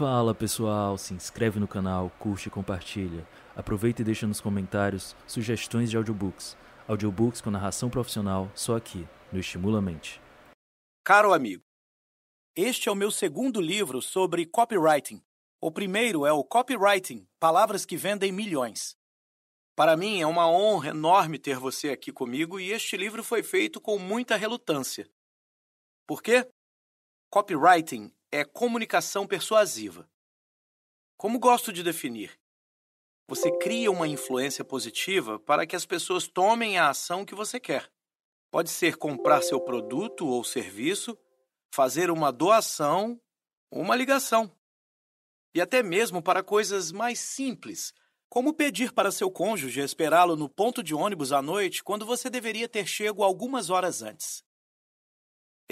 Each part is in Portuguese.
Fala pessoal, se inscreve no canal, curte e compartilha. Aproveita e deixa nos comentários sugestões de audiobooks. Audiobooks com narração profissional só aqui, no Estimula Mente. Caro amigo, este é o meu segundo livro sobre copywriting. O primeiro é o Copywriting Palavras que Vendem Milhões. Para mim é uma honra enorme ter você aqui comigo e este livro foi feito com muita relutância. Por quê? Copywriting é comunicação persuasiva. Como gosto de definir? Você cria uma influência positiva para que as pessoas tomem a ação que você quer. Pode ser comprar seu produto ou serviço, fazer uma doação, uma ligação. E até mesmo para coisas mais simples, como pedir para seu cônjuge esperá-lo no ponto de ônibus à noite quando você deveria ter chego algumas horas antes.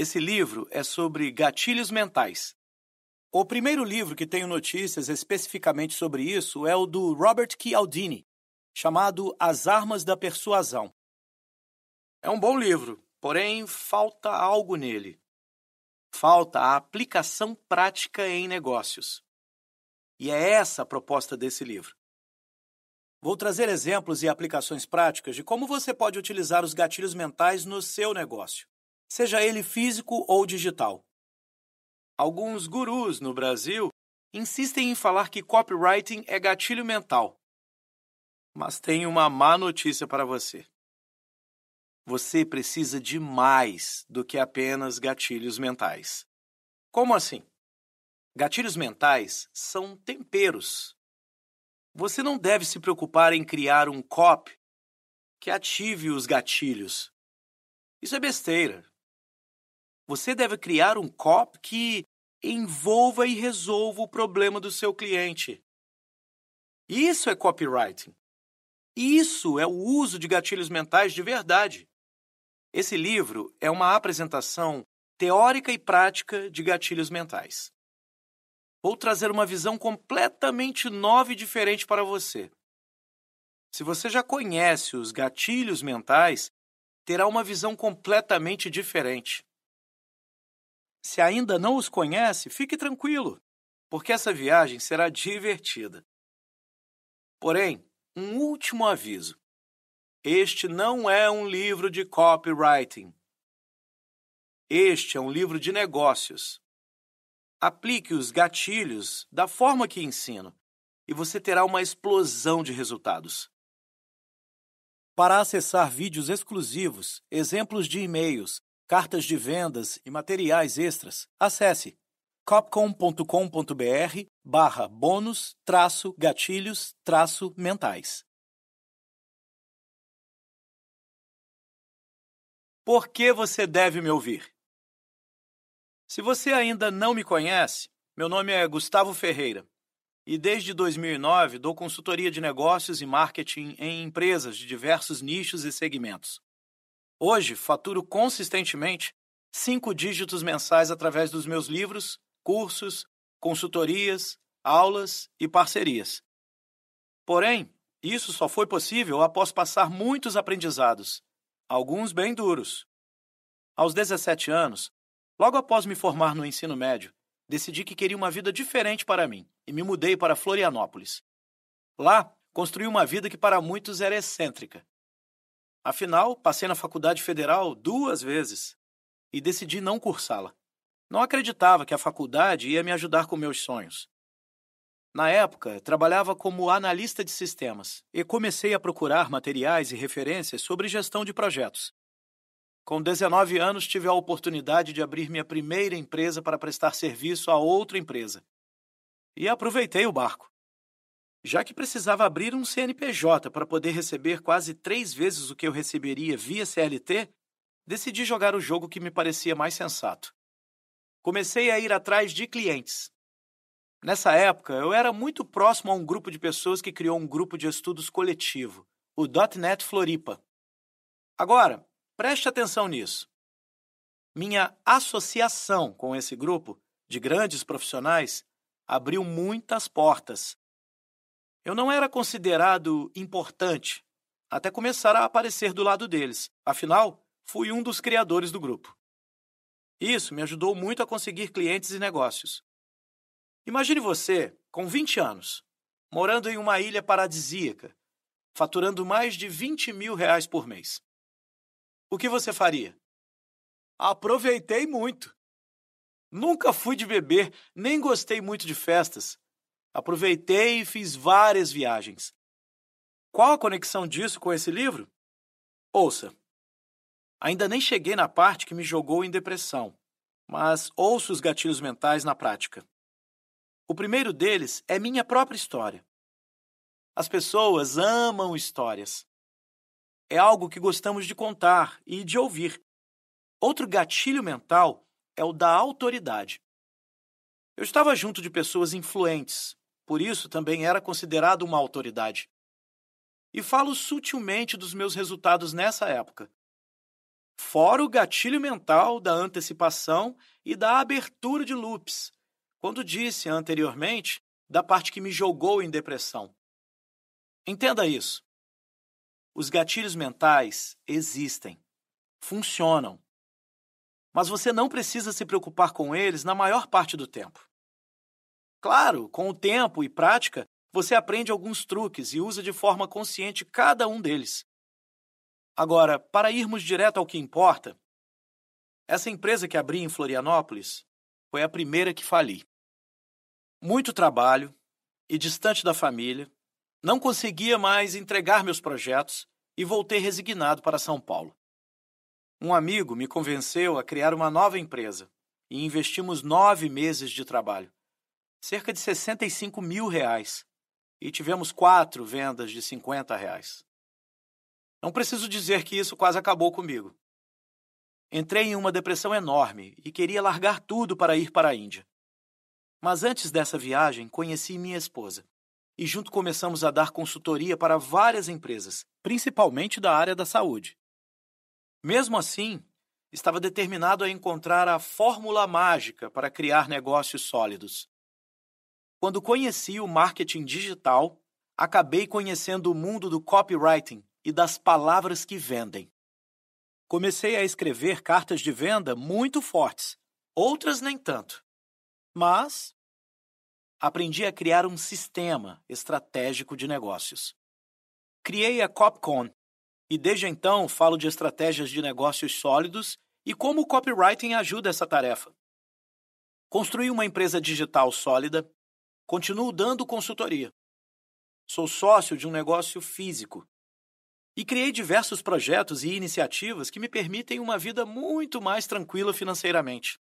Esse livro é sobre gatilhos mentais. O primeiro livro que tenho notícias especificamente sobre isso é o do Robert Cialdini, chamado As Armas da Persuasão. É um bom livro, porém falta algo nele. Falta a aplicação prática em negócios. E é essa a proposta desse livro. Vou trazer exemplos e aplicações práticas de como você pode utilizar os gatilhos mentais no seu negócio seja ele físico ou digital. Alguns gurus no Brasil insistem em falar que copywriting é gatilho mental. Mas tenho uma má notícia para você. Você precisa de mais do que apenas gatilhos mentais. Como assim? Gatilhos mentais são temperos. Você não deve se preocupar em criar um copy que ative os gatilhos. Isso é besteira. Você deve criar um copy que envolva e resolva o problema do seu cliente. Isso é copywriting. Isso é o uso de gatilhos mentais de verdade. Esse livro é uma apresentação teórica e prática de gatilhos mentais. Vou trazer uma visão completamente nova e diferente para você. Se você já conhece os gatilhos mentais, terá uma visão completamente diferente. Se ainda não os conhece, fique tranquilo, porque essa viagem será divertida. Porém, um último aviso: este não é um livro de copywriting. Este é um livro de negócios. Aplique os gatilhos da forma que ensino e você terá uma explosão de resultados. Para acessar vídeos exclusivos, exemplos de e-mails, cartas de vendas e materiais extras, acesse copcom.com.br barra bônus traço gatilhos traço mentais. Por que você deve me ouvir? Se você ainda não me conhece, meu nome é Gustavo Ferreira e desde 2009 dou consultoria de negócios e marketing em empresas de diversos nichos e segmentos. Hoje, faturo consistentemente cinco dígitos mensais através dos meus livros, cursos, consultorias, aulas e parcerias. Porém, isso só foi possível após passar muitos aprendizados, alguns bem duros. Aos 17 anos, logo após me formar no ensino médio, decidi que queria uma vida diferente para mim e me mudei para Florianópolis. Lá, construí uma vida que para muitos era excêntrica. Afinal, passei na faculdade federal duas vezes e decidi não cursá-la. Não acreditava que a faculdade ia me ajudar com meus sonhos. Na época, trabalhava como analista de sistemas e comecei a procurar materiais e referências sobre gestão de projetos. Com 19 anos, tive a oportunidade de abrir minha primeira empresa para prestar serviço a outra empresa. E aproveitei o barco. Já que precisava abrir um CNPJ para poder receber quase três vezes o que eu receberia via CLT, decidi jogar o jogo que me parecia mais sensato. Comecei a ir atrás de clientes. Nessa época, eu era muito próximo a um grupo de pessoas que criou um grupo de estudos coletivo, o .NET Floripa. Agora, preste atenção nisso. Minha associação com esse grupo de grandes profissionais abriu muitas portas eu não era considerado importante até começar a aparecer do lado deles. Afinal, fui um dos criadores do grupo. Isso me ajudou muito a conseguir clientes e negócios. Imagine você, com 20 anos, morando em uma ilha paradisíaca, faturando mais de 20 mil reais por mês. O que você faria? Aproveitei muito. Nunca fui de beber, nem gostei muito de festas. Aproveitei e fiz várias viagens. Qual a conexão disso com esse livro? Ouça. Ainda nem cheguei na parte que me jogou em depressão, mas ouço os gatilhos mentais na prática. O primeiro deles é minha própria história. As pessoas amam histórias. É algo que gostamos de contar e de ouvir. Outro gatilho mental é o da autoridade. Eu estava junto de pessoas influentes, por isso também era considerado uma autoridade. E falo sutilmente dos meus resultados nessa época. Fora o gatilho mental da antecipação e da abertura de loops, quando disse anteriormente da parte que me jogou em depressão. Entenda isso. Os gatilhos mentais existem, funcionam, mas você não precisa se preocupar com eles na maior parte do tempo. Claro, com o tempo e prática, você aprende alguns truques e usa de forma consciente cada um deles. Agora, para irmos direto ao que importa, essa empresa que abri em Florianópolis foi a primeira que fali. Muito trabalho e distante da família, não conseguia mais entregar meus projetos e voltei resignado para São Paulo. Um amigo me convenceu a criar uma nova empresa e investimos nove meses de trabalho, cerca de 65 mil reais, e tivemos quatro vendas de 50 reais. Não preciso dizer que isso quase acabou comigo. Entrei em uma depressão enorme e queria largar tudo para ir para a Índia. Mas antes dessa viagem, conheci minha esposa e junto começamos a dar consultoria para várias empresas, principalmente da área da saúde. Mesmo assim, estava determinado a encontrar a fórmula mágica para criar negócios sólidos. Quando conheci o marketing digital, acabei conhecendo o mundo do copywriting e das palavras que vendem. Comecei a escrever cartas de venda muito fortes, outras nem tanto. Mas aprendi a criar um sistema estratégico de negócios. Criei a Copcon, e desde então falo de estratégias de negócios sólidos e como o copywriting ajuda essa tarefa. Construí uma empresa digital sólida, continuo dando consultoria. Sou sócio de um negócio físico e criei diversos projetos e iniciativas que me permitem uma vida muito mais tranquila financeiramente.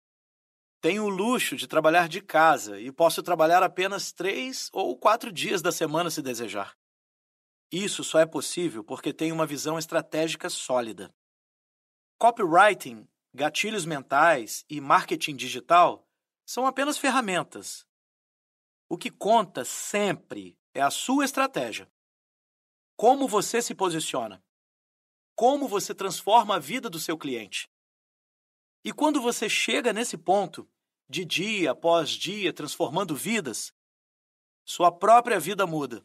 Tenho o luxo de trabalhar de casa e posso trabalhar apenas três ou quatro dias da semana se desejar. Isso só é possível porque tem uma visão estratégica sólida. Copywriting, gatilhos mentais e marketing digital são apenas ferramentas. O que conta sempre é a sua estratégia. Como você se posiciona. Como você transforma a vida do seu cliente. E quando você chega nesse ponto, de dia após dia transformando vidas, sua própria vida muda.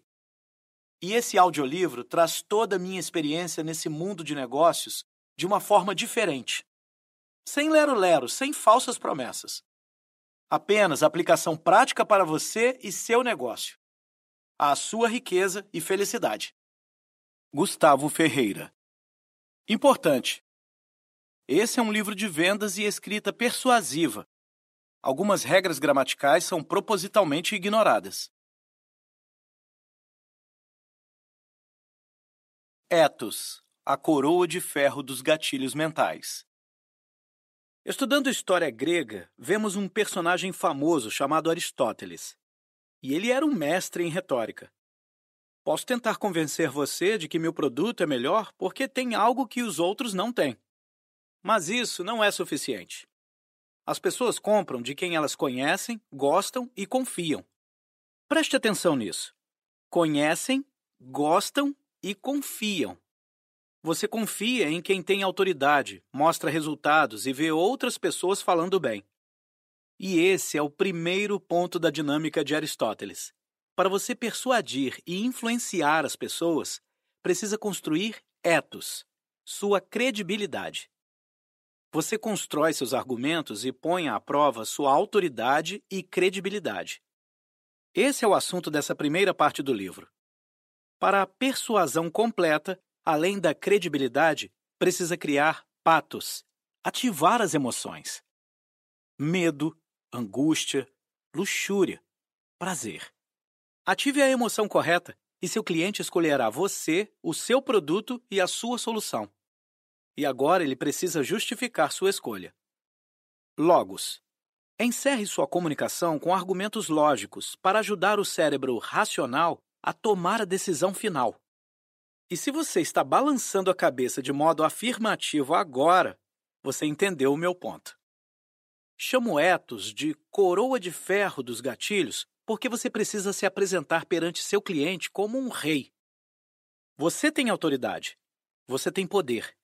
E esse audiolivro traz toda a minha experiência nesse mundo de negócios de uma forma diferente. Sem lero-lero, sem falsas promessas. Apenas aplicação prática para você e seu negócio. A sua riqueza e felicidade. Gustavo Ferreira. Importante. Esse é um livro de vendas e escrita persuasiva. Algumas regras gramaticais são propositalmente ignoradas. Etos, a coroa de ferro dos gatilhos mentais. Estudando história grega, vemos um personagem famoso chamado Aristóteles. E ele era um mestre em retórica. Posso tentar convencer você de que meu produto é melhor porque tem algo que os outros não têm. Mas isso não é suficiente. As pessoas compram de quem elas conhecem, gostam e confiam. Preste atenção nisso. Conhecem, gostam e confiam. Você confia em quem tem autoridade, mostra resultados e vê outras pessoas falando bem. E esse é o primeiro ponto da dinâmica de Aristóteles. Para você persuadir e influenciar as pessoas, precisa construir etos, sua credibilidade. Você constrói seus argumentos e põe à prova sua autoridade e credibilidade. Esse é o assunto dessa primeira parte do livro. Para a persuasão completa, além da credibilidade, precisa criar patos, ativar as emoções. Medo, angústia, luxúria, prazer. Ative a emoção correta e seu cliente escolherá você, o seu produto e a sua solução. E agora ele precisa justificar sua escolha. Logos. Encerre sua comunicação com argumentos lógicos para ajudar o cérebro racional a tomar a decisão final. E se você está balançando a cabeça de modo afirmativo agora, você entendeu o meu ponto. Chamo Etos de coroa de ferro dos gatilhos porque você precisa se apresentar perante seu cliente como um rei. Você tem autoridade. Você tem poder.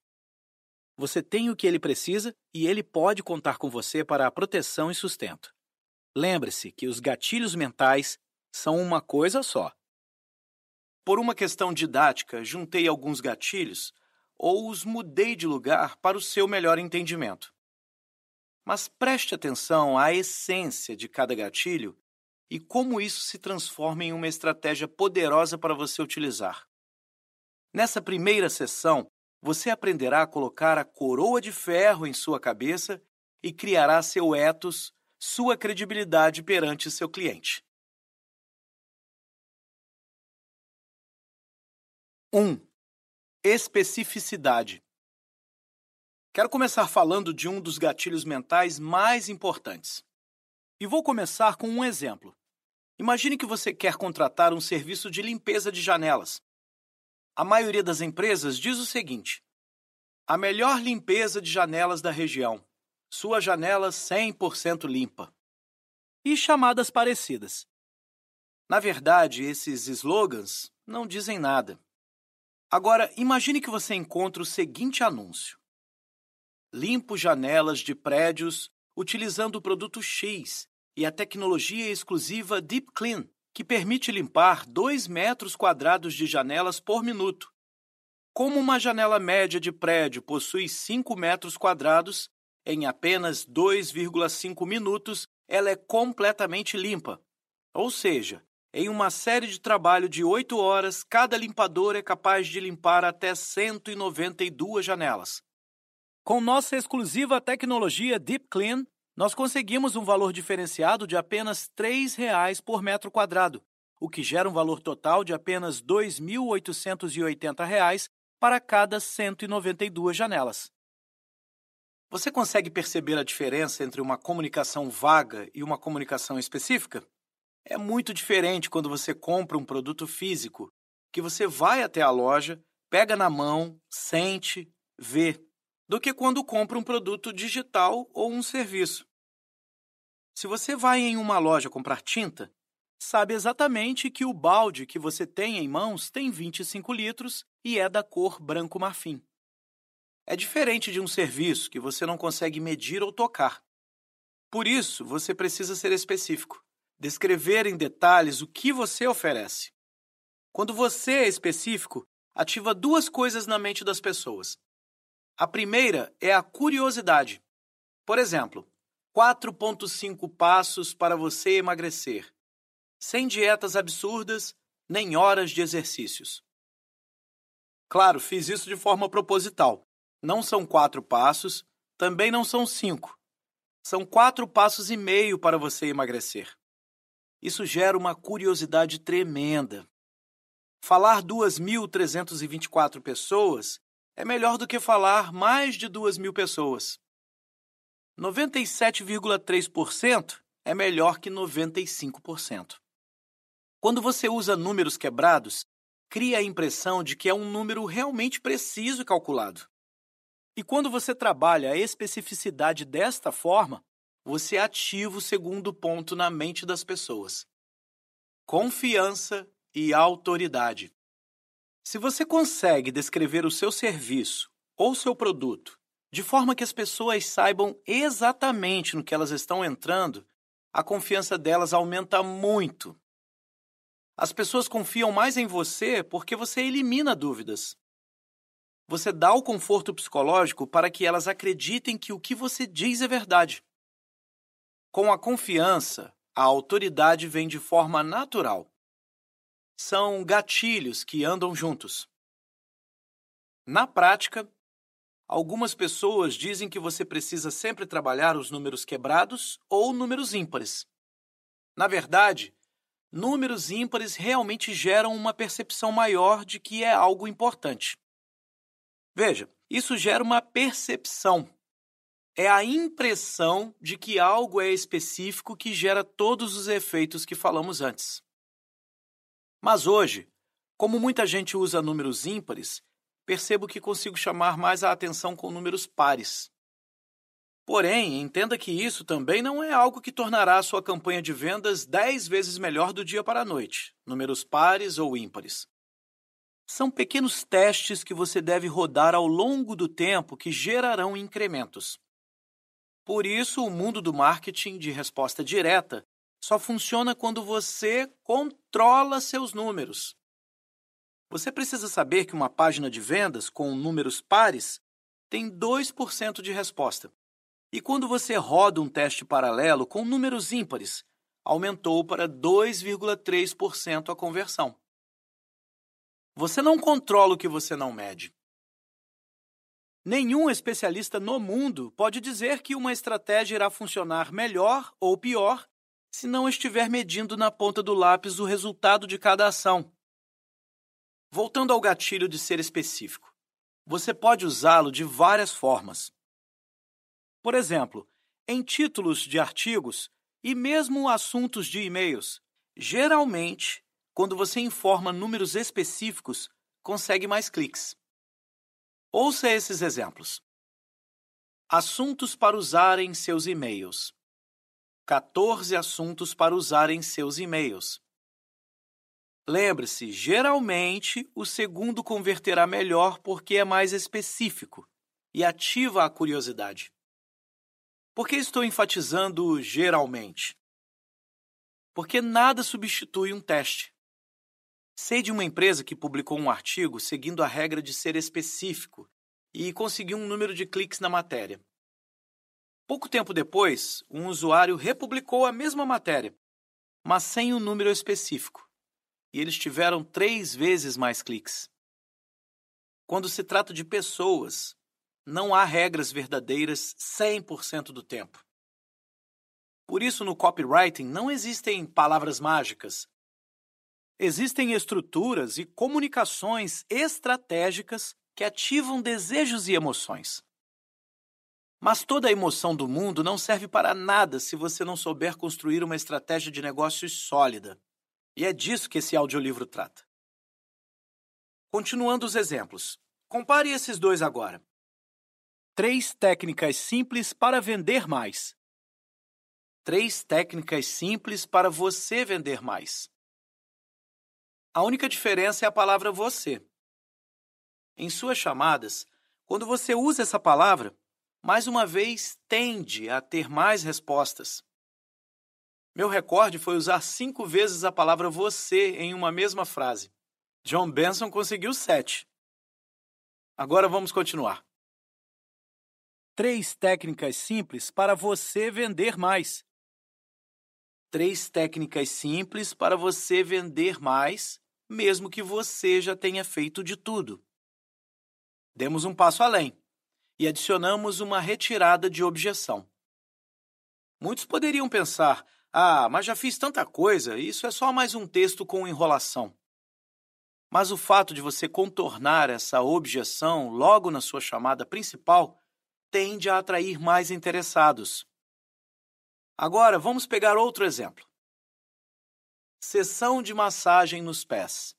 Você tem o que ele precisa e ele pode contar com você para a proteção e sustento. Lembre-se que os gatilhos mentais são uma coisa só. Por uma questão didática, juntei alguns gatilhos ou os mudei de lugar para o seu melhor entendimento. Mas preste atenção à essência de cada gatilho e como isso se transforma em uma estratégia poderosa para você utilizar. Nessa primeira sessão, você aprenderá a colocar a coroa de ferro em sua cabeça e criará seu ethos, sua credibilidade perante seu cliente. 1. Um, especificidade. Quero começar falando de um dos gatilhos mentais mais importantes. E vou começar com um exemplo. Imagine que você quer contratar um serviço de limpeza de janelas. A maioria das empresas diz o seguinte: a melhor limpeza de janelas da região. Sua janela 100% limpa. E chamadas parecidas. Na verdade, esses slogans não dizem nada. Agora, imagine que você encontra o seguinte anúncio: Limpo janelas de prédios utilizando o produto X e a tecnologia exclusiva Deep Clean, que permite limpar 2 metros quadrados de janelas por minuto. Como uma janela média de prédio possui 5 metros quadrados, em apenas 2,5 minutos ela é completamente limpa. Ou seja, em uma série de trabalho de 8 horas, cada limpador é capaz de limpar até 192 janelas. Com nossa exclusiva tecnologia Deep Clean, nós conseguimos um valor diferenciado de apenas R$ 3,00 por metro quadrado, o que gera um valor total de apenas R$ 2.880 para cada 192 janelas. Você consegue perceber a diferença entre uma comunicação vaga e uma comunicação específica? É muito diferente quando você compra um produto físico, que você vai até a loja, pega na mão, sente, vê, do que quando compra um produto digital ou um serviço. Se você vai em uma loja comprar tinta, sabe exatamente que o balde que você tem em mãos tem 25 litros e é da cor branco marfim. É diferente de um serviço que você não consegue medir ou tocar. Por isso, você precisa ser específico descrever em detalhes o que você oferece. Quando você é específico, ativa duas coisas na mente das pessoas. A primeira é a curiosidade. Por exemplo, 4.5 passos para você emagrecer, sem dietas absurdas nem horas de exercícios. Claro, fiz isso de forma proposital. Não são quatro passos, também não são cinco. São quatro passos e meio para você emagrecer. Isso gera uma curiosidade tremenda. Falar 2.324 pessoas é melhor do que falar mais de 2.000 pessoas. 97,3% é melhor que 95%. Quando você usa números quebrados, cria a impressão de que é um número realmente preciso e calculado. E quando você trabalha a especificidade desta forma, você ativa o segundo ponto na mente das pessoas: confiança e autoridade. Se você consegue descrever o seu serviço ou seu produto de forma que as pessoas saibam exatamente no que elas estão entrando, a confiança delas aumenta muito. As pessoas confiam mais em você porque você elimina dúvidas. Você dá o conforto psicológico para que elas acreditem que o que você diz é verdade. Com a confiança, a autoridade vem de forma natural. São gatilhos que andam juntos. Na prática, algumas pessoas dizem que você precisa sempre trabalhar os números quebrados ou números ímpares. Na verdade, números ímpares realmente geram uma percepção maior de que é algo importante. Veja, isso gera uma percepção. É a impressão de que algo é específico que gera todos os efeitos que falamos antes. Mas hoje, como muita gente usa números ímpares, percebo que consigo chamar mais a atenção com números pares. Porém, entenda que isso também não é algo que tornará a sua campanha de vendas 10 vezes melhor do dia para a noite, números pares ou ímpares. São pequenos testes que você deve rodar ao longo do tempo que gerarão incrementos. Por isso, o mundo do marketing de resposta direta só funciona quando você controla seus números. Você precisa saber que uma página de vendas com números pares tem 2% de resposta. E quando você roda um teste paralelo com números ímpares, aumentou para 2,3% a conversão. Você não controla o que você não mede. Nenhum especialista no mundo pode dizer que uma estratégia irá funcionar melhor ou pior se não estiver medindo na ponta do lápis o resultado de cada ação. Voltando ao gatilho de ser específico, você pode usá-lo de várias formas. Por exemplo, em títulos de artigos e mesmo assuntos de e-mails, geralmente quando você informa números específicos, consegue mais cliques. Ouça esses exemplos. Assuntos para usar em seus e-mails. 14 assuntos para usar em seus e-mails. Lembre-se, geralmente o segundo converterá melhor porque é mais específico e ativa a curiosidade. Por que estou enfatizando geralmente? Porque nada substitui um teste. Sei de uma empresa que publicou um artigo seguindo a regra de ser específico e conseguiu um número de cliques na matéria. Pouco tempo depois, um usuário republicou a mesma matéria, mas sem um número específico, e eles tiveram três vezes mais cliques. Quando se trata de pessoas, não há regras verdadeiras 100% do tempo. Por isso, no copywriting não existem palavras mágicas, Existem estruturas e comunicações estratégicas que ativam desejos e emoções. Mas toda a emoção do mundo não serve para nada se você não souber construir uma estratégia de negócios sólida. E é disso que esse audiolivro trata. Continuando os exemplos. Compare esses dois agora. Três técnicas simples para vender mais. Três técnicas simples para você vender mais. A única diferença é a palavra você. Em suas chamadas, quando você usa essa palavra, mais uma vez tende a ter mais respostas. Meu recorde foi usar cinco vezes a palavra você em uma mesma frase. John Benson conseguiu sete. Agora vamos continuar. Três técnicas simples para você vender mais. Três técnicas simples para você vender mais mesmo que você já tenha feito de tudo. Demos um passo além e adicionamos uma retirada de objeção. Muitos poderiam pensar: ah, mas já fiz tanta coisa, isso é só mais um texto com enrolação. Mas o fato de você contornar essa objeção logo na sua chamada principal tende a atrair mais interessados. Agora, vamos pegar outro exemplo. Sessão de massagem nos pés.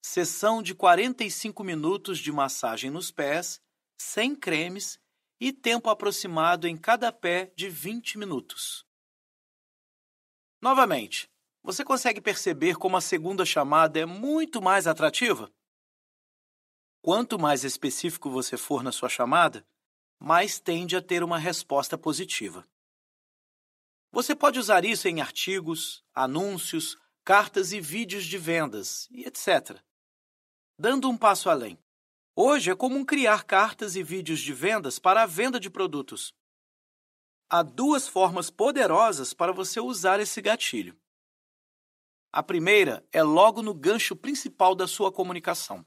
Sessão de 45 minutos de massagem nos pés, sem cremes e tempo aproximado em cada pé de 20 minutos. Novamente, você consegue perceber como a segunda chamada é muito mais atrativa? Quanto mais específico você for na sua chamada, mais tende a ter uma resposta positiva. Você pode usar isso em artigos, anúncios, cartas e vídeos de vendas, e etc. Dando um passo além. Hoje é comum criar cartas e vídeos de vendas para a venda de produtos. Há duas formas poderosas para você usar esse gatilho. A primeira é logo no gancho principal da sua comunicação.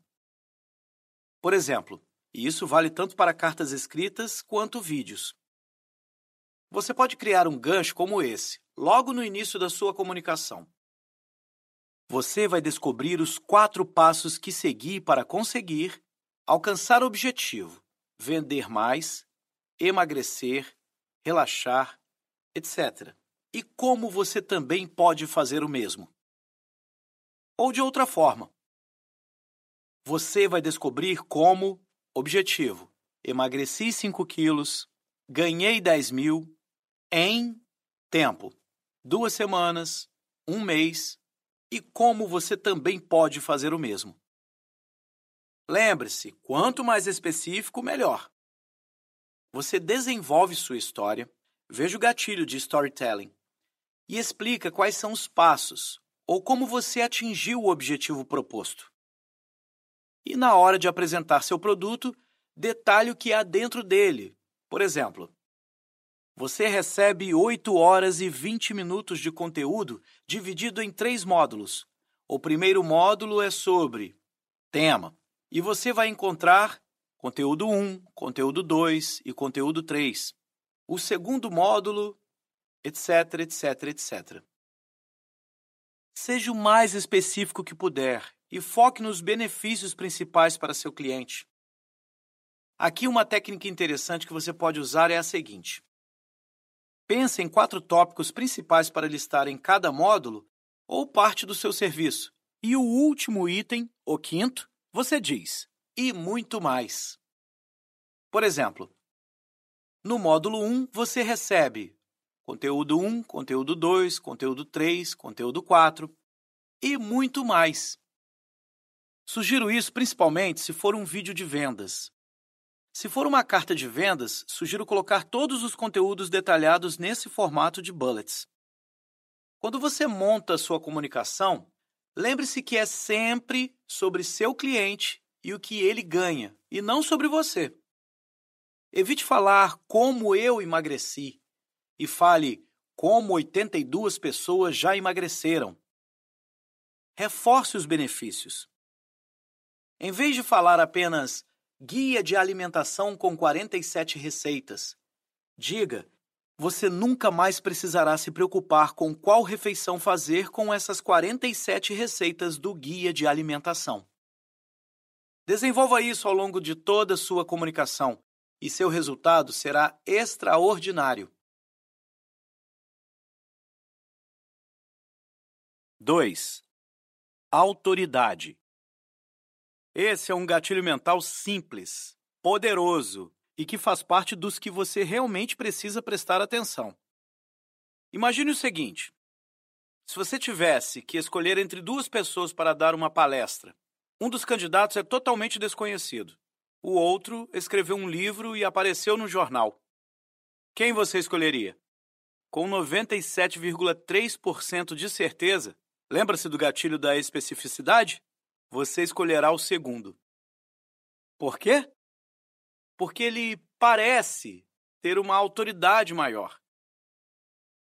Por exemplo, e isso vale tanto para cartas escritas quanto vídeos. Você pode criar um gancho como esse, logo no início da sua comunicação. Você vai descobrir os quatro passos que seguir para conseguir alcançar o objetivo, vender mais, emagrecer, relaxar, etc. E como você também pode fazer o mesmo. Ou de outra forma, você vai descobrir como, objetivo, emagreci 5 quilos, ganhei 10 mil em tempo, duas semanas, um mês, e como você também pode fazer o mesmo. Lembre-se, quanto mais específico, melhor. Você desenvolve sua história, veja o gatilho de storytelling e explica quais são os passos, ou como você atingiu o objetivo proposto. E na hora de apresentar seu produto, detalhe o que há dentro dele. Por exemplo, você recebe 8 horas e 20 minutos de conteúdo dividido em três módulos. O primeiro módulo é sobre tema, e você vai encontrar conteúdo 1, conteúdo 2 e conteúdo 3. O segundo módulo, etc, etc, etc. Seja o mais específico que puder e foque nos benefícios principais para seu cliente. Aqui uma técnica interessante que você pode usar é a seguinte: pense em quatro tópicos principais para listar em cada módulo ou parte do seu serviço, e o último item, o quinto, você diz e muito mais. Por exemplo, no módulo 1 você recebe conteúdo 1, conteúdo 2, conteúdo 3, conteúdo 4 e muito mais. Sugiro isso principalmente se for um vídeo de vendas. Se for uma carta de vendas, sugiro colocar todos os conteúdos detalhados nesse formato de bullets. Quando você monta sua comunicação, lembre-se que é sempre sobre seu cliente e o que ele ganha, e não sobre você. Evite falar como eu emagreci, e fale como 82 pessoas já emagreceram. Reforce os benefícios. Em vez de falar apenas guia de alimentação com 47 receitas, diga: você nunca mais precisará se preocupar com qual refeição fazer com essas 47 receitas do guia de alimentação. Desenvolva isso ao longo de toda a sua comunicação e seu resultado será extraordinário. 2. Autoridade. Esse é um gatilho mental simples, poderoso e que faz parte dos que você realmente precisa prestar atenção. Imagine o seguinte: se você tivesse que escolher entre duas pessoas para dar uma palestra, um dos candidatos é totalmente desconhecido, o outro escreveu um livro e apareceu no jornal. Quem você escolheria? Com 97,3% de certeza, Lembra-se do gatilho da especificidade? Você escolherá o segundo. Por quê? Porque ele parece ter uma autoridade maior.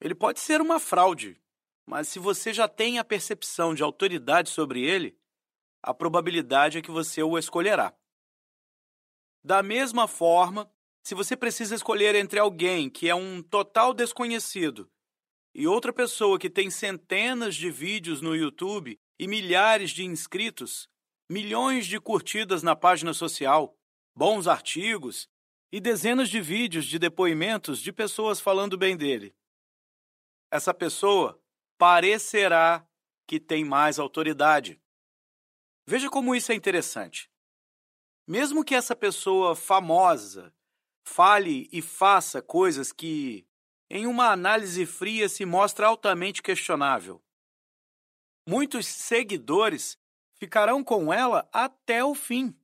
Ele pode ser uma fraude, mas se você já tem a percepção de autoridade sobre ele, a probabilidade é que você o escolherá. Da mesma forma, se você precisa escolher entre alguém que é um total desconhecido e outra pessoa que tem centenas de vídeos no YouTube e milhares de inscritos, milhões de curtidas na página social, bons artigos e dezenas de vídeos de depoimentos de pessoas falando bem dele. Essa pessoa parecerá que tem mais autoridade. Veja como isso é interessante. Mesmo que essa pessoa famosa fale e faça coisas que em uma análise fria se mostra altamente questionável. Muitos seguidores ficarão com ela até o fim.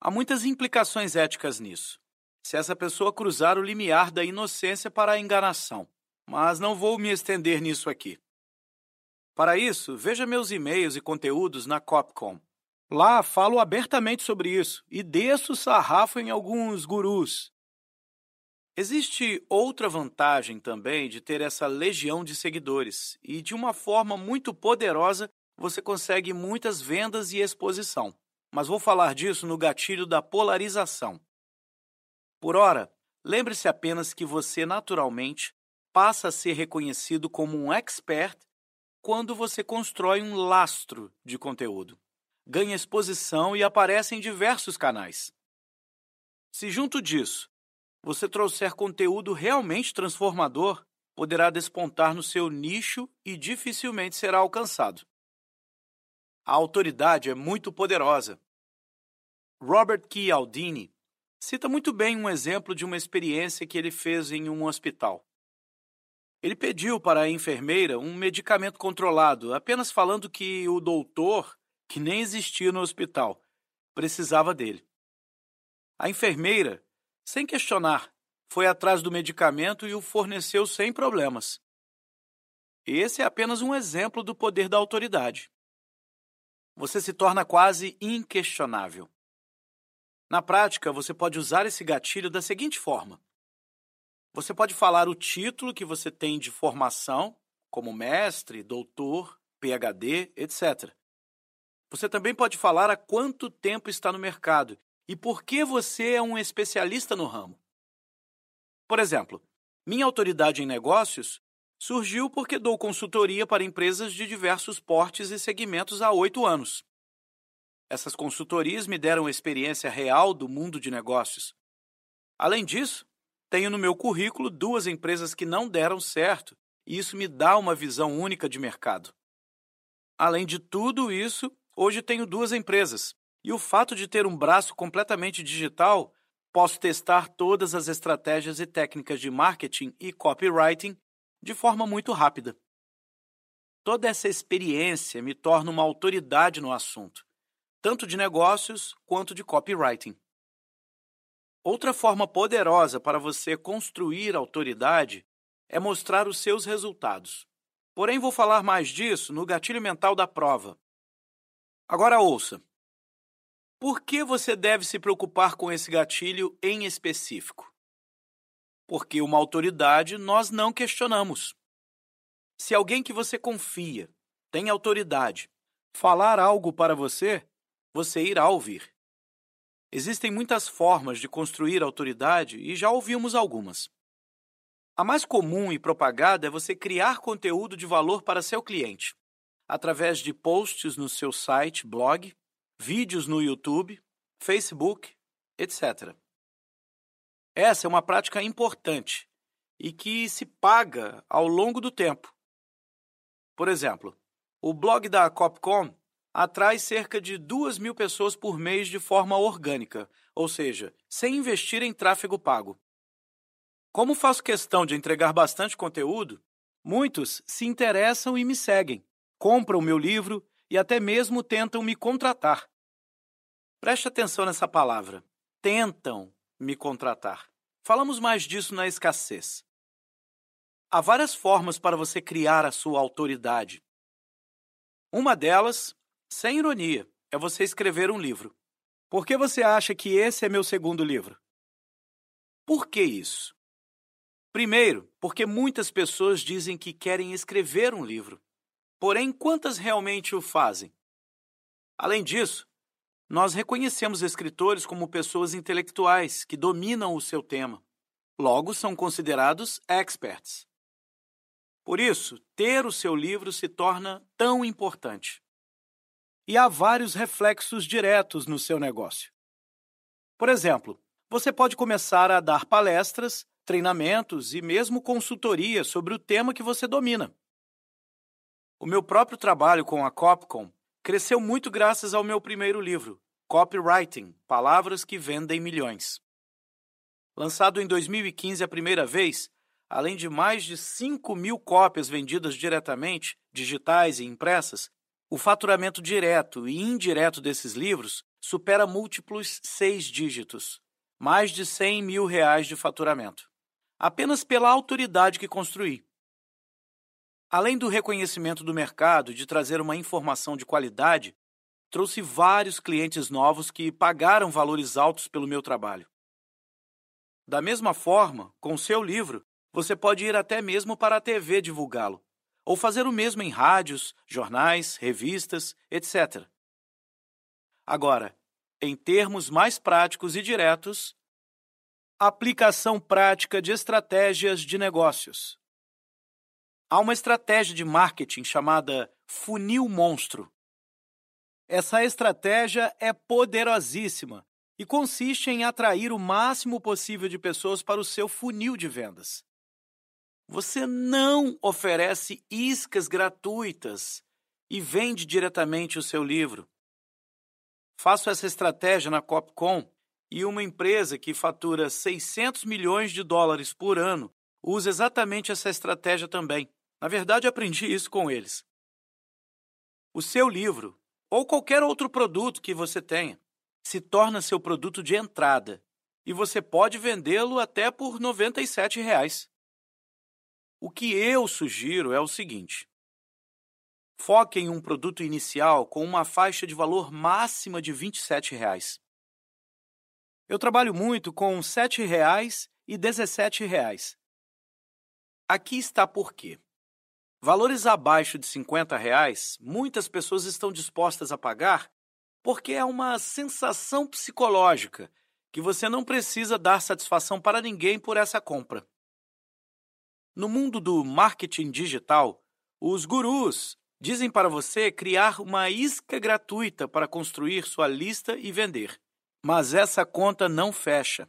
Há muitas implicações éticas nisso, se essa pessoa cruzar o limiar da inocência para a enganação, mas não vou me estender nisso aqui. Para isso, veja meus e-mails e conteúdos na Copcom. Lá falo abertamente sobre isso e desço sarrafo em alguns gurus, Existe outra vantagem também de ter essa legião de seguidores, e de uma forma muito poderosa você consegue muitas vendas e exposição. Mas vou falar disso no gatilho da polarização. Por ora, lembre-se apenas que você naturalmente passa a ser reconhecido como um expert quando você constrói um lastro de conteúdo, ganha exposição e aparece em diversos canais. Se junto disso você trouxer conteúdo realmente transformador, poderá despontar no seu nicho e dificilmente será alcançado. A autoridade é muito poderosa. Robert Cialdini cita muito bem um exemplo de uma experiência que ele fez em um hospital. Ele pediu para a enfermeira um medicamento controlado, apenas falando que o doutor, que nem existia no hospital, precisava dele. A enfermeira sem questionar, foi atrás do medicamento e o forneceu sem problemas. Esse é apenas um exemplo do poder da autoridade. Você se torna quase inquestionável. Na prática, você pode usar esse gatilho da seguinte forma: você pode falar o título que você tem de formação, como mestre, doutor, PhD, etc. Você também pode falar há quanto tempo está no mercado e por que você é um especialista no ramo. Por exemplo, minha autoridade em negócios surgiu porque dou consultoria para empresas de diversos portes e segmentos há oito anos. Essas consultorias me deram experiência real do mundo de negócios. Além disso, tenho no meu currículo duas empresas que não deram certo, e isso me dá uma visão única de mercado. Além de tudo isso, hoje tenho duas empresas, e o fato de ter um braço completamente digital, posso testar todas as estratégias e técnicas de marketing e copywriting de forma muito rápida. Toda essa experiência me torna uma autoridade no assunto, tanto de negócios quanto de copywriting. Outra forma poderosa para você construir autoridade é mostrar os seus resultados. Porém, vou falar mais disso no gatilho mental da prova. Agora ouça. Por que você deve se preocupar com esse gatilho em específico? Porque uma autoridade nós não questionamos. Se alguém que você confia, tem autoridade, falar algo para você, você irá ouvir. Existem muitas formas de construir autoridade e já ouvimos algumas. A mais comum e propagada é você criar conteúdo de valor para seu cliente, através de posts no seu site, blog, vídeos no YouTube, Facebook, etc. Essa é uma prática importante e que se paga ao longo do tempo. Por exemplo, o blog da Copcom atrai cerca de 2 mil pessoas por mês de forma orgânica, ou seja, sem investir em tráfego pago. Como faço questão de entregar bastante conteúdo, muitos se interessam e me seguem, compram meu livro e até mesmo tentam me contratar. Preste atenção nessa palavra. Tentam me contratar. Falamos mais disso na escassez. Há várias formas para você criar a sua autoridade. Uma delas, sem ironia, é você escrever um livro. Por que você acha que esse é meu segundo livro? Por que isso? Primeiro, porque muitas pessoas dizem que querem escrever um livro. Porém, quantas realmente o fazem? Além disso, nós reconhecemos escritores como pessoas intelectuais que dominam o seu tema. Logo, são considerados experts. Por isso, ter o seu livro se torna tão importante. E há vários reflexos diretos no seu negócio. Por exemplo, você pode começar a dar palestras, treinamentos e mesmo consultoria sobre o tema que você domina. O meu próprio trabalho com a Copcom cresceu muito graças ao meu primeiro livro, Copywriting Palavras que Vendem Milhões. Lançado em 2015 a primeira vez, além de mais de 5 mil cópias vendidas diretamente, digitais e impressas, o faturamento direto e indireto desses livros supera múltiplos seis dígitos, mais de 100 mil reais de faturamento, apenas pela autoridade que construí. Além do reconhecimento do mercado de trazer uma informação de qualidade, trouxe vários clientes novos que pagaram valores altos pelo meu trabalho. Da mesma forma, com seu livro, você pode ir até mesmo para a TV divulgá-lo, ou fazer o mesmo em rádios, jornais, revistas, etc. Agora, em termos mais práticos e diretos, aplicação prática de estratégias de negócios. Há uma estratégia de marketing chamada funil monstro. Essa estratégia é poderosíssima e consiste em atrair o máximo possível de pessoas para o seu funil de vendas. Você não oferece iscas gratuitas e vende diretamente o seu livro. Faço essa estratégia na Copcom e uma empresa que fatura 600 milhões de dólares por ano usa exatamente essa estratégia também. Na verdade, aprendi isso com eles. O seu livro, ou qualquer outro produto que você tenha, se torna seu produto de entrada e você pode vendê-lo até por 97 reais. O que eu sugiro é o seguinte: Foque em um produto inicial com uma faixa de valor máxima de 27 reais. Eu trabalho muito com R$ 7,00 e R$ 17,00. Aqui está por quê. Valores abaixo de 50 reais, muitas pessoas estão dispostas a pagar porque é uma sensação psicológica que você não precisa dar satisfação para ninguém por essa compra. No mundo do marketing digital, os gurus Dizem para você criar uma isca gratuita para construir sua lista e vender. Mas essa conta não fecha.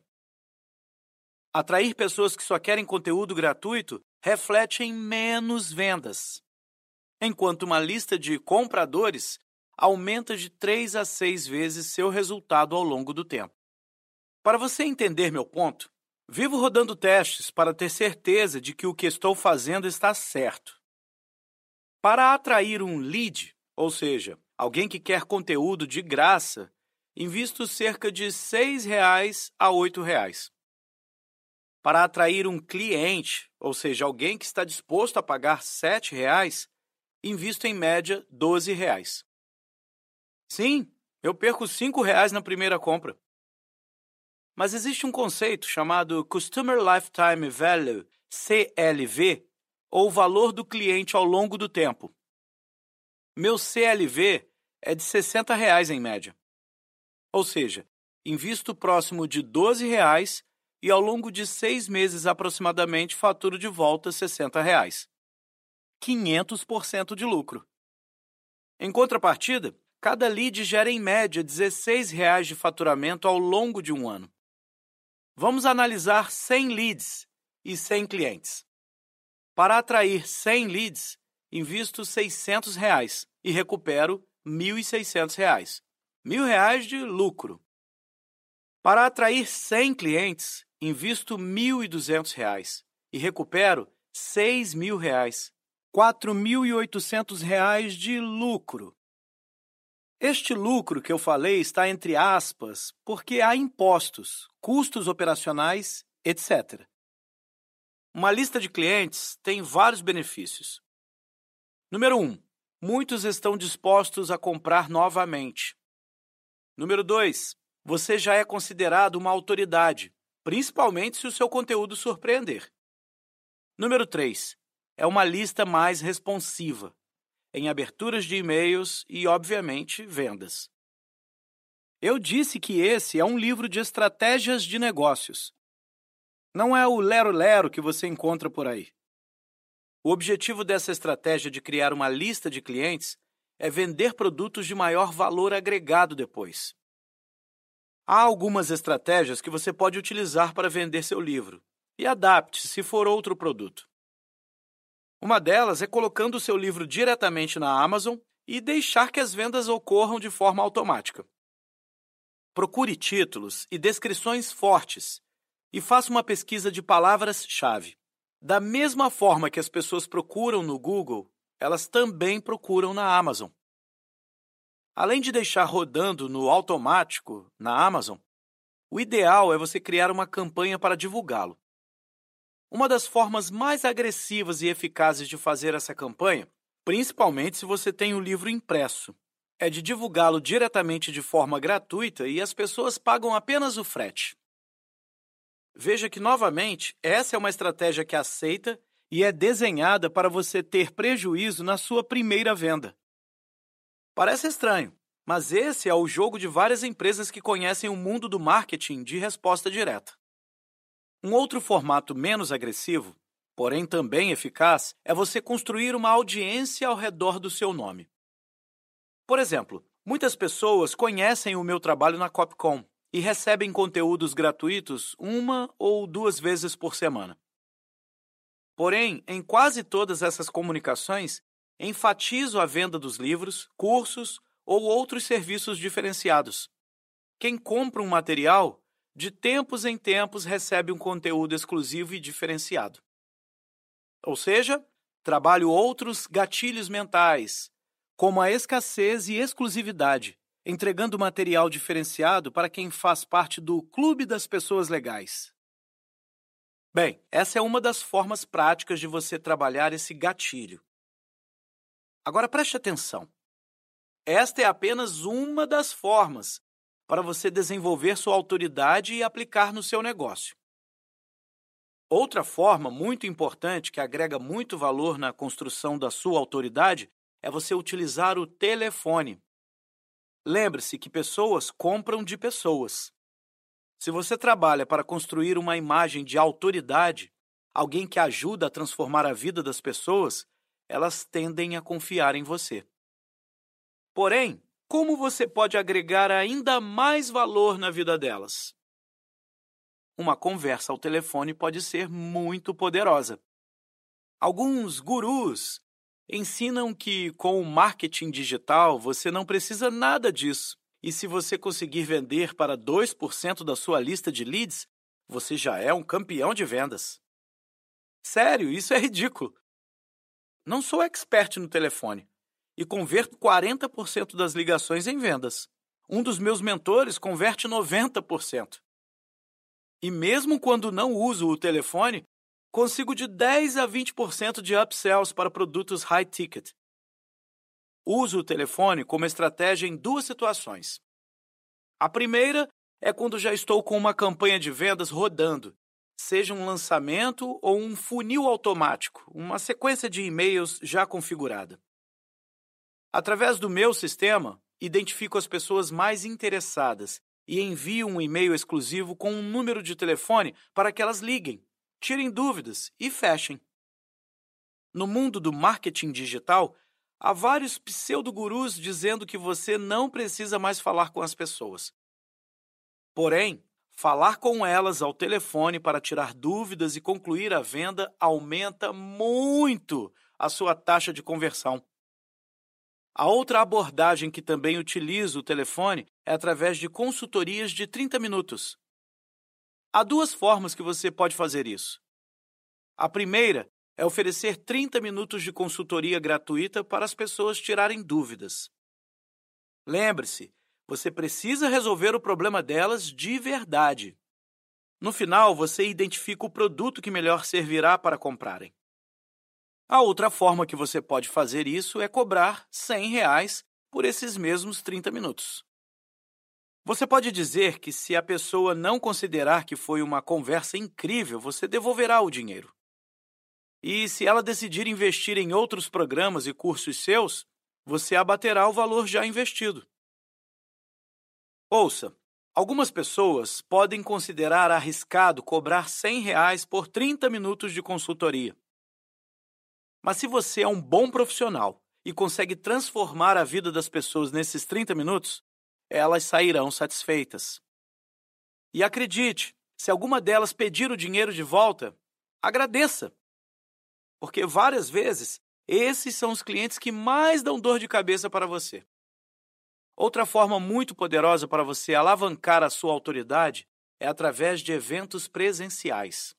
Atrair pessoas que só querem conteúdo gratuito reflete em menos vendas, enquanto uma lista de compradores aumenta de 3 a 6 vezes seu resultado ao longo do tempo. Para você entender meu ponto, vivo rodando testes para ter certeza de que o que estou fazendo está certo. Para atrair um lead, ou seja, alguém que quer conteúdo de graça, invisto cerca de R$ 6,00 a R$ 8,00. Para atrair um cliente, ou seja, alguém que está disposto a pagar R$ 7,00, invisto em média R$ 12,00. Sim, eu perco R$ 5,00 na primeira compra. Mas existe um conceito chamado Customer Lifetime Value, CLV, ou valor do cliente ao longo do tempo. Meu CLV é de 60 reais em média. Ou seja, invisto próximo de 12 reais e ao longo de seis meses aproximadamente faturo de volta 60 reais. 500% de lucro. Em contrapartida, cada lead gera em média 16 reais de faturamento ao longo de um ano. Vamos analisar 100 leads e 100 clientes. Para atrair 100 leads, invisto 600 reais e recupero 1.600 reais. R$ 1.000 de lucro. Para atrair 100 clientes, invisto 1.200 reais e recupero 6.000 reais. 4.800 reais de lucro. Este lucro que eu falei está entre aspas porque há impostos, custos operacionais, etc. Uma lista de clientes tem vários benefícios. Número 1. Um, muitos estão dispostos a comprar novamente. Número 2. Você já é considerado uma autoridade, principalmente se o seu conteúdo surpreender. Número 3. É uma lista mais responsiva, em aberturas de e-mails e, obviamente, vendas. Eu disse que esse é um livro de estratégias de negócios, não é o lero-lero que você encontra por aí. O objetivo dessa estratégia de criar uma lista de clientes é vender produtos de maior valor agregado depois. Há algumas estratégias que você pode utilizar para vender seu livro e adapte se for outro produto. Uma delas é colocando seu livro diretamente na Amazon e deixar que as vendas ocorram de forma automática. Procure títulos e descrições fortes e faça uma pesquisa de palavras-chave. Da mesma forma que as pessoas procuram no Google, elas também procuram na Amazon. Além de deixar rodando no automático na Amazon, o ideal é você criar uma campanha para divulgá-lo. Uma das formas mais agressivas e eficazes de fazer essa campanha, principalmente se você tem o livro impresso, é de divulgá-lo diretamente de forma gratuita e as pessoas pagam apenas o frete. veja que, novamente, essa é uma estratégia que aceita e é desenhada para você ter prejuízo na sua primeira venda. Parece estranho, mas esse é o jogo de várias empresas que conhecem o mundo do marketing de resposta direta. Um outro formato menos agressivo, porém também eficaz, é você construir uma audiência ao redor do seu nome. Por exemplo, muitas pessoas conhecem o meu trabalho na Copcom e recebem conteúdos gratuitos uma ou duas vezes por semana. Porém, em quase todas essas comunicações, enfatizo a venda dos livros, cursos ou outros serviços diferenciados. Quem compra um material, de tempos em tempos recebe um conteúdo exclusivo e diferenciado. Ou seja, trabalho outros gatilhos mentais, como a escassez e exclusividade, entregando material diferenciado para quem faz parte do clube das pessoas legais. Bem, essa é uma das formas práticas de você trabalhar esse gatilho. Agora preste atenção. Esta é apenas uma das formas para você desenvolver sua autoridade e aplicar no seu negócio. Outra forma muito importante que agrega muito valor na construção da sua autoridade é você utilizar o telefone. Lembre-se que pessoas compram de pessoas. Se você trabalha para construir uma imagem de autoridade, alguém que ajuda a transformar a vida das pessoas, elas tendem a confiar em você. Porém, como você pode agregar ainda mais valor na vida delas? Uma conversa ao telefone pode ser muito poderosa. Alguns gurus ensinam que com o marketing digital você não precisa nada disso. E se você conseguir vender para 2% da sua lista de leads, você já é um campeão de vendas. Sério, isso é ridículo. Não sou expert no telefone e converto 40% das ligações em vendas. Um dos meus mentores converte 90%. E mesmo quando não uso o telefone, consigo de 10 a 20% de upsells para produtos high ticket. Uso o telefone como estratégia em duas situações. A primeira é quando já estou com uma campanha de vendas rodando, seja um lançamento ou um funil automático, uma sequência de e-mails já configurada. Através do meu sistema, identifico as pessoas mais interessadas e envio um e-mail exclusivo com um número de telefone para que elas liguem, tirem dúvidas e fechem. No mundo do marketing digital, Há vários pseudogurus dizendo que você não precisa mais falar com as pessoas. Porém, falar com elas ao telefone para tirar dúvidas e concluir a venda aumenta muito a sua taxa de conversão. A outra abordagem que também utiliza o telefone é através de consultorias de 30 minutos. Há duas formas que você pode fazer isso. A primeira é oferecer 30 minutos de consultoria gratuita para as pessoas tirarem dúvidas. Lembre-se, você precisa resolver o problema delas de verdade. No final, você identifica o produto que melhor servirá para comprarem. A outra forma que você pode fazer isso é cobrar 100 reais por esses mesmos 30 minutos. Você pode dizer que, se a pessoa não considerar que foi uma conversa incrível, você devolverá o dinheiro. E se ela decidir investir em outros programas e cursos seus, você abaterá o valor já investido. Ouça, algumas pessoas podem considerar arriscado cobrar 100 reais por 30 minutos de consultoria. Mas se você é um bom profissional e consegue transformar a vida das pessoas nesses 30 minutos, elas sairão satisfeitas. E acredite, se alguma delas pedir o dinheiro de volta, agradeça porque várias vezes esses são os clientes que mais dão dor de cabeça para você. Outra forma muito poderosa para você alavancar a sua autoridade é através de eventos presenciais.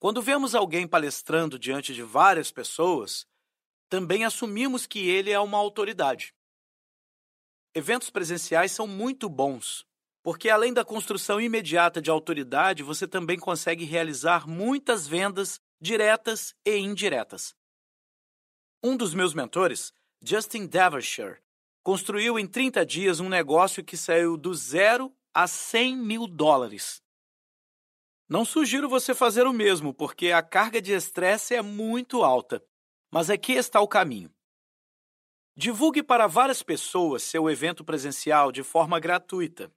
Quando vemos alguém palestrando diante de várias pessoas, também assumimos que ele é uma autoridade. Eventos presenciais são muito bons, porque além da construção imediata de autoridade, você também consegue realizar muitas vendas diretas e indiretas. Um dos meus mentores, Justin Devonshire, construiu em 30 dias um negócio que saiu do zero a 100 mil dólares. Não sugiro você fazer o mesmo, porque a carga de estresse é muito alta. Mas aqui está o caminho. Divulgue para várias pessoas seu evento presencial de forma gratuita.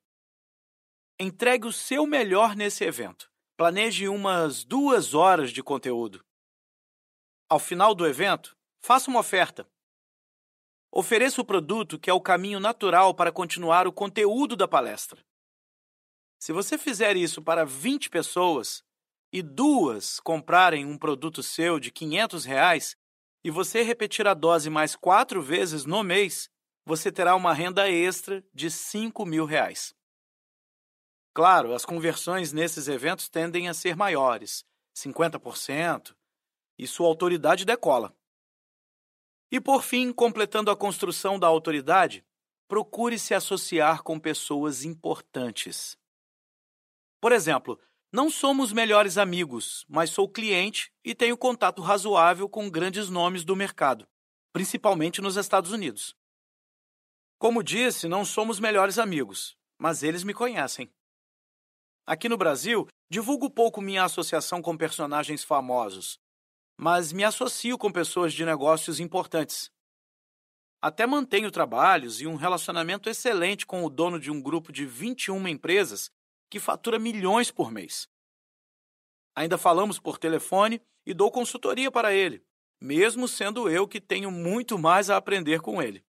Entregue o seu melhor nesse evento. Planeje umas duas horas de conteúdo. Ao final do evento, faça uma oferta. Ofereça o produto que é o caminho natural para continuar o conteúdo da palestra. Se você fizer isso para 20 pessoas e duas comprarem um produto seu de 500 reais e você repetir a dose mais quatro vezes no mês, você terá uma renda extra de 5 mil reais. Claro, as conversões nesses eventos tendem a ser maiores, 50%, e sua autoridade decola. E por fim, completando a construção da autoridade, procure se associar com pessoas importantes. Por exemplo, não somos melhores amigos, mas sou cliente e tenho contato razoável com grandes nomes do mercado, principalmente nos Estados Unidos. Como disse, não somos melhores amigos, mas eles me conhecem. Aqui no Brasil, divulgo pouco minha associação com personagens famosos, mas me associo com pessoas de negócios importantes. Até mantenho trabalhos e um relacionamento excelente com o dono de um grupo de 21 empresas que fatura milhões por mês. Ainda falamos por telefone e dou consultoria para ele, mesmo sendo eu que tenho muito mais a aprender com ele.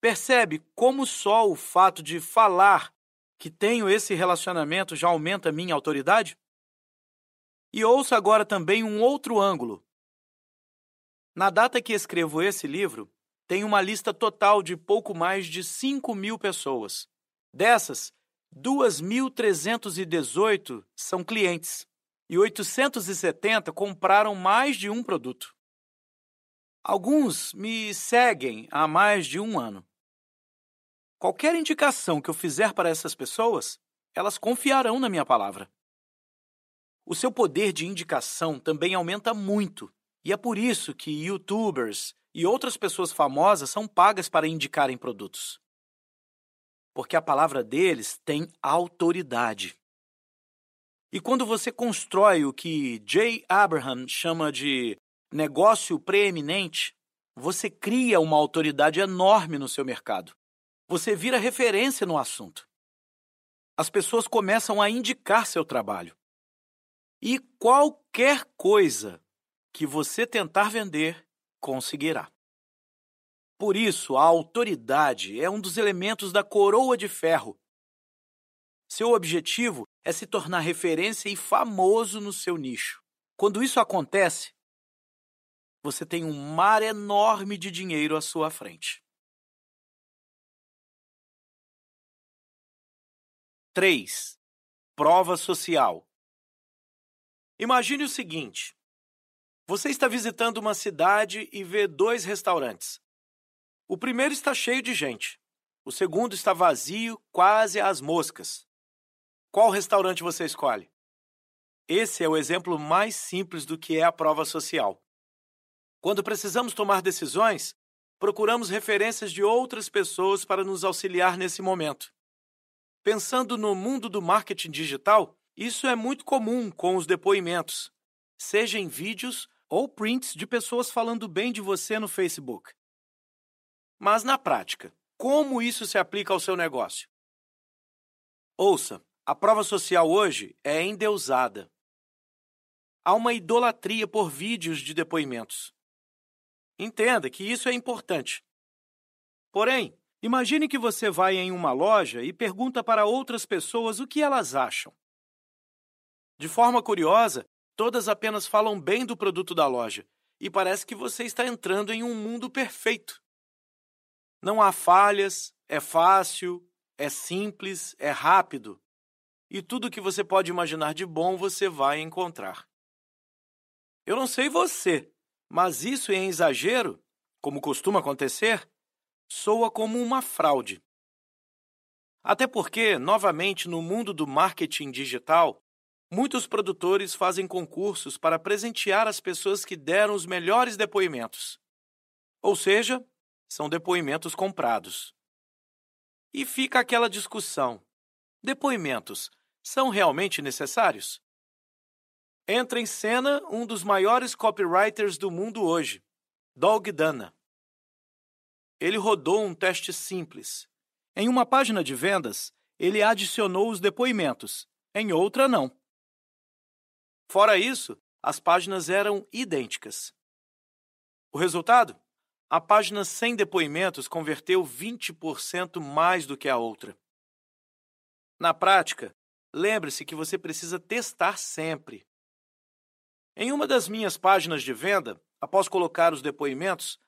Percebe como só o fato de falar que tenho esse relacionamento já aumenta minha autoridade? E ouça agora também um outro ângulo. Na data que escrevo esse livro, tem uma lista total de pouco mais de 5 mil pessoas. Dessas, 2.318 são clientes e 870 compraram mais de um produto. Alguns me seguem há mais de um ano. Qualquer indicação que eu fizer para essas pessoas, elas confiarão na minha palavra. O seu poder de indicação também aumenta muito, e é por isso que youtubers e outras pessoas famosas são pagas para indicarem produtos. Porque a palavra deles tem autoridade. E quando você constrói o que Jay Abraham chama de negócio preeminente, você cria uma autoridade enorme no seu mercado. Você vira referência no assunto. As pessoas começam a indicar seu trabalho. E qualquer coisa que você tentar vender, conseguirá. Por isso, a autoridade é um dos elementos da coroa de ferro. Seu objetivo é se tornar referência e famoso no seu nicho. Quando isso acontece, você tem um mar enorme de dinheiro à sua frente. 3. Prova social. Imagine o seguinte: você está visitando uma cidade e vê dois restaurantes. O primeiro está cheio de gente. O segundo está vazio, quase às moscas. Qual restaurante você escolhe? Esse é o exemplo mais simples do que é a prova social. Quando precisamos tomar decisões, procuramos referências de outras pessoas para nos auxiliar nesse momento. Pensando no mundo do marketing digital, isso é muito comum com os depoimentos, seja em vídeos ou prints de pessoas falando bem de você no Facebook. Mas na prática, como isso se aplica ao seu negócio? Ouça, a prova social hoje é endeusada. Há uma idolatria por vídeos de depoimentos. Entenda que isso é importante. Porém, imagine que você vai em uma loja e pergunta para outras pessoas o que elas acham. De forma curiosa, todas apenas falam bem do produto da loja e parece que você está entrando em um mundo perfeito. Não há falhas, é fácil, é simples, é rápido. E tudo que você pode imaginar de bom você vai encontrar. Eu não sei você, mas isso em exagero, como costuma acontecer, soa como uma fraude. Até porque, novamente, no mundo do marketing digital, Muitos produtores fazem concursos para presentear as pessoas que deram os melhores depoimentos. Ou seja, são depoimentos comprados. E fica aquela discussão: depoimentos são realmente necessários? Entra em cena um dos maiores copywriters do mundo hoje, Doug Dana. Ele rodou um teste simples. Em uma página de vendas, ele adicionou os depoimentos, em outra, não. Fora isso, as páginas eram idênticas. O resultado? A página sem depoimentos converteu 20% mais do que a outra. Na prática, lembre-se que você precisa testar sempre. Em uma das minhas páginas de venda, após colocar os depoimentos,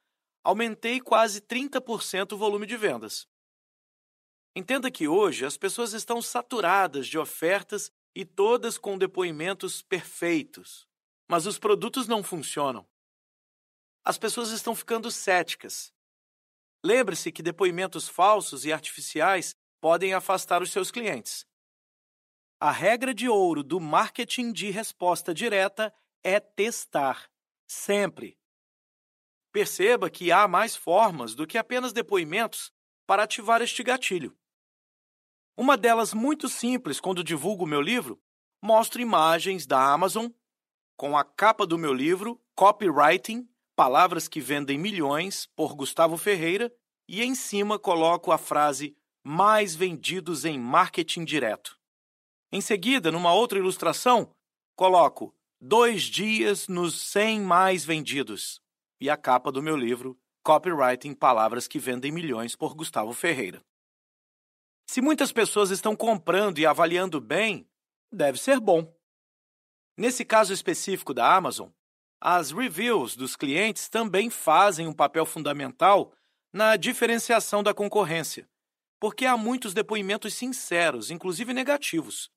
aumentei quase 30% o volume de vendas. Entenda que hoje as pessoas estão saturadas de ofertas e todas com depoimentos perfeitos, mas os produtos não funcionam. As pessoas estão ficando céticas. Lembre-se que depoimentos falsos e artificiais podem afastar os seus clientes. A regra de ouro do marketing de resposta direta é testar, sempre. Perceba que há mais formas do que apenas depoimentos para ativar este gatilho. Uma delas, muito simples, quando divulgo o meu livro, mostro imagens da Amazon com a capa do meu livro, Copywriting Palavras que Vendem Milhões, por Gustavo Ferreira, e em cima coloco a frase Mais vendidos em marketing direto. Em seguida, numa outra ilustração, coloco Dois dias nos 100 mais vendidos. E a capa do meu livro, Copywriting Palavras que Vendem Milhões, por Gustavo Ferreira. Se muitas pessoas estão comprando e avaliando bem, deve ser bom. Nesse caso específico da Amazon, as reviews dos clientes também fazem um papel fundamental na diferenciação da concorrência, porque há muitos depoimentos sinceros, inclusive negativos.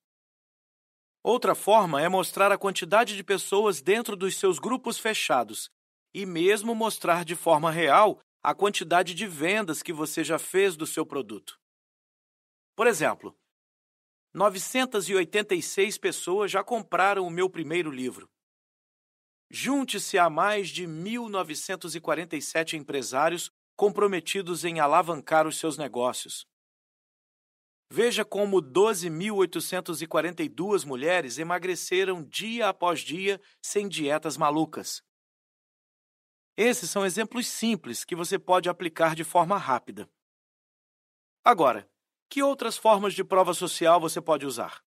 Outra forma é mostrar a quantidade de pessoas dentro dos seus grupos fechados e mesmo mostrar de forma real a quantidade de vendas que você já fez do seu produto. Por exemplo, 986 pessoas já compraram o meu primeiro livro. Junte-se a mais de 1.947 empresários comprometidos em alavancar os seus negócios. Veja como 12.842 mulheres emagreceram dia após dia sem dietas malucas. Esses são exemplos simples que você pode aplicar de forma rápida. Agora, que outras formas de prova social você pode usar?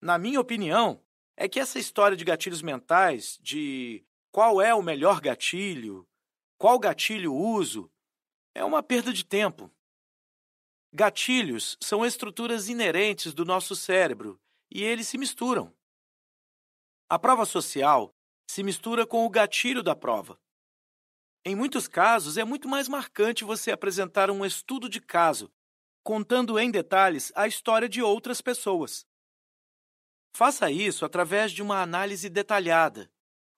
Na minha opinião, é que essa história de gatilhos mentais, de qual é o melhor gatilho, qual gatilho uso, é uma perda de tempo. Gatilhos são estruturas inerentes do nosso cérebro e eles se misturam. A prova social se mistura com o gatilho da prova. Em muitos casos, é muito mais marcante você apresentar um estudo de caso, contando em detalhes a história de outras pessoas. Faça isso através de uma análise detalhada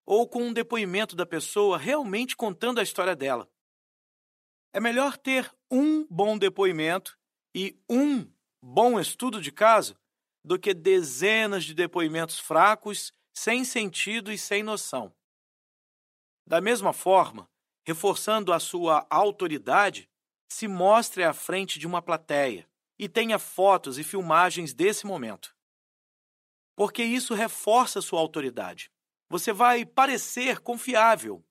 ou com um depoimento da pessoa realmente contando a história dela. É melhor ter um bom depoimento e um bom estudo de caso do que dezenas de depoimentos fracos, sem sentido e sem noção. Da mesma forma, reforçando a sua autoridade, se mostre à frente de uma plateia e tenha fotos e filmagens desse momento. Porque isso reforça sua autoridade. Você vai parecer confiável.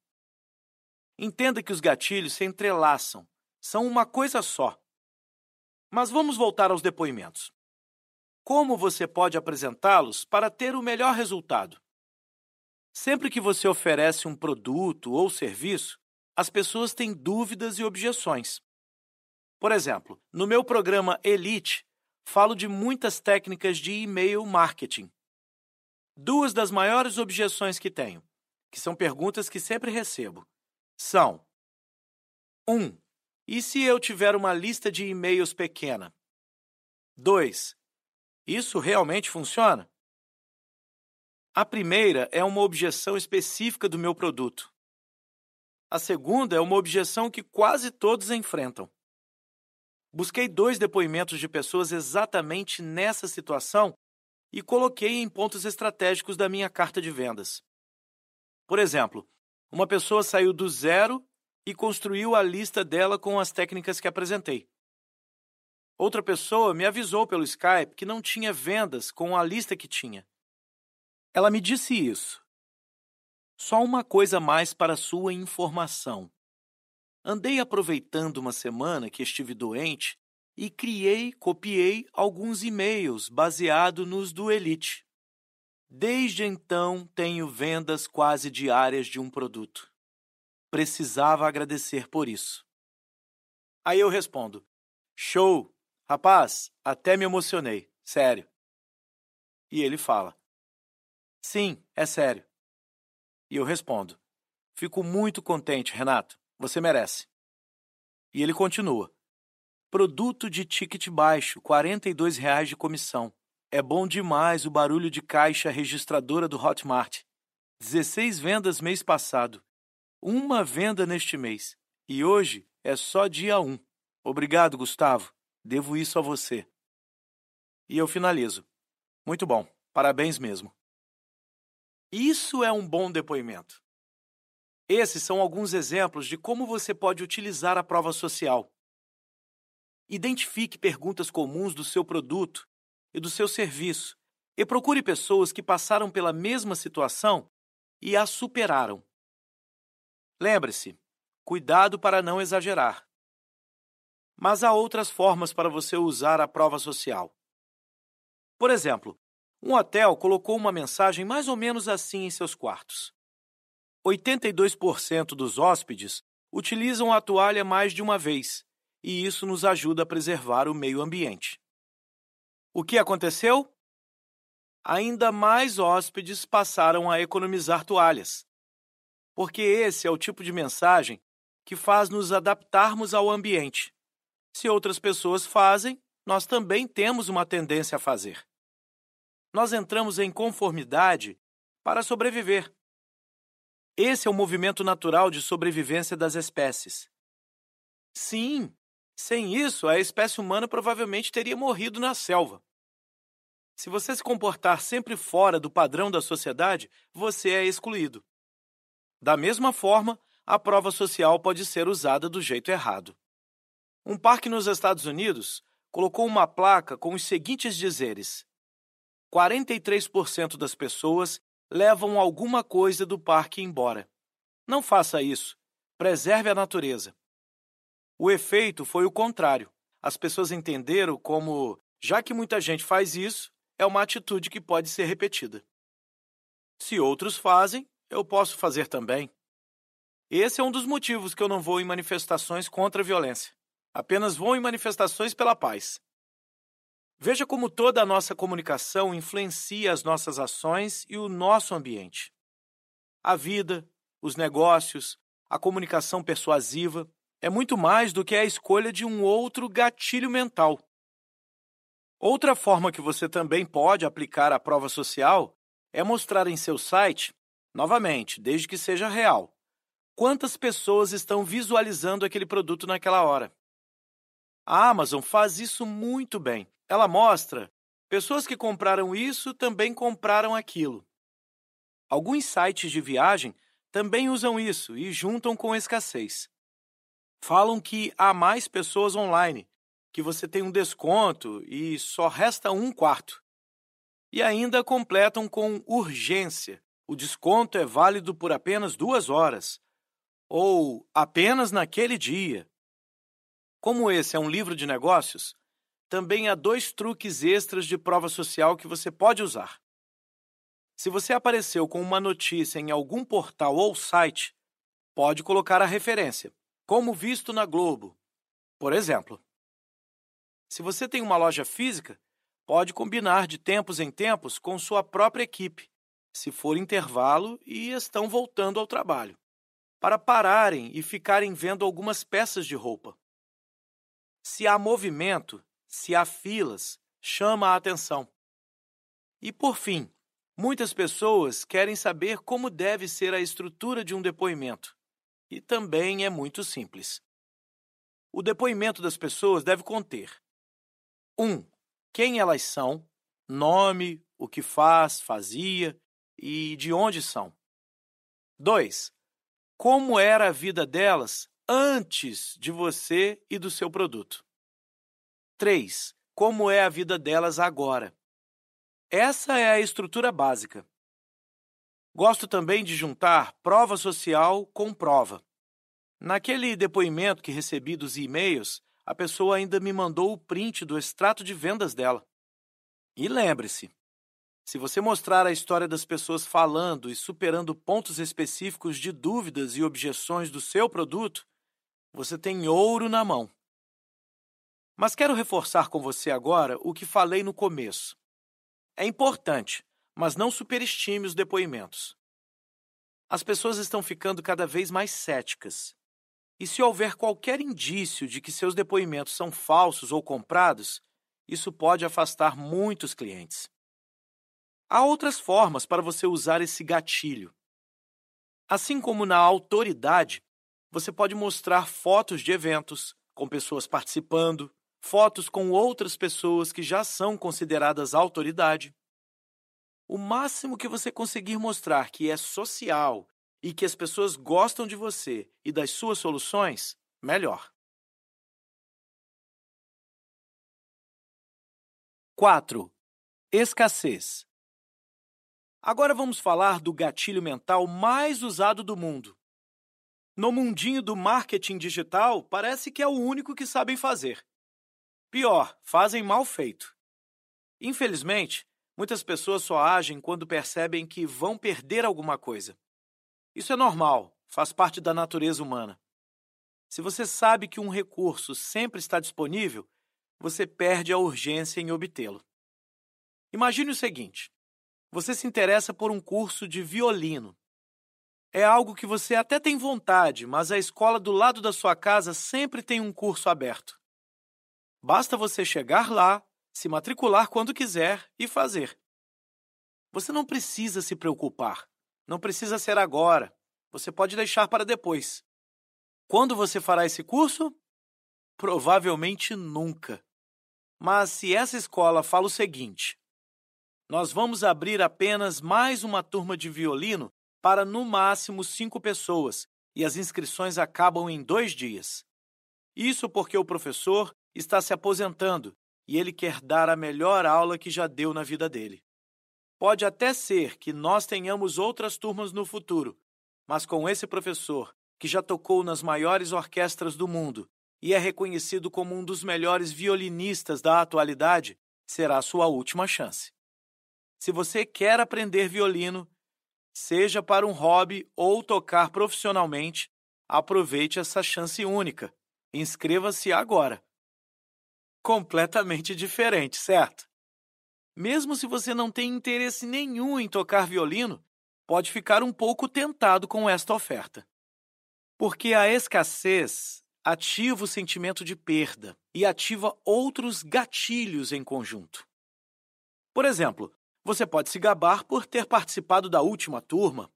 Entenda que os gatilhos se entrelaçam, são uma coisa só. Mas vamos voltar aos depoimentos. Como você pode apresentá-los para ter o melhor resultado? Sempre que você oferece um produto ou serviço, as pessoas têm dúvidas e objeções. Por exemplo, no meu programa Elite, falo de muitas técnicas de e-mail marketing. Duas das maiores objeções que tenho, que são perguntas que sempre recebo, são: 1. Um, e se eu tiver uma lista de e-mails pequena? 2. Isso realmente funciona? A primeira é uma objeção específica do meu produto. A segunda é uma objeção que quase todos enfrentam. Busquei dois depoimentos de pessoas exatamente nessa situação e coloquei em pontos estratégicos da minha carta de vendas. Por exemplo, uma pessoa saiu do zero e construiu a lista dela com as técnicas que apresentei. Outra pessoa me avisou pelo Skype que não tinha vendas com a lista que tinha. Ela me disse isso. Só uma coisa mais para sua informação. Andei aproveitando uma semana que estive doente e criei, copiei alguns e-mails baseado nos do Elite. Desde então tenho vendas quase diárias de um produto. Precisava agradecer por isso. Aí eu respondo: Show! Rapaz, até me emocionei, sério. E ele fala: Sim, é sério. E eu respondo: Fico muito contente, Renato. Você merece. E ele continua: Produto de ticket baixo, 42 reais de comissão. É bom demais o barulho de caixa registradora do Hotmart. 16 vendas mês passado. Uma venda neste mês. E hoje é só dia 1. Obrigado, Gustavo. Devo isso a você. E eu finalizo. Muito bom. Parabéns mesmo. Isso é um bom depoimento. Esses são alguns exemplos de como você pode utilizar a prova social. Identifique perguntas comuns do seu produto e do seu serviço e procure pessoas que passaram pela mesma situação e a superaram. Lembre-se, cuidado para não exagerar. Mas há outras formas para você usar a prova social. Por exemplo, um hotel colocou uma mensagem mais ou menos assim em seus quartos: 82% dos hóspedes utilizam a toalha mais de uma vez, e isso nos ajuda a preservar o meio ambiente. O que aconteceu? Ainda mais hóspedes passaram a economizar toalhas. Porque esse é o tipo de mensagem que faz nos adaptarmos ao ambiente se outras pessoas fazem, nós também temos uma tendência a fazer. Nós entramos em conformidade para sobreviver. Esse é o movimento natural de sobrevivência das espécies. Sim, sem isso, a espécie humana provavelmente teria morrido na selva. Se você se comportar sempre fora do padrão da sociedade, você é excluído. Da mesma forma, a prova social pode ser usada do jeito errado. Um parque nos Estados Unidos colocou uma placa com os seguintes dizeres: 43% das pessoas levam alguma coisa do parque embora. Não faça isso. Preserve a natureza. O efeito foi o contrário. As pessoas entenderam como, já que muita gente faz isso, é uma atitude que pode ser repetida. Se outros fazem, eu posso fazer também. Esse é um dos motivos que eu não vou em manifestações contra a violência. Apenas vão em manifestações pela paz. Veja como toda a nossa comunicação influencia as nossas ações e o nosso ambiente. A vida, os negócios, a comunicação persuasiva é muito mais do que a escolha de um outro gatilho mental. Outra forma que você também pode aplicar a prova social é mostrar em seu site, novamente, desde que seja real, quantas pessoas estão visualizando aquele produto naquela hora. A Amazon faz isso muito bem. Ela mostra pessoas que compraram isso também compraram aquilo. Alguns sites de viagem também usam isso e juntam com escassez. Falam que há mais pessoas online, que você tem um desconto e só resta um quarto. E ainda completam com urgência. O desconto é válido por apenas duas horas. Ou apenas naquele dia. Como esse é um livro de negócios, também há dois truques extras de prova social que você pode usar. Se você apareceu com uma notícia em algum portal ou site, pode colocar a referência, como visto na Globo. Por exemplo, se você tem uma loja física, pode combinar de tempos em tempos com sua própria equipe, se for intervalo e estão voltando ao trabalho, para pararem e ficarem vendo algumas peças de roupa. Se há movimento, se há filas, chama a atenção. E por fim, muitas pessoas querem saber como deve ser a estrutura de um depoimento. E também é muito simples. O depoimento das pessoas deve conter: 1. Um, quem elas são, nome, o que faz, fazia e de onde são. 2. Como era a vida delas antes de você e do seu produto. 3. Como é a vida delas agora. Essa é a estrutura básica. Gosto também de juntar prova social com prova. Naquele depoimento que recebi dos e-mails, a pessoa ainda me mandou o print do extrato de vendas dela. E lembre-se, se você mostrar a história das pessoas falando e superando pontos específicos de dúvidas e objeções do seu produto, você tem ouro na mão. Mas quero reforçar com você agora o que falei no começo. É importante, mas não superestime os depoimentos. As pessoas estão ficando cada vez mais céticas. E se houver qualquer indício de que seus depoimentos são falsos ou comprados, isso pode afastar muitos clientes. Há outras formas para você usar esse gatilho. Assim como na autoridade, você pode mostrar fotos de eventos, com pessoas participando, fotos com outras pessoas que já são consideradas autoridade. O máximo que você conseguir mostrar que é social e que as pessoas gostam de você e das suas soluções, melhor. 4. Escassez. Agora vamos falar do gatilho mental mais usado do mundo. No mundinho do marketing digital, parece que é o único que sabem fazer. Pior, fazem mal feito. Infelizmente, muitas pessoas só agem quando percebem que vão perder alguma coisa. Isso é normal, faz parte da natureza humana. Se você sabe que um recurso sempre está disponível, você perde a urgência em obtê-lo. Imagine o seguinte: você se interessa por um curso de violino. É algo que você até tem vontade, mas a escola do lado da sua casa sempre tem um curso aberto. Basta você chegar lá, se matricular quando quiser e fazer. Você não precisa se preocupar. Não precisa ser agora. Você pode deixar para depois. Quando você fará esse curso? Provavelmente nunca. Mas se essa escola fala o seguinte: nós vamos abrir apenas mais uma turma de violino para no máximo cinco pessoas e as inscrições acabam em dois dias. Isso porque o professor está se aposentando e ele quer dar a melhor aula que já deu na vida dele. Pode até ser que nós tenhamos outras turmas no futuro, mas com esse professor, que já tocou nas maiores orquestras do mundo e é reconhecido como um dos melhores violinistas da atualidade, será sua última chance. Se você quer aprender violino, seja para um hobby ou tocar profissionalmente, aproveite essa chance única. Inscreva-se agora. Completamente diferente, certo? Mesmo se você não tem interesse nenhum em tocar violino, pode ficar um pouco tentado com esta oferta. Porque a escassez ativa o sentimento de perda e ativa outros gatilhos em conjunto. Por exemplo, você pode se gabar por ter participado da última turma.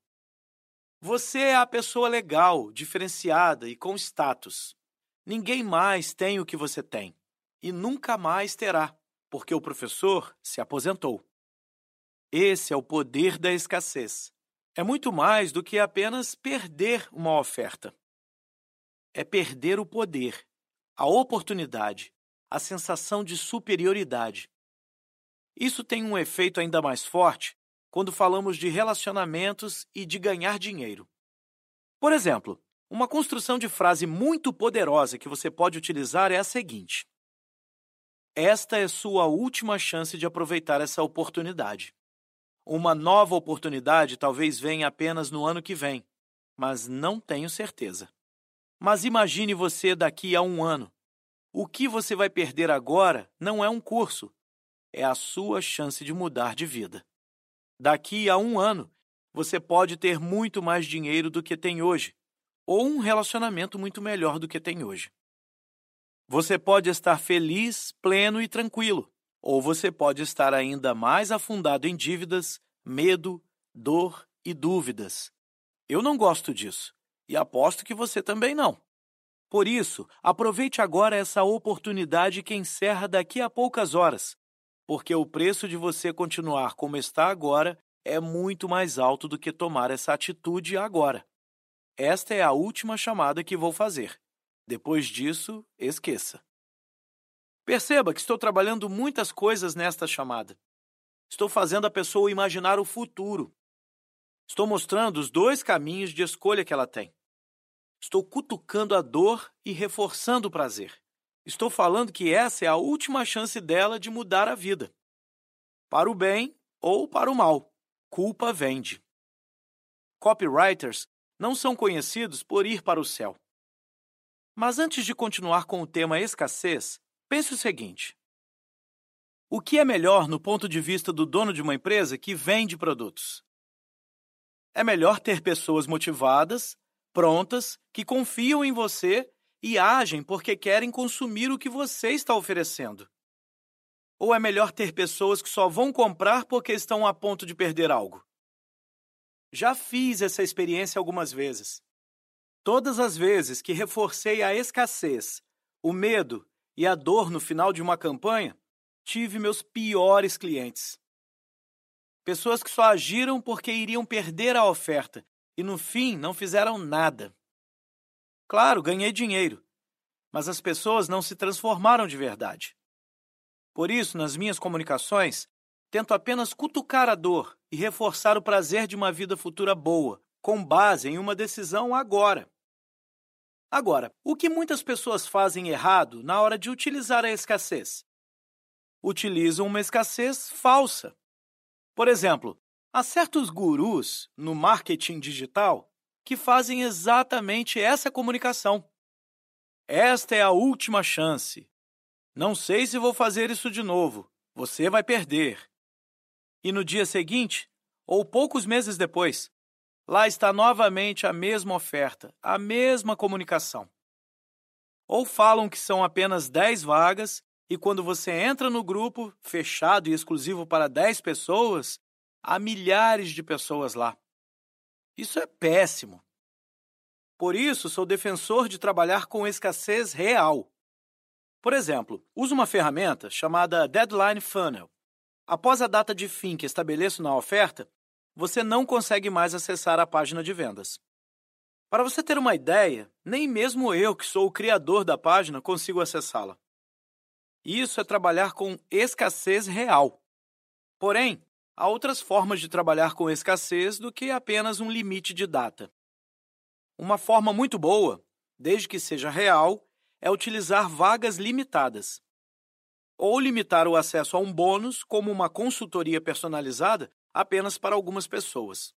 Você é a pessoa legal, diferenciada e com status. Ninguém mais tem o que você tem e nunca mais terá, porque o professor se aposentou. Esse é o poder da escassez. É muito mais do que apenas perder uma oferta. É perder o poder, a oportunidade, a sensação de superioridade. Isso tem um efeito ainda mais forte quando falamos de relacionamentos e de ganhar dinheiro. Por exemplo, uma construção de frase muito poderosa que você pode utilizar é a seguinte: Esta é sua última chance de aproveitar essa oportunidade. Uma nova oportunidade talvez venha apenas no ano que vem, mas não tenho certeza. Mas imagine você daqui a um ano. O que você vai perder agora não é um curso, é a sua chance de mudar de vida. Daqui a um ano, você pode ter muito mais dinheiro do que tem hoje, ou um relacionamento muito melhor do que tem hoje. Você pode estar feliz, pleno e tranquilo, ou você pode estar ainda mais afundado em dívidas, medo, dor e dúvidas. Eu não gosto disso, e aposto que você também não. Por isso, aproveite agora essa oportunidade que encerra daqui a poucas horas porque o preço de você continuar como está agora é muito mais alto do que tomar essa atitude agora. Esta é a última chamada que vou fazer. Depois disso, esqueça. Perceba que estou trabalhando muitas coisas nesta chamada. Estou fazendo a pessoa imaginar o futuro. Estou mostrando os dois caminhos de escolha que ela tem. Estou cutucando a dor e reforçando o prazer. Estou falando que essa é a última chance dela de mudar a vida. Para o bem ou para o mal, culpa vende. Copywriters não são conhecidos por ir para o céu. Mas antes de continuar com o tema escassez, pense o seguinte: o que é melhor no ponto de vista do dono de uma empresa que vende produtos? É melhor ter pessoas motivadas, prontas, que confiam em você e agem porque querem consumir o que você está oferecendo? Ou é melhor ter pessoas que só vão comprar porque estão a ponto de perder algo? Já fiz essa experiência algumas vezes. Todas as vezes que reforcei a escassez, o medo e a dor no final de uma campanha, tive meus piores clientes. Pessoas que só agiram porque iriam perder a oferta e no fim não fizeram nada. Claro, ganhei dinheiro, mas as pessoas não se transformaram de verdade. Por isso, nas minhas comunicações, tento apenas cutucar a dor e reforçar o prazer de uma vida futura boa, com base em uma decisão agora. Agora, o que muitas pessoas fazem errado na hora de utilizar a escassez? Utilizam uma escassez falsa. Por exemplo, há certos gurus no marketing digital que fazem exatamente essa comunicação. Esta é a última chance. Não sei se vou fazer isso de novo. Você vai perder. E no dia seguinte, ou poucos meses depois, lá está novamente a mesma oferta, a mesma comunicação. Ou falam que são apenas 10 vagas e quando você entra no grupo, fechado e exclusivo para 10 pessoas, há milhares de pessoas lá. Isso é péssimo. Por isso, sou defensor de trabalhar com escassez real. Por exemplo, uso uma ferramenta chamada Deadline Funnel. Após a data de fim que estabeleço na oferta, você não consegue mais acessar a página de vendas. Para você ter uma ideia, nem mesmo eu, que sou o criador da página, consigo acessá-la. Isso é trabalhar com escassez real. Porém, há outras formas de trabalhar com escassez do que apenas um limite de data. Uma forma muito boa, desde que seja real, é utilizar vagas limitadas. Ou limitar o acesso a um bônus, como uma consultoria personalizada, apenas para algumas pessoas.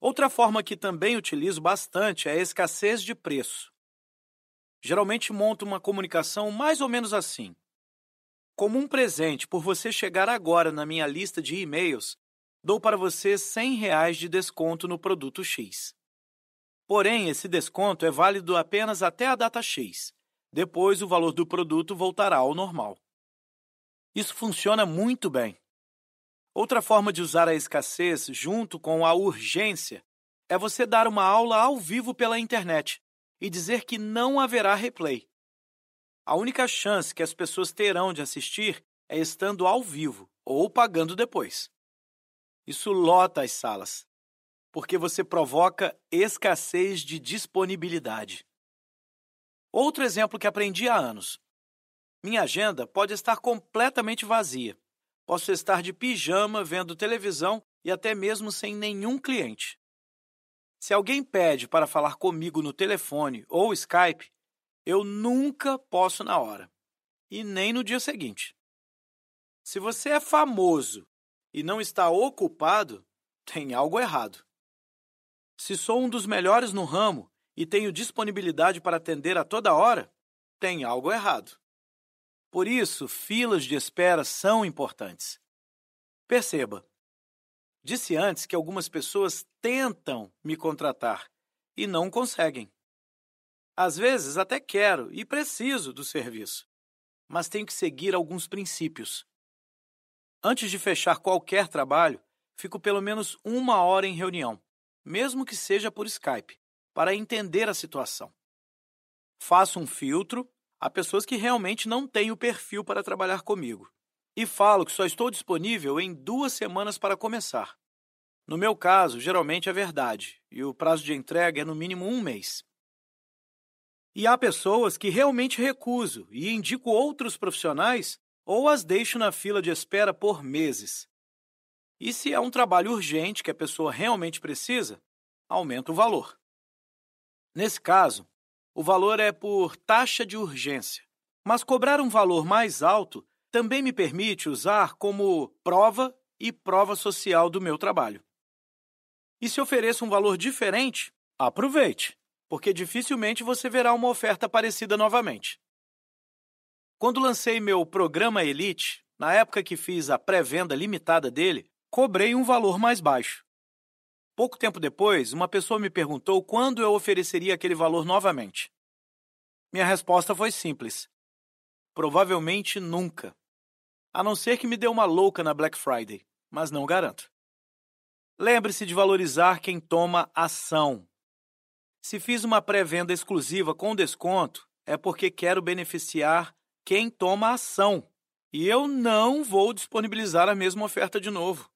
Outra forma que também utilizo bastante é a escassez de preço. Geralmente monto uma comunicação mais ou menos assim. Como um presente por você chegar agora na minha lista de e-mails, dou para você R$ 100 de desconto no produto X. Porém, esse desconto é válido apenas até a data X. Depois, o valor do produto voltará ao normal. Isso funciona muito bem. Outra forma de usar a escassez junto com a urgência é você dar uma aula ao vivo pela internet e dizer que não haverá replay. A única chance que as pessoas terão de assistir é estando ao vivo ou pagando depois. Isso lota as salas porque você provoca escassez de disponibilidade. Outro exemplo que aprendi há anos. Minha agenda pode estar completamente vazia. Posso estar de pijama, vendo televisão e até mesmo sem nenhum cliente. Se alguém pede para falar comigo no telefone ou Skype, eu nunca posso na hora, e nem no dia seguinte. Se você é famoso e não está ocupado, tem algo errado. Se sou um dos melhores no ramo e tenho disponibilidade para atender a toda hora, tem algo errado. Por isso, filas de espera são importantes. Perceba, disse antes que algumas pessoas tentam me contratar e não conseguem. Às vezes até quero e preciso do serviço, mas tenho que seguir alguns princípios. Antes de fechar qualquer trabalho, fico pelo menos uma hora em reunião mesmo que seja por Skype, para entender a situação. Faço um filtro a pessoas que realmente não têm o perfil para trabalhar comigo. E falo que só estou disponível em duas semanas para começar. No meu caso, geralmente é verdade, e o prazo de entrega é no mínimo um mês. E há pessoas que realmente recuso e indico outros profissionais ou as deixo na fila de espera por meses. E se é um trabalho urgente que a pessoa realmente precisa, aumenta o valor. Nesse caso, o valor é por taxa de urgência, mas cobrar um valor mais alto também me permite usar como prova e prova social do meu trabalho. E se ofereço um valor diferente, aproveite, porque dificilmente você verá uma oferta parecida novamente. Quando lancei meu programa Elite, na época que fiz a pré-venda limitada dele, cobrei um valor mais baixo. Pouco tempo depois, uma pessoa me perguntou quando eu ofereceria aquele valor novamente. Minha resposta foi simples: provavelmente nunca. A não ser que me dê uma louca na Black Friday, mas não garanto. Lembre-se de valorizar quem toma ação. Se fiz uma pré-venda exclusiva com desconto, é porque quero beneficiar quem toma ação. E eu não vou disponibilizar a mesma oferta de novo.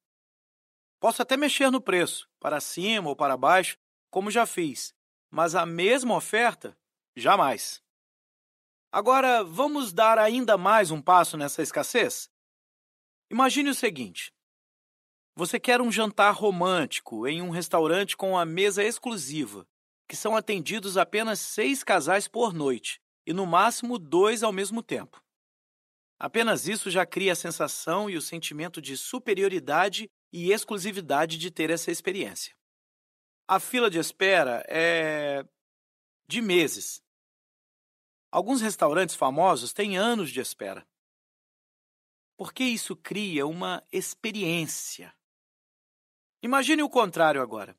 Posso até mexer no preço, para cima ou para baixo, como já fiz, mas a mesma oferta, jamais. Agora, vamos dar ainda mais um passo nessa escassez? Imagine o seguinte: você quer um jantar romântico em um restaurante com a mesa exclusiva, que são atendidos apenas seis casais por noite e no máximo dois ao mesmo tempo. Apenas isso já cria a sensação e o sentimento de superioridade e exclusividade de ter essa experiência. A fila de espera é de meses. Alguns restaurantes famosos têm anos de espera. Porque isso cria uma experiência. Imagine o contrário agora.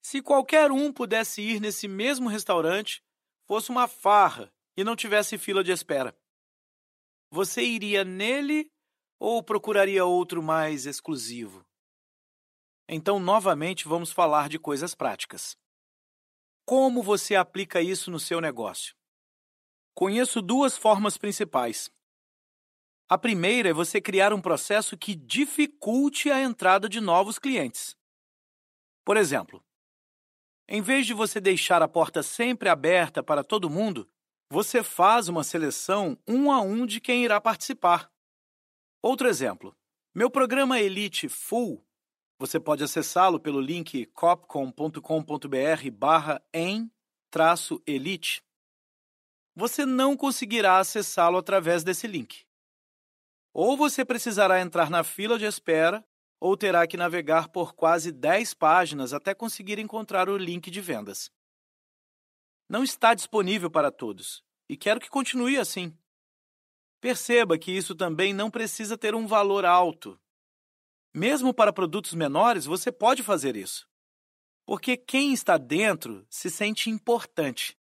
Se qualquer um pudesse ir nesse mesmo restaurante, fosse uma farra e não tivesse fila de espera, você iria nele ou procuraria outro mais exclusivo? Então, novamente, vamos falar de coisas práticas. Como você aplica isso no seu negócio? Conheço duas formas principais. A primeira é você criar um processo que dificulte a entrada de novos clientes. Por exemplo, em vez de você deixar a porta sempre aberta para todo mundo, você faz uma seleção um a um de quem irá participar. Outro exemplo. Meu programa Elite Full, você pode acessá-lo pelo link copcom.com.br barra em traço elite. Você não conseguirá acessá-lo através desse link. Ou você precisará entrar na fila de espera, ou terá que navegar por quase 10 páginas até conseguir encontrar o link de vendas. Não está disponível para todos, e quero que continue assim. Perceba que isso também não precisa ter um valor alto. Mesmo para produtos menores, você pode fazer isso. Porque quem está dentro se sente importante.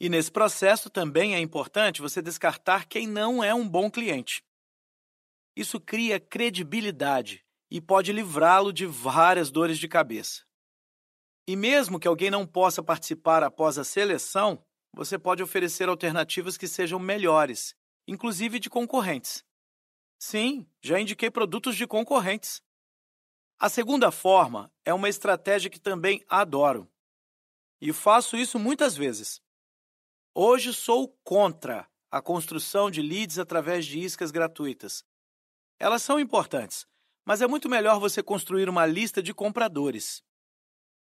E nesse processo também é importante você descartar quem não é um bom cliente. Isso cria credibilidade e pode livrá-lo de várias dores de cabeça. E mesmo que alguém não possa participar após a seleção, você pode oferecer alternativas que sejam melhores inclusive de concorrentes. Sim, já indiquei produtos de concorrentes. A segunda forma é uma estratégia que também adoro. E faço isso muitas vezes. Hoje sou contra a construção de leads através de iscas gratuitas. Elas são importantes, mas é muito melhor você construir uma lista de compradores.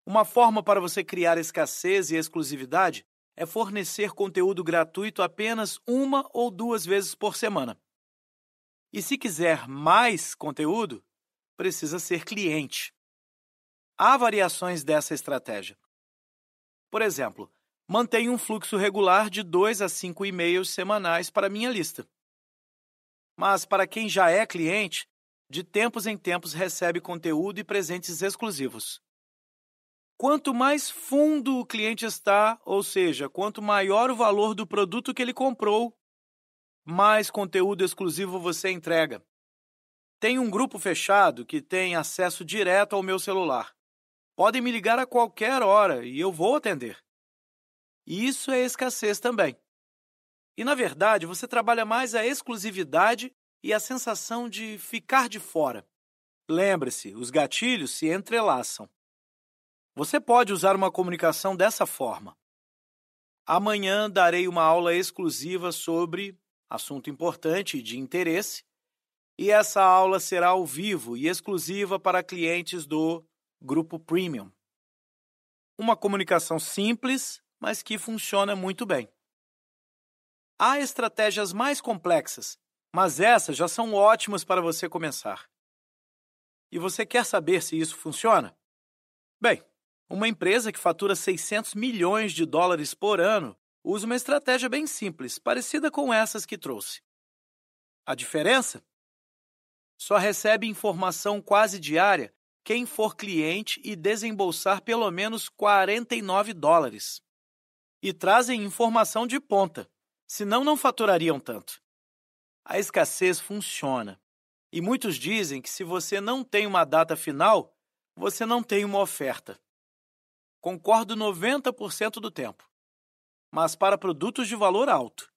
Uma forma para você criar escassez e exclusividade é fornecer conteúdo gratuito apenas uma ou duas vezes por semana. E se quiser mais conteúdo, precisa ser cliente. Há variações dessa estratégia. Por exemplo, mantenho um fluxo regular de 2 a 5 e-mails semanais para minha lista. Mas para quem já é cliente, de tempos em tempos recebe conteúdo e presentes exclusivos. Quanto mais fundo o cliente está, ou seja, quanto maior o valor do produto que ele comprou, mais conteúdo exclusivo você entrega. Tem um grupo fechado que tem acesso direto ao meu celular. Podem me ligar a qualquer hora e eu vou atender. Isso é escassez também. E, na verdade, você trabalha mais a exclusividade e a sensação de ficar de fora. Lembre-se, os gatilhos se entrelaçam. Você pode usar uma comunicação dessa forma. Amanhã darei uma aula exclusiva sobre assunto importante e de interesse, e essa aula será ao vivo e exclusiva para clientes do Grupo Premium. Uma comunicação simples, mas que funciona muito bem. Há estratégias mais complexas, mas essas já são ótimas para você começar. E você quer saber se isso funciona? Bem, uma empresa que fatura 600 milhões de dólares por ano usa uma estratégia bem simples, parecida com essas que trouxe. A diferença? Só recebe informação quase diária quem for cliente e desembolsar pelo menos 49 dólares. E trazem informação de ponta, senão não faturariam tanto. A escassez funciona. E muitos dizem que se você não tem uma data final, você não tem uma oferta. Concordo 90% do tempo mas para produtos de valor alto.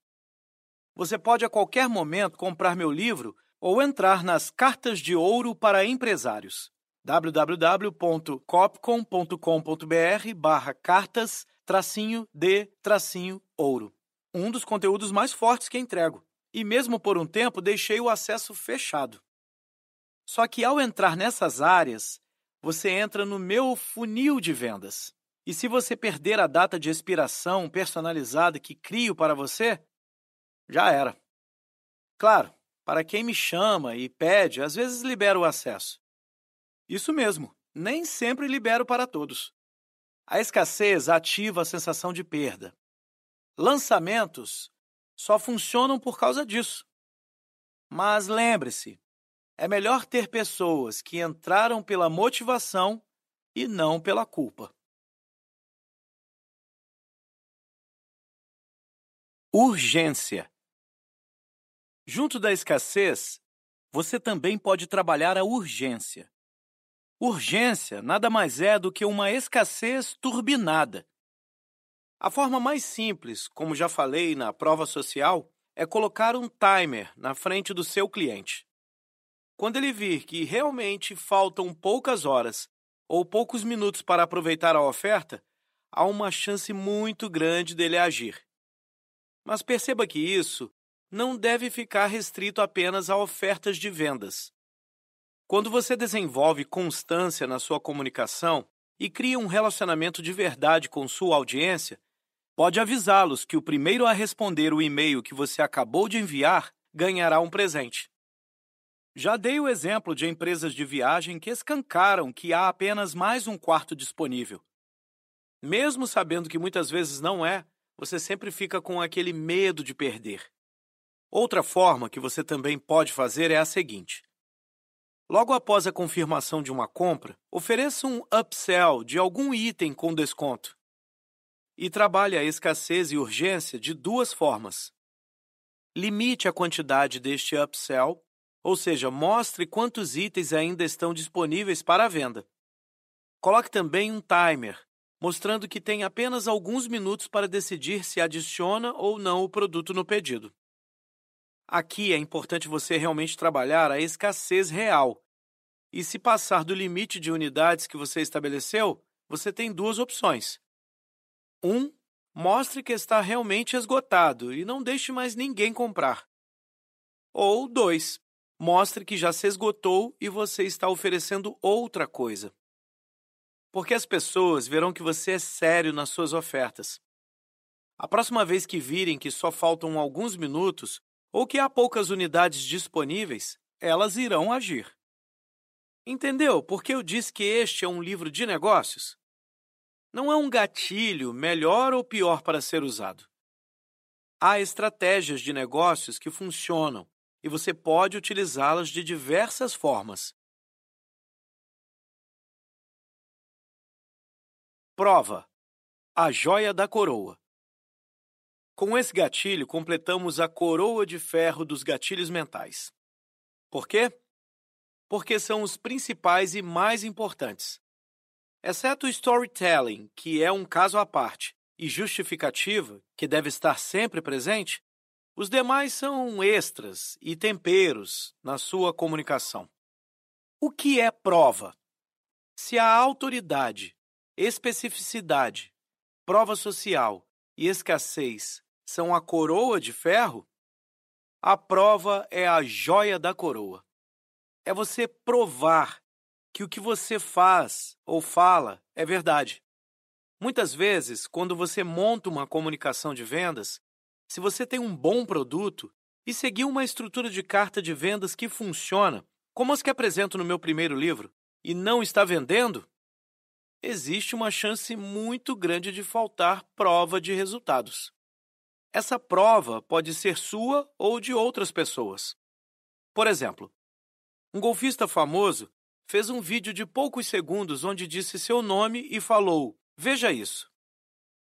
Você pode a qualquer momento comprar meu livro ou entrar nas Cartas de Ouro para Empresários www.copcom.com.br barra cartas tracinho de tracinho ouro. Um dos conteúdos mais fortes que entrego. E mesmo por um tempo deixei o acesso fechado. Só que ao entrar nessas áreas, você entra no meu funil de vendas. E se você perder a data de expiração personalizada que crio para você, já era. Claro, para quem me chama e pede, às vezes libero o acesso. Isso mesmo, nem sempre libero para todos. A escassez ativa a sensação de perda. Lançamentos só funcionam por causa disso. Mas lembre-se, é melhor ter pessoas que entraram pela motivação e não pela culpa. Urgência. Junto da escassez, você também pode trabalhar a urgência. Urgência nada mais é do que uma escassez turbinada. A forma mais simples, como já falei na prova social, é colocar um timer na frente do seu cliente. Quando ele vir que realmente faltam poucas horas ou poucos minutos para aproveitar a oferta, há uma chance muito grande dele agir. Mas perceba que isso não deve ficar restrito apenas a ofertas de vendas. Quando você desenvolve constância na sua comunicação e cria um relacionamento de verdade com sua audiência, pode avisá-los que o primeiro a responder o e-mail que você acabou de enviar ganhará um presente. Já dei o exemplo de empresas de viagem que escancaram que há apenas mais um quarto disponível. Mesmo sabendo que muitas vezes não é, você sempre fica com aquele medo de perder. Outra forma que você também pode fazer é a seguinte: logo após a confirmação de uma compra, ofereça um upsell de algum item com desconto. E trabalhe a escassez e urgência de duas formas. Limite a quantidade deste upsell, ou seja, mostre quantos itens ainda estão disponíveis para venda. Coloque também um timer mostrando que tem apenas alguns minutos para decidir se adiciona ou não o produto no pedido. Aqui é importante você realmente trabalhar a escassez real. E se passar do limite de unidades que você estabeleceu, você tem duas opções. 1. Um, mostre que está realmente esgotado e não deixe mais ninguém comprar. Ou 2. Mostre que já se esgotou e você está oferecendo outra coisa porque as pessoas verão que você é sério nas suas ofertas. A próxima vez que virem que só faltam alguns minutos ou que há poucas unidades disponíveis, elas irão agir. Entendeu por que eu disse que este é um livro de negócios? Não é um gatilho melhor ou pior para ser usado. Há estratégias de negócios que funcionam e você pode utilizá-las de diversas formas. Prova: a joia da coroa. Com esse gatilho, completamos a coroa de ferro dos gatilhos mentais. Por quê? Porque são os principais e mais importantes. Exceto o storytelling, que é um caso à parte, e justificativa, que deve estar sempre presente, os demais são extras e temperos na sua comunicação. O que é prova? Se a autoridade especificidade, prova social e escassez são a coroa de ferro, a prova é a joia da coroa. É você provar que o que você faz ou fala é verdade. Muitas vezes, quando você monta uma comunicação de vendas, se você tem um bom produto e seguir uma estrutura de carta de vendas que funciona, como as que apresento no meu primeiro livro, e não está vendendo, existe uma chance muito grande de faltar prova de resultados. Essa prova pode ser sua ou de outras pessoas. Por exemplo, um golfista famoso fez um vídeo de poucos segundos onde disse seu nome e falou: Veja isso.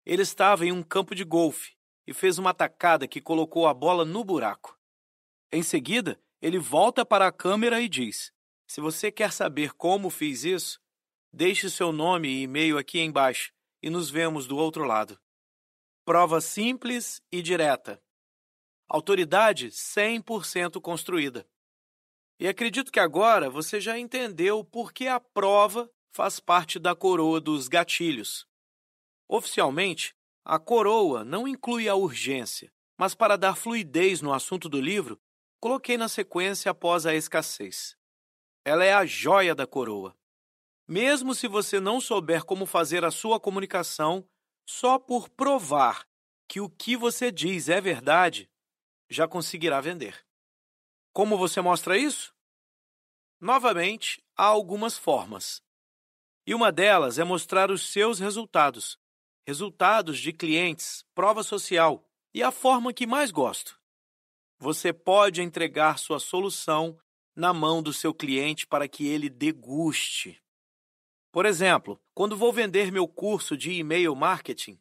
Ele estava em um campo de golfe e fez uma tacada que colocou a bola no buraco. Em seguida, ele volta para a câmera e diz: Se você quer saber como fiz isso, deixe seu nome e e-mail aqui embaixo e nos vemos do outro lado. Prova simples e direta. Autoridade 100% construída. E acredito que agora você já entendeu por que a prova faz parte da coroa dos gatilhos. Oficialmente, a coroa não inclui a urgência, mas para dar fluidez no assunto do livro, coloquei na sequência após a escassez. Ela é a joia da coroa. Mesmo se você não souber como fazer a sua comunicação, só por provar que o que você diz é verdade, já conseguirá vender. Como você mostra isso? Novamente, há algumas formas. E uma delas é mostrar os seus resultados, resultados de clientes, prova social e a forma que mais gosto. Você pode entregar sua solução na mão do seu cliente para que ele deguste. Por exemplo, quando vou vender meu curso de e-mail marketing,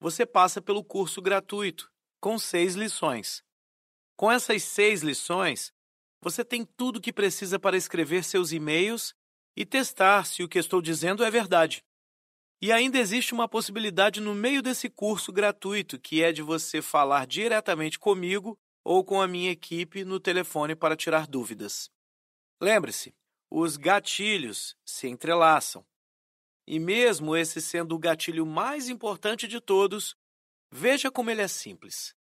você passa pelo curso gratuito, com seis lições. Com essas seis lições, você tem tudo o que precisa para escrever seus e-mails e testar se o que estou dizendo é verdade. E ainda existe uma possibilidade no meio desse curso gratuito, que é de você falar diretamente comigo ou com a minha equipe no telefone para tirar dúvidas. Lembre-se, os gatilhos se entrelaçam. E mesmo esse sendo o gatilho mais importante de todos, veja como ele é simples.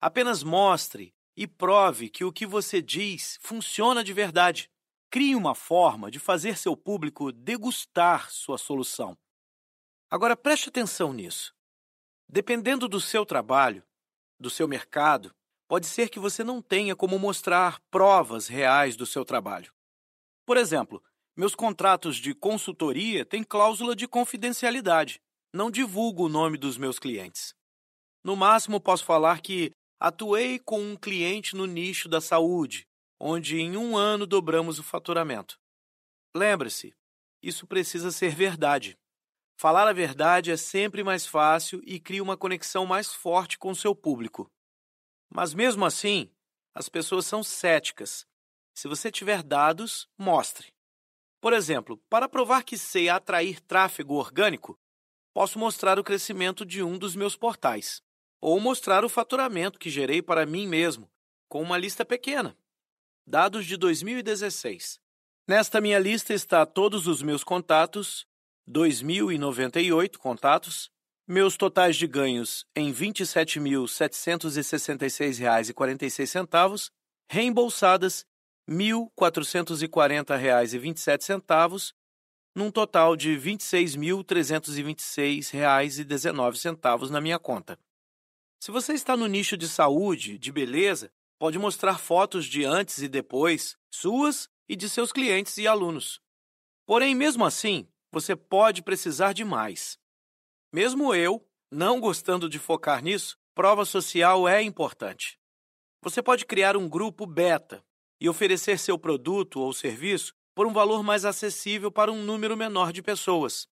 Apenas mostre e prove que o que você diz funciona de verdade. Crie uma forma de fazer seu público degustar sua solução. Agora preste atenção nisso. Dependendo do seu trabalho, do seu mercado, pode ser que você não tenha como mostrar provas reais do seu trabalho. Por exemplo, meus contratos de consultoria têm cláusula de confidencialidade. Não divulgo o nome dos meus clientes. No máximo, posso falar que atuei com um cliente no nicho da saúde, onde em um ano dobramos o faturamento. Lembre-se, isso precisa ser verdade. Falar a verdade é sempre mais fácil e cria uma conexão mais forte com seu público. Mas mesmo assim, as pessoas são céticas. Se você tiver dados, mostre. Por exemplo, para provar que sei atrair tráfego orgânico, posso mostrar o crescimento de um dos meus portais, ou mostrar o faturamento que gerei para mim mesmo, com uma lista pequena. Dados de 2016. Nesta minha lista está todos os meus contatos, 2.098 contatos, meus totais de ganhos em R$ 27.766,46, reembolsadas R$ 1.440,27, num total de R$ 26.326,19 na minha conta. Se você está no nicho de saúde, de beleza, pode mostrar fotos de antes e depois, suas e de seus clientes e alunos. Porém, mesmo assim, você pode precisar de mais. Mesmo eu, não gostando de focar nisso, prova social é importante. Você pode criar um grupo beta, e oferecer seu produto ou serviço por um valor mais acessível para um número menor de pessoas.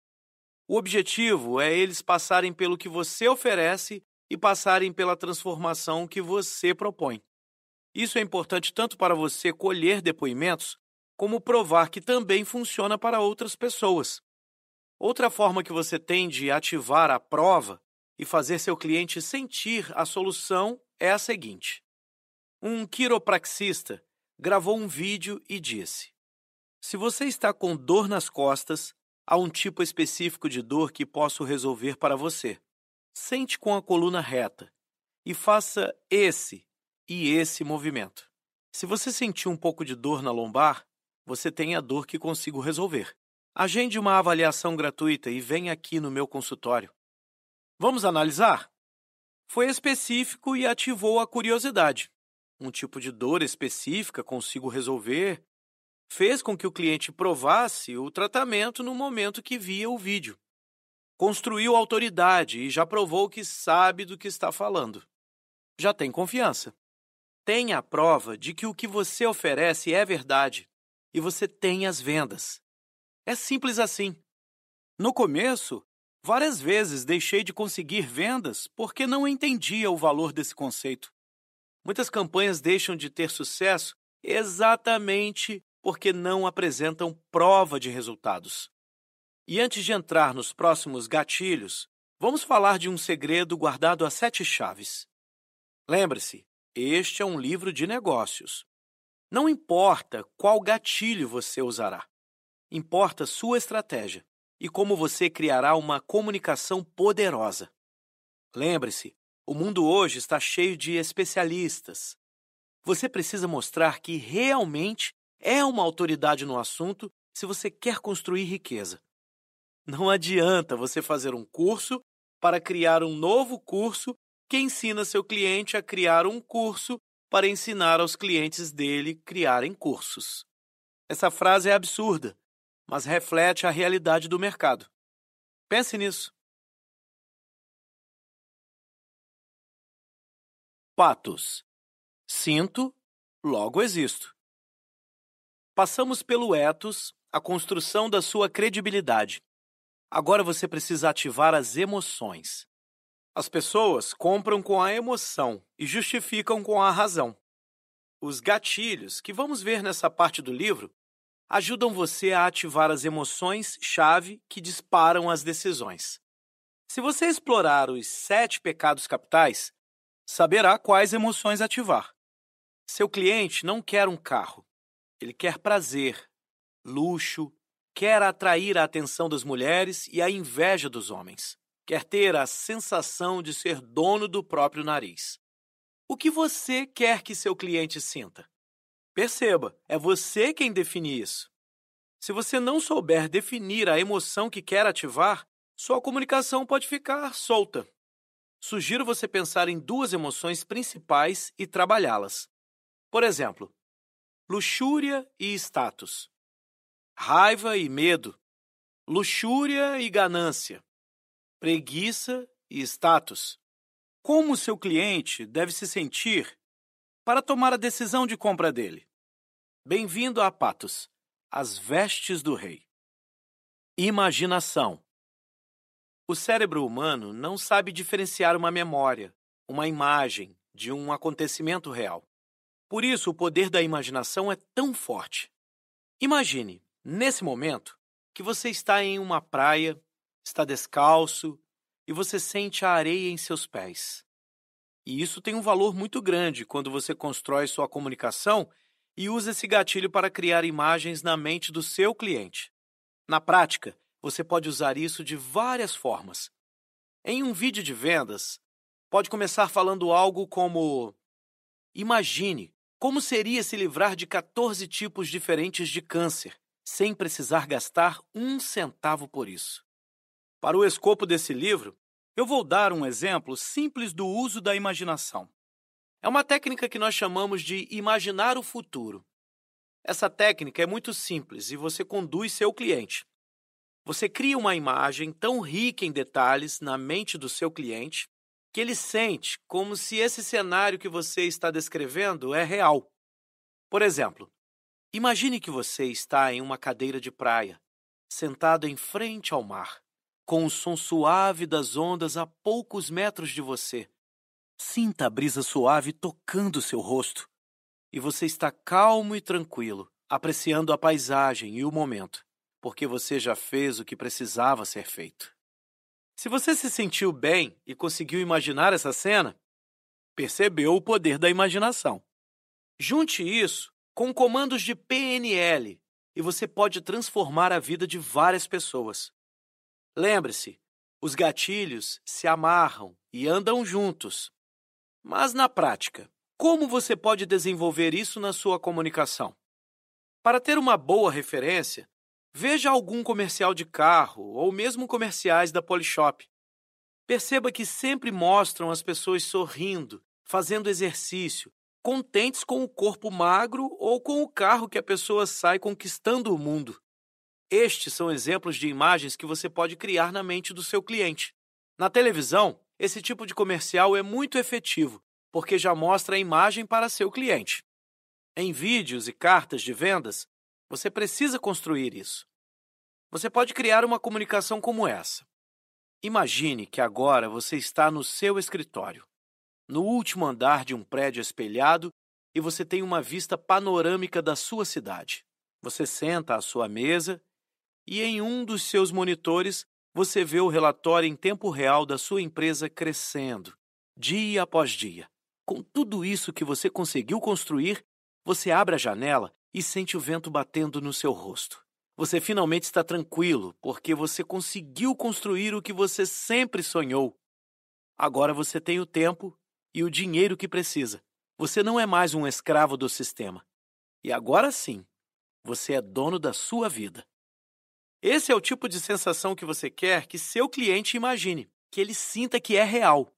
O objetivo é eles passarem pelo que você oferece e passarem pela transformação que você propõe. Isso é importante tanto para você colher depoimentos, como provar que também funciona para outras pessoas. Outra forma que você tem de ativar a prova e fazer seu cliente sentir a solução é a seguinte: um quiropraxista gravou um vídeo e disse: Se você está com dor nas costas, há um tipo específico de dor que posso resolver para você. Sente com a coluna reta e faça esse e esse movimento. Se você sentir um pouco de dor na lombar, você tem a dor que consigo resolver. Agende uma avaliação gratuita e venha aqui no meu consultório. Vamos analisar? Foi específico e ativou a curiosidade. Um tipo de dor específica consigo resolver fez com que o cliente provasse o tratamento no momento que via o vídeo. Construiu autoridade e já provou que sabe do que está falando. Já tem confiança. Tem a prova de que o que você oferece é verdade e você tem as vendas. É simples assim. No começo, várias vezes deixei de conseguir vendas porque não entendia o valor desse conceito. Muitas campanhas deixam de ter sucesso exatamente porque não apresentam prova de resultados. E antes de entrar nos próximos gatilhos, vamos falar de um segredo guardado a sete chaves. Lembre-se, este é um livro de negócios. Não importa qual gatilho você usará, importa sua estratégia e como você criará uma comunicação poderosa. Lembre-se, o mundo hoje está cheio de especialistas. Você precisa mostrar que realmente é uma autoridade no assunto se você quer construir riqueza. Não adianta você fazer um curso para criar um novo curso que ensina seu cliente a criar um curso para ensinar aos clientes dele criarem cursos. Essa frase é absurda, mas reflete a realidade do mercado. Pense nisso. Patos. Sinto, logo existo. Passamos pelo ethos, a construção da sua credibilidade. Agora você precisa ativar as emoções. As pessoas compram com a emoção e justificam com a razão. Os gatilhos, que vamos ver nessa parte do livro, ajudam você a ativar as emoções-chave que disparam as decisões. Se você explorar os sete pecados capitais, saberá quais emoções ativar. Seu cliente não quer um carro, ele quer prazer, luxo, quer atrair a atenção das mulheres e a inveja dos homens. Quer ter a sensação de ser dono do próprio nariz. O que você quer que seu cliente sinta? Perceba, é você quem define isso. Se você não souber definir a emoção que quer ativar, sua comunicação pode ficar solta. Sugiro você pensar em duas emoções principais e trabalhá-las. Por exemplo, luxúria e status, raiva e medo, luxúria e ganância, preguiça e status. Como seu cliente deve se sentir para tomar a decisão de compra dele? Bem-vindo a Patos, as vestes do rei. Imaginação. O cérebro humano não sabe diferenciar uma memória, uma imagem, de um acontecimento real. Por isso, o poder da imaginação é tão forte. Imagine, nesse momento, que você está em uma praia, está descalço e você sente a areia em seus pés. E isso tem um valor muito grande quando você constrói sua comunicação e usa esse gatilho para criar imagens na mente do seu cliente. Na prática, você pode usar isso de várias formas. Em um vídeo de vendas, pode começar falando algo como: Imagine como seria se livrar de 14 tipos diferentes de câncer, sem precisar gastar um centavo por isso? Para o escopo desse livro, eu vou dar um exemplo simples do uso da imaginação. É uma técnica que nós chamamos de imaginar o futuro. Essa técnica é muito simples e você conduz seu cliente. Você cria uma imagem tão rica em detalhes na mente do seu cliente que ele sente como se esse cenário que você está descrevendo é real. Por exemplo, imagine que você está em uma cadeira de praia, sentado em frente ao mar, com o som suave das ondas a poucos metros de você. Sinta a brisa suave tocando seu rosto. E você está calmo e tranquilo, apreciando a paisagem e o momento, porque você já fez o que precisava ser feito. Se você se sentiu bem e conseguiu imaginar essa cena, percebeu o poder da imaginação. Junte isso com comandos de PNL e você pode transformar a vida de várias pessoas. Lembre-se, Os gatilhos se amarram e andam juntos. Mas na prática, como você pode desenvolver isso na sua comunicação? Para ter uma boa referência, veja algum comercial de carro ou mesmo comerciais da Polishop. Perceba que sempre mostram as pessoas sorrindo, fazendo exercício, contentes com o corpo magro ou com o carro que a pessoa sai conquistando o mundo. Estes são exemplos de imagens que você pode criar na mente do seu cliente. Na televisão, esse tipo de comercial é muito efetivo, porque já mostra a imagem para seu cliente. Em vídeos e cartas de vendas, você precisa construir isso. Você pode criar uma comunicação como essa. Imagine que agora você está no seu escritório, no último andar de um prédio espelhado e você tem uma vista panorâmica da sua cidade. Você senta à sua mesa e em um dos seus monitores você vê o relatório em tempo real da sua empresa crescendo, dia após dia. Com tudo isso que você conseguiu construir, você abre a janela e sente o vento batendo no seu rosto. Você finalmente está tranquilo, porque você conseguiu construir o que você sempre sonhou. Agora você tem o tempo e o dinheiro que precisa. Você não é mais um escravo do sistema. E agora sim, você é dono da sua vida. Esse é o tipo de sensação que você quer que seu cliente imagine, que ele sinta que é real.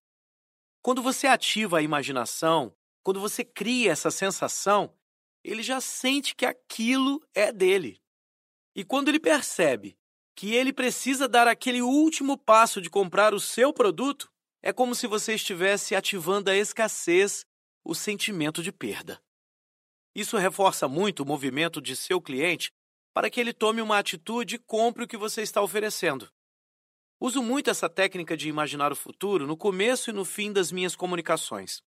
Quando você ativa a imaginação, quando você cria essa sensação, ele já sente que aquilo é dele. E quando ele percebe que ele precisa dar aquele último passo de comprar o seu produto, é como se você estivesse ativando a escassez, o sentimento de perda. Isso reforça muito o movimento de seu cliente para que ele tome uma atitude e compre o que você está oferecendo. Uso muito essa técnica de imaginar o futuro no começo e no fim das minhas comunicações.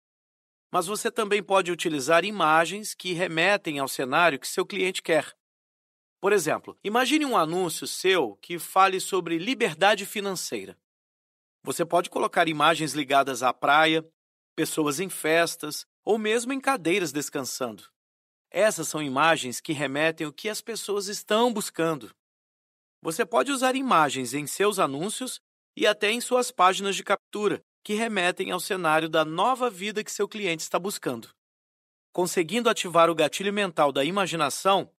Mas você também pode utilizar imagens que remetem ao cenário que seu cliente quer. Por exemplo, imagine um anúncio seu que fale sobre liberdade financeira. Você pode colocar imagens ligadas à praia, pessoas em festas ou mesmo em cadeiras descansando. Essas são imagens que remetem ao que as pessoas estão buscando. Você pode usar imagens em seus anúncios e até em suas páginas de captura, que remetem ao cenário da nova vida que seu cliente está buscando. Conseguindo ativar o gatilho mental da imaginação,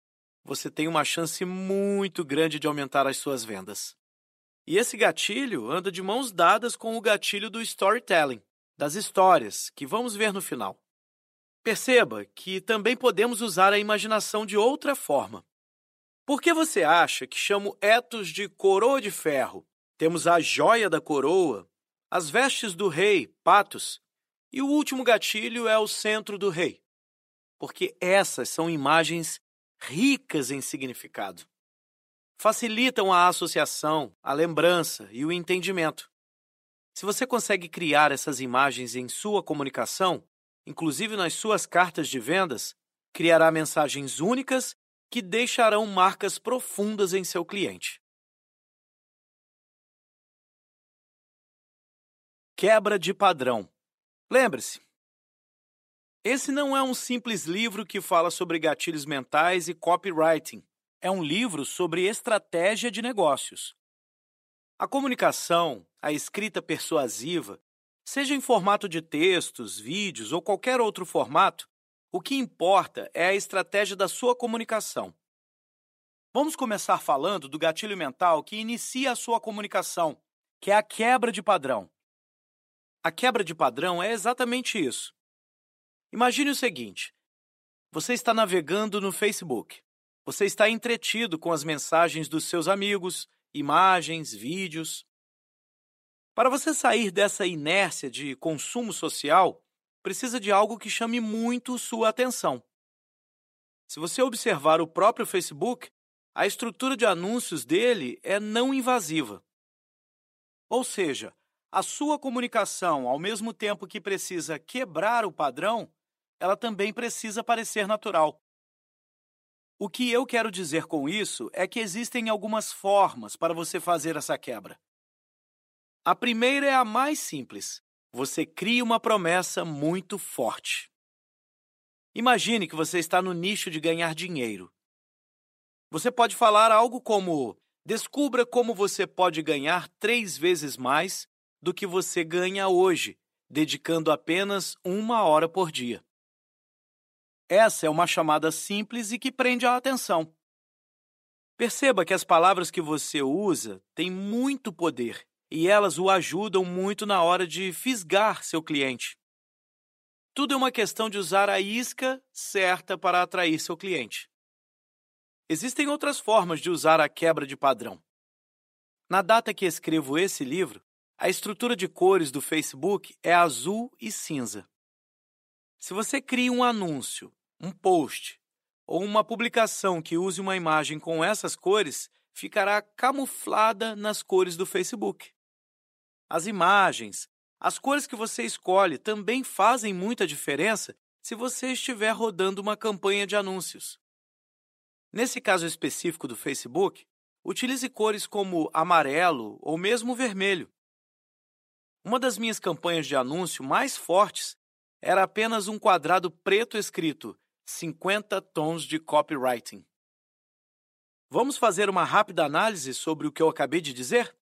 você tem uma chance muito grande de aumentar as suas vendas. E esse gatilho anda de mãos dadas com o gatilho do storytelling, das histórias, que vamos ver no final. Perceba que também podemos usar a imaginação de outra forma. Por que você acha que chamo Etos de coroa de ferro? Temos a joia da coroa, as vestes do rei, patos, e o último gatilho é o centro do rei. Porque essas são imagens ricas em significado. Facilitam a associação, a lembrança e o entendimento. Se você consegue criar essas imagens em sua comunicação, inclusive nas suas cartas de vendas, criará mensagens únicas que deixarão marcas profundas em seu cliente. Quebra de padrão. Lembre-se, esse não é um simples livro que fala sobre gatilhos mentais e copywriting. É um livro sobre estratégia de negócios. A comunicação, a escrita persuasiva, Seja em formato de textos, vídeos ou qualquer outro formato, o que importa é a estratégia da sua comunicação. Vamos começar falando do gatilho mental que inicia a sua comunicação, que é a quebra de padrão. A quebra de padrão é exatamente isso. Imagine o seguinte: você está navegando no Facebook. Você está entretido com as mensagens dos seus amigos, imagens, vídeos. Para você sair dessa inércia de consumo social, precisa de algo que chame muito sua atenção. Se você observar o próprio Facebook, a estrutura de anúncios dele é não invasiva. Ou seja, a sua comunicação, ao mesmo tempo que precisa quebrar o padrão, ela também precisa parecer natural. O que eu quero dizer com isso é que existem algumas formas para você fazer essa quebra. A primeira é a mais simples. Você cria uma promessa muito forte. Imagine que você está no nicho de ganhar dinheiro. Você pode falar algo como: Descubra como você pode ganhar três vezes mais do que você ganha hoje, dedicando apenas uma hora por dia. Essa é uma chamada simples e que prende a atenção. Perceba que as palavras que você usa têm muito poder e elas o ajudam muito na hora de fisgar seu cliente. Tudo é uma questão de usar a isca certa para atrair seu cliente. Existem outras formas de usar a quebra de padrão. Na data que escrevo esse livro, a estrutura de cores do Facebook é azul e cinza. Se você cria um anúncio, um post ou uma publicação que use uma imagem com essas cores, ficará camuflada nas cores do Facebook. As imagens, as cores que você escolhe também fazem muita diferença se você estiver rodando uma campanha de anúncios. Nesse caso específico do Facebook, utilize cores como amarelo ou mesmo vermelho. Uma das minhas campanhas de anúncio mais fortes era apenas um quadrado preto escrito 50 tons de copywriting. Vamos fazer uma rápida análise sobre o que eu acabei de dizer?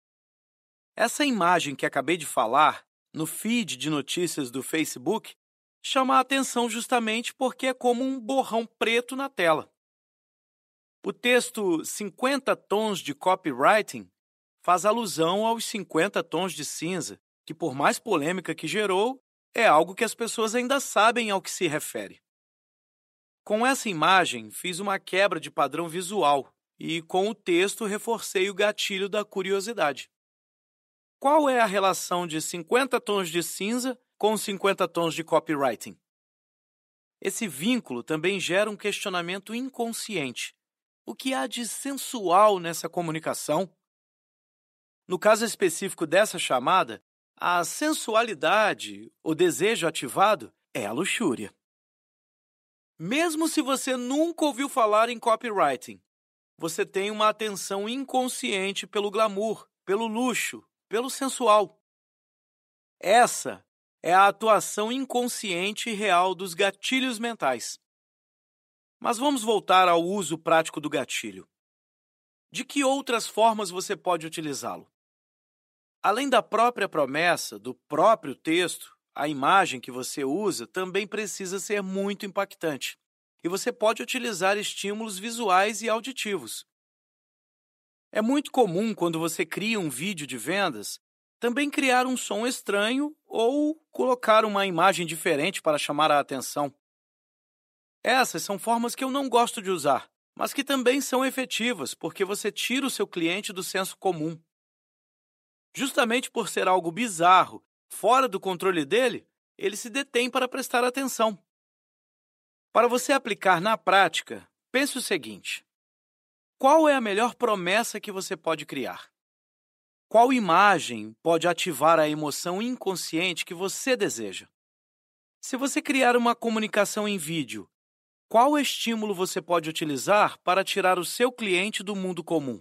Essa imagem que acabei de falar, no feed de notícias do Facebook, chama a atenção justamente porque é como um borrão preto na tela. O texto 50 tons de copywriting faz alusão aos 50 tons de cinza, que, por mais polêmica que gerou, é algo que as pessoas ainda sabem ao que se refere. Com essa imagem, fiz uma quebra de padrão visual e, com o texto, reforcei o gatilho da curiosidade. Qual é a relação de 50 tons de cinza com 50 tons de copywriting? Esse vínculo também gera um questionamento inconsciente. O que há de sensual nessa comunicação? No caso específico dessa chamada, a sensualidade, o desejo ativado, é a luxúria. Mesmo se você nunca ouviu falar em copywriting, você tem uma atenção inconsciente pelo glamour, pelo luxo, pelo sensual. Essa é a atuação inconsciente e real dos gatilhos mentais. Mas vamos voltar ao uso prático do gatilho. De que outras formas você pode utilizá-lo? Além da própria promessa, do próprio texto, a imagem que você usa também precisa ser muito impactante. E você pode utilizar estímulos visuais e auditivos. É muito comum, quando você cria um vídeo de vendas, também criar um som estranho ou colocar uma imagem diferente para chamar a atenção. Essas são formas que eu não gosto de usar, mas que também são efetivas porque você tira o seu cliente do senso comum. Justamente por ser algo bizarro, fora do controle dele, ele se detém para prestar atenção. Para você aplicar na prática, pense o seguinte: qual é a melhor promessa que você pode criar? Qual imagem pode ativar a emoção inconsciente que você deseja? Se você criar uma comunicação em vídeo, qual estímulo você pode utilizar para tirar o seu cliente do mundo comum?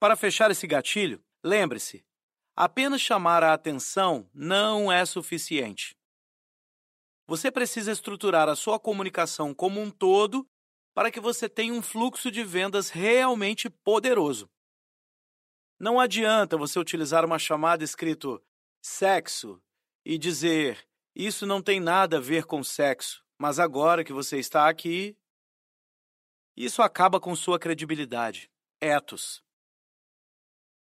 Para fechar esse gatilho, lembre-se: apenas chamar a atenção não é suficiente. Você precisa estruturar a sua comunicação como um todo para que você tenha um fluxo de vendas realmente poderoso. Não adianta você utilizar uma chamada escrito sexo e dizer isso não tem nada a ver com sexo, mas agora que você está aqui. Isso acaba com sua credibilidade. Etos.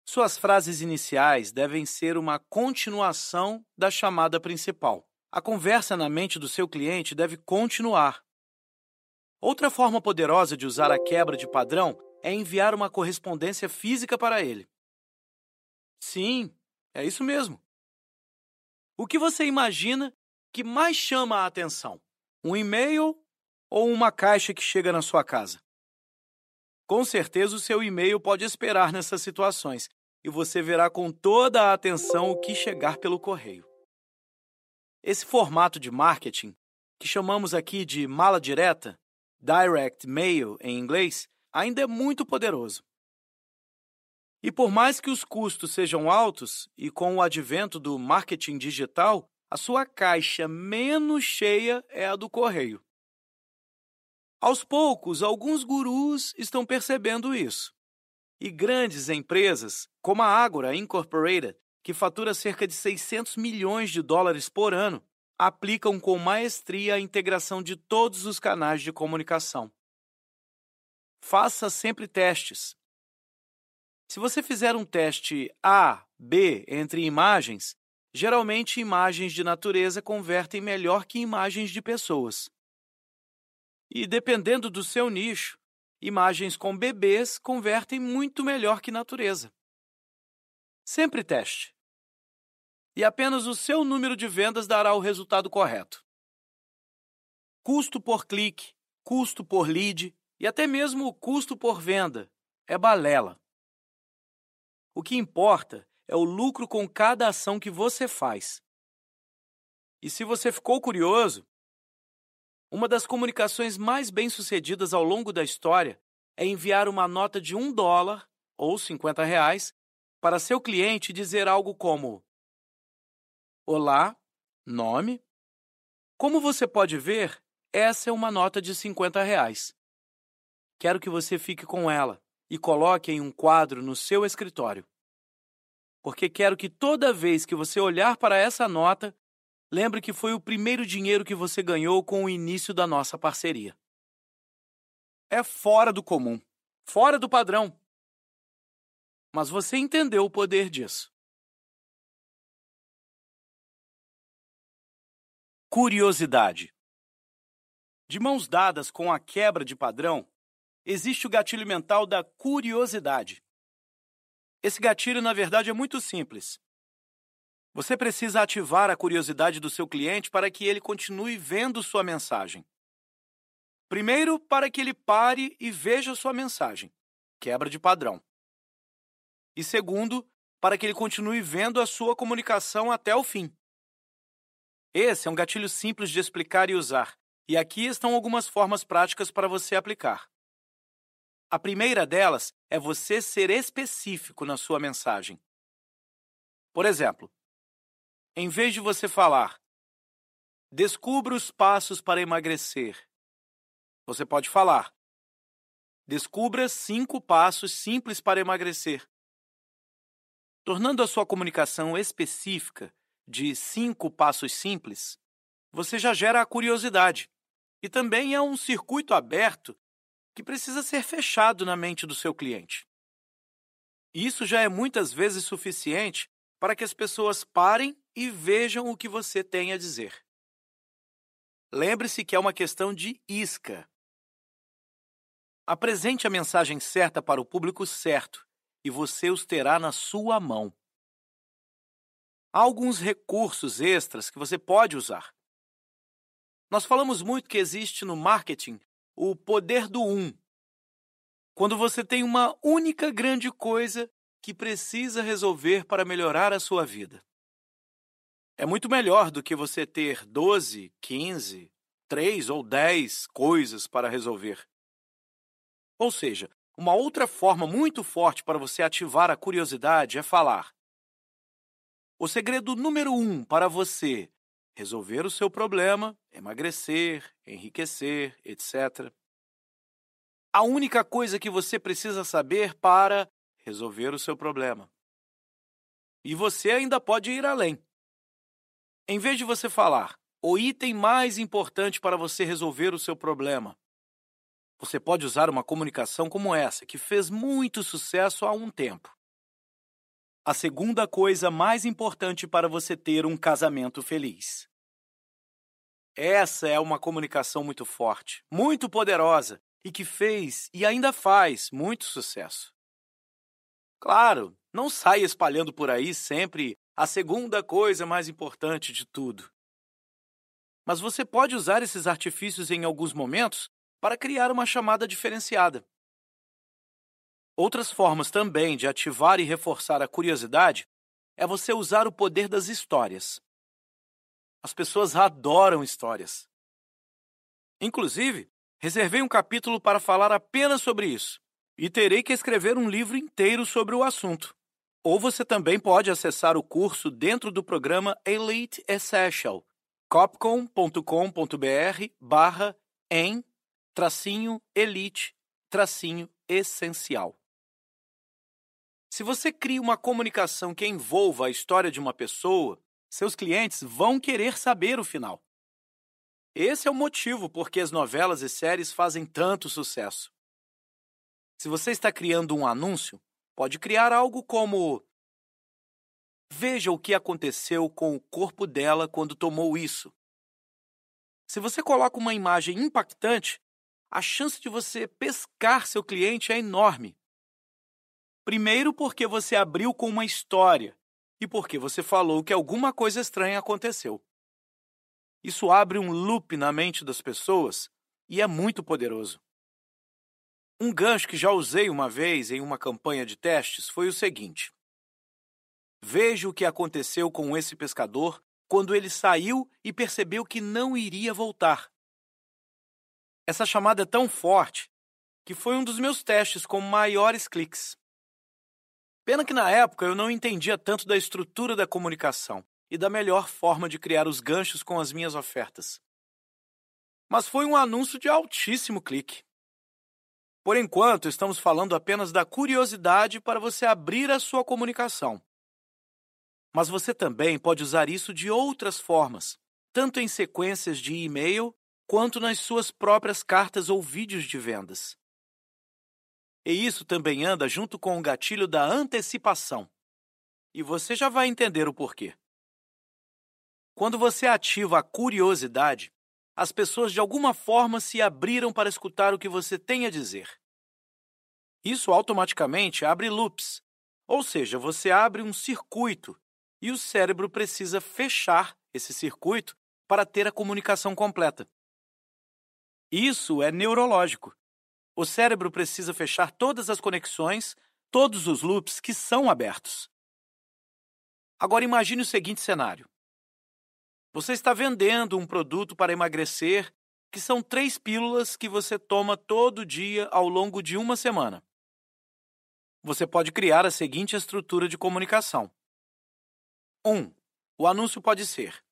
Suas frases iniciais devem ser uma continuação da chamada principal. A conversa na mente do seu cliente deve continuar. Outra forma poderosa de usar a quebra de padrão é enviar uma correspondência física para ele. Sim, é isso mesmo. O que você imagina que mais chama a atenção? Um e-mail ou uma caixa que chega na sua casa? Com certeza o seu e-mail pode esperar nessas situações e você verá com toda a atenção o que chegar pelo correio. Esse formato de marketing, que chamamos aqui de mala direta, direct mail em inglês, ainda é muito poderoso. E por mais que os custos sejam altos, e com o advento do marketing digital, a sua caixa menos cheia é a do correio. Aos poucos, alguns gurus estão percebendo isso. e grandes empresas, como a Agora Incorporated, que fatura cerca de 600 milhões de dólares por ano, aplicam com maestria a integração de todos os canais de comunicação. Faça sempre testes. Se você fizer um teste A, B entre imagens, geralmente imagens de natureza convertem melhor que imagens de pessoas. E dependendo do seu nicho, imagens com bebês convertem muito melhor que natureza. Sempre teste. E apenas o seu número de vendas dará o resultado correto. Custo por clique, custo por lead e até mesmo o custo por venda é balela. O que importa é o lucro com cada ação que você faz. E se você ficou curioso, uma das comunicações mais bem-sucedidas ao longo da história é enviar uma nota de um dólar ou 50 reais para seu cliente dizer algo como: Olá, nome. Como você pode ver, essa é uma nota de 50 reais. Quero que você fique com ela e coloque em um quadro no seu escritório. Porque quero que toda vez que você olhar para essa nota, lembre que foi o primeiro dinheiro que você ganhou com o início da nossa parceria. É fora do comum, fora do padrão. Mas você entendeu o poder disso. Curiosidade. De mãos dadas com a quebra de padrão, existe o gatilho mental da curiosidade. Esse gatilho, na verdade, é muito simples. Você precisa ativar a curiosidade do seu cliente para que ele continue vendo sua mensagem. Primeiro, para que ele pare e veja sua mensagem, quebra de padrão. E segundo, para que ele continue vendo a sua comunicação até o fim. Esse é um gatilho simples de explicar e usar, e aqui estão algumas formas práticas para você aplicar. A primeira delas é você ser específico na sua mensagem. Por exemplo, em vez de você falar, descubra os passos para emagrecer, você pode falar, descubra cinco passos simples para emagrecer. Tornando a sua comunicação específica de cinco passos simples, você já gera a curiosidade e também é um circuito aberto que precisa ser fechado na mente do seu cliente. Isso já é muitas vezes suficiente para que as pessoas parem e vejam o que você tem a dizer. Lembre-se que é uma questão de isca. Apresente a mensagem certa para o público certo e você os terá na sua mão. Alguns recursos extras que você pode usar. Nós falamos muito que existe no marketing o poder do um. Quando você tem uma única grande coisa que precisa resolver para melhorar a sua vida. É muito melhor do que você ter 12, 15, 3 ou 10 coisas para resolver. Ou seja, uma outra forma muito forte para você ativar a curiosidade é falar. O segredo número um para você resolver o seu problema, emagrecer, enriquecer, etc. A única coisa que você precisa saber para resolver o seu problema. E você ainda pode ir além. Em vez de você falar o item mais importante para você resolver o seu problema, você pode usar uma comunicação como essa, que fez muito sucesso há um tempo. A segunda coisa mais importante para você ter um casamento feliz. Essa é uma comunicação muito forte, muito poderosa e que fez e ainda faz muito sucesso. Claro, não saia espalhando por aí sempre a segunda coisa mais importante de tudo. Mas você pode usar esses artifícios em alguns momentos para criar uma chamada diferenciada. Outras formas também de ativar e reforçar a curiosidade é você usar o poder das histórias. As pessoas adoram histórias. Inclusive, reservei um capítulo para falar apenas sobre isso, e terei que escrever um livro inteiro sobre o assunto. Ou você também pode acessar o curso dentro do programa Elite Essential, copcom.com.br barra em tracinho elite tracinho essencial. Se você cria uma comunicação que envolva a história de uma pessoa, seus clientes vão querer saber o final. Esse é o motivo por que as novelas e séries fazem tanto sucesso. Se você está criando um anúncio, pode criar algo como: Veja o que aconteceu com o corpo dela quando tomou isso. Se você coloca uma imagem impactante, a chance de você pescar seu cliente é enorme. Primeiro, porque você abriu com uma história e porque você falou que alguma coisa estranha aconteceu. Isso abre um loop na mente das pessoas e é muito poderoso. Um gancho que já usei uma vez em uma campanha de testes foi o seguinte: Veja o que aconteceu com esse pescador quando ele saiu e percebeu que não iria voltar. Essa chamada é tão forte que foi um dos meus testes com maiores cliques. Pena que na época eu não entendia tanto da estrutura da comunicação e da melhor forma de criar os ganchos com as minhas ofertas. Mas foi um anúncio de altíssimo clique. Por enquanto, estamos falando apenas da curiosidade para você abrir a sua comunicação. Mas você também pode usar isso de outras formas, tanto em sequências de e-mail quanto nas suas próprias cartas ou vídeos de vendas. E isso também anda junto com o gatilho da antecipação. E você já vai entender o porquê. Quando você ativa a curiosidade, as pessoas de alguma forma se abriram para escutar o que você tem a dizer. Isso automaticamente abre loops, ou seja, você abre um circuito e o cérebro precisa fechar esse circuito para ter a comunicação completa. Isso é neurológico. O cérebro precisa fechar todas as conexões, todos os loops que são abertos. Agora imagine o seguinte cenário. Você está vendendo um produto para emagrecer que são três pílulas que você toma todo dia ao longo de uma semana. Você pode criar a seguinte estrutura de comunicação. 1. Um, o anúncio pode ser: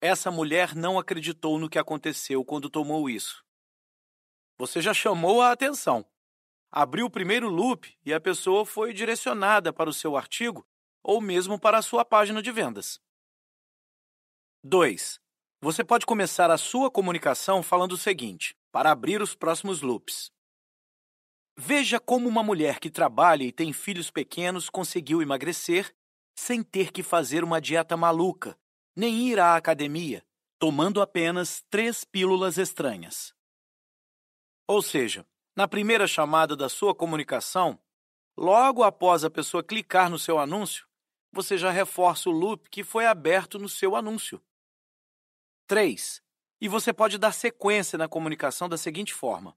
essa mulher não acreditou no que aconteceu quando tomou isso. Você já chamou a atenção. Abriu o primeiro loop e a pessoa foi direcionada para o seu artigo ou mesmo para a sua página de vendas. 2. Você pode começar a sua comunicação falando o seguinte, para abrir os próximos loops. Veja como uma mulher que trabalha e tem filhos pequenos conseguiu emagrecer sem ter que fazer uma dieta maluca nem ir à academia, tomando apenas três pílulas estranhas. Ou seja, na primeira chamada da sua comunicação, logo após a pessoa clicar no seu anúncio, você já reforça o loop que foi aberto no seu anúncio. 3. E você pode dar sequência na comunicação da seguinte forma: